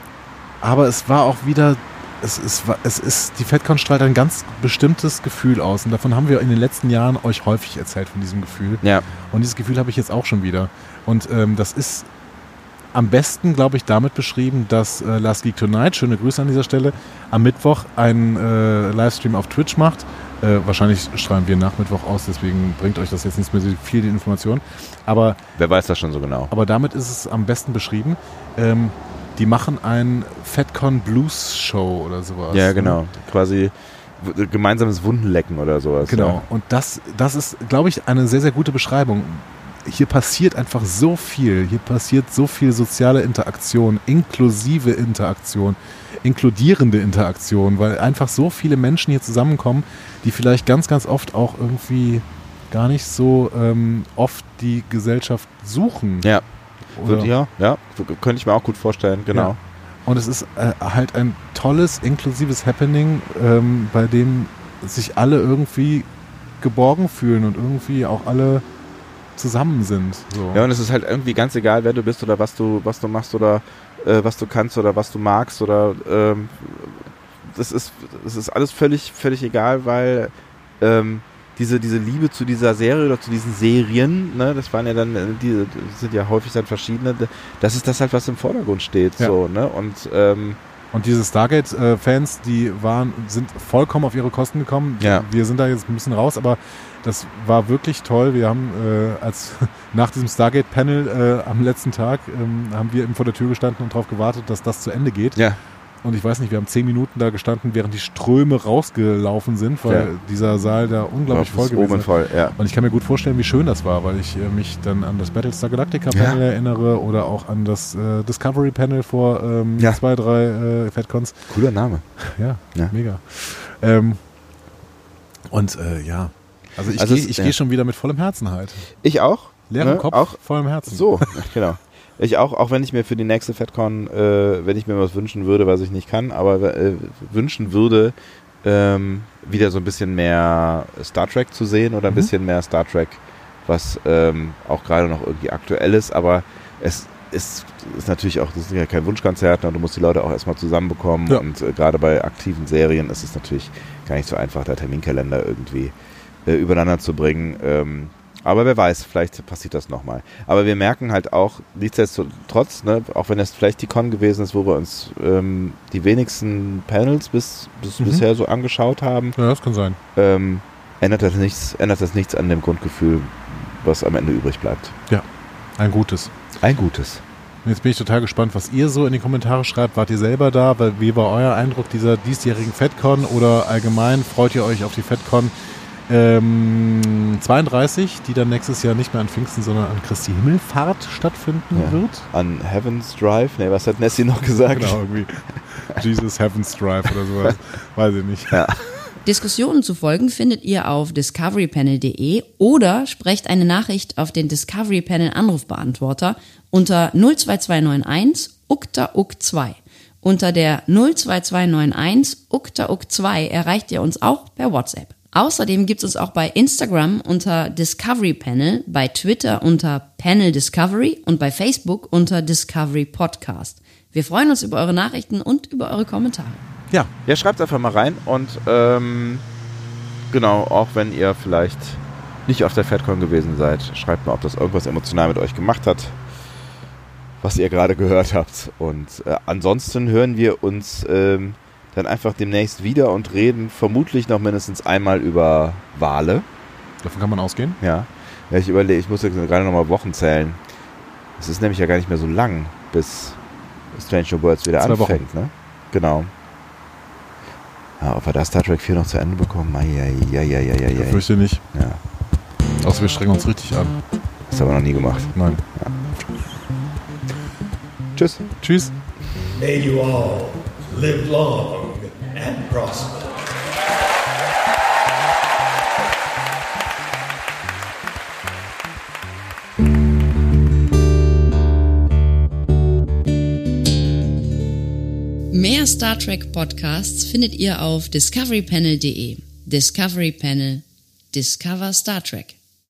aber es war auch wieder, es, war, es ist, die FedCon strahlt ein ganz bestimmtes Gefühl aus. Und davon haben wir in den letzten Jahren euch häufig erzählt von diesem Gefühl. Ja. Und dieses Gefühl habe ich jetzt auch schon wieder. Und ähm, das ist am besten, glaube ich, damit beschrieben, dass äh, Last Geek Tonight, schöne Grüße an dieser Stelle, am Mittwoch einen äh, Livestream auf Twitch macht. Äh, wahrscheinlich strahlen wir nach Mittwoch aus, deswegen bringt euch das jetzt nicht mehr so viel die Information. Aber Wer weiß das schon so genau? aber damit ist es am besten beschrieben. Ähm, die machen ein FedCon Blues Show oder sowas. Ja, ne? genau. Quasi gemeinsames Wundenlecken oder sowas. Genau. Ja. Und das, das ist, glaube ich, eine sehr, sehr gute Beschreibung. Hier passiert einfach so viel. Hier passiert so viel soziale Interaktion, inklusive Interaktion, inkludierende Interaktion, weil einfach so viele Menschen hier zusammenkommen, die vielleicht ganz, ganz oft auch irgendwie gar nicht so ähm, oft die Gesellschaft suchen. Ja. Oder- Ja, ja, könnte ich mir auch gut vorstellen, genau. Ja. Und es ist äh, halt ein tolles, inklusives Happening, ähm, bei dem sich alle irgendwie geborgen fühlen und irgendwie auch alle zusammen sind. So. Ja, und es ist halt irgendwie ganz egal, wer du bist oder was du, was du machst oder äh, was du kannst oder was du magst oder ähm, das ist, das ist alles völlig, völlig egal, weil ähm, diese, diese Liebe zu dieser Serie oder zu diesen Serien, ne, das waren ja dann, äh, die sind ja häufig dann verschiedene, das ist das halt, was im Vordergrund steht. Ja. So, ne? Und ähm, Und diese Stargate-Fans, die waren, sind vollkommen auf ihre Kosten gekommen. Ja. Wir sind da jetzt ein bisschen raus, aber das war wirklich toll. Wir haben äh, als nach diesem Stargate-Panel äh, am letzten Tag ähm, haben wir eben vor der Tür gestanden und darauf gewartet, dass das zu Ende geht. ja, Und ich weiß nicht, wir haben zehn Minuten da gestanden, während die Ströme rausgelaufen sind, weil Ja. dieser Saal da unglaublich voll ist gewesen ist. voll, ja. Und ich kann mir gut vorstellen, wie schön das war, weil ich äh, mich dann an das Battlestar Galactica Panel Ja. erinnere oder auch an das äh, Discovery Panel vor ähm, zwei, drei äh, FedCons. Cooler Name. Ja, mega. Ähm, und äh, ja, also ich Also gehe geh schon wieder mit vollem Herzen halt. Ich auch. Leerem ne? Kopf, Auch vollem Herzen. So, genau. Ich auch, auch wenn ich mir für die nächste FedCon, äh, wenn ich mir was wünschen würde, was ich nicht kann, aber äh, wünschen würde, ähm, wieder so ein bisschen mehr Star Trek zu sehen oder ein Mhm. bisschen mehr Star Trek was ähm, auch gerade noch irgendwie aktuell ist, aber es ist, ist natürlich auch, das ist ja kein Wunschkonzert, ne? du musst die Leute auch erstmal zusammenbekommen Ja. und äh, gerade bei aktiven Serien ist es natürlich gar nicht so einfach, da Terminkalender irgendwie äh, übereinander zu bringen. Ähm, aber wer weiß, vielleicht passiert das nochmal. Aber wir merken halt auch, nichtsdestotrotz, ne, auch wenn es vielleicht die Con gewesen ist, wo wir uns ähm, die wenigsten Panels bis, bis Mhm. bisher so angeschaut haben, Ja, das kann sein. ähm, ändert, das nichts, ändert das nichts an dem Grundgefühl, was am Ende übrig bleibt. Ein gutes. Ein gutes. Jetzt bin ich total gespannt, was ihr so in die Kommentare schreibt. Wart ihr selber da? Wie war euer Eindruck dieser diesjährigen FedCon oder allgemein? Freut ihr euch auf die FedCon ähm, 32, die dann nächstes Jahr nicht mehr an Pfingsten, sondern an Christi Himmelfahrt stattfinden Ja. wird? An Heaven's Drive, ne, was hat Nessie noch gesagt? Genau, irgendwie. Jesus Heaven's Drive oder sowas. Weiß ich nicht. Ja. Diskussionen zu folgen findet ihr auf discoverypanel.de oder sprecht eine Nachricht auf den Discovery Panel Anrufbeantworter unter 02291 ukta uk 2. Unter der 02291 ukta uk 2 erreicht ihr uns auch per WhatsApp. Außerdem gibt es uns auch bei Instagram unter Discovery Panel, bei Twitter unter Panel Discovery und bei Facebook unter Discovery Podcast. Wir freuen uns über eure Nachrichten und über eure Kommentare. Ja, Ja, schreibt einfach mal rein und ähm, genau, auch wenn ihr vielleicht nicht auf der FedCon gewesen seid, schreibt mal, ob das irgendwas emotional mit euch gemacht hat, was ihr gerade gehört habt. Und äh, ansonsten hören wir uns ähm, dann einfach demnächst wieder und reden vermutlich noch mindestens einmal über Wale. davon kann man ausgehen. Ja, ja ich überlege, ich muss jetzt gerade nochmal Wochen zählen. Es ist nämlich ja gar nicht mehr so lang, bis Strange New Worlds wieder Zwei Wochen. anfängt, ne? Genau. Ja, ob wir da Star Trek 4 noch zu Ende bekommen? Eieieiei. Ich fürchte nicht. Ja, Außer wir strengen uns richtig an. das haben wir noch nie gemacht. Nein. Tschüss. Tschüss. May you all live long and prosper. Mehr Star Trek Podcasts findet ihr auf discoverypanel.de. Discovery Panel. Discover Star Trek.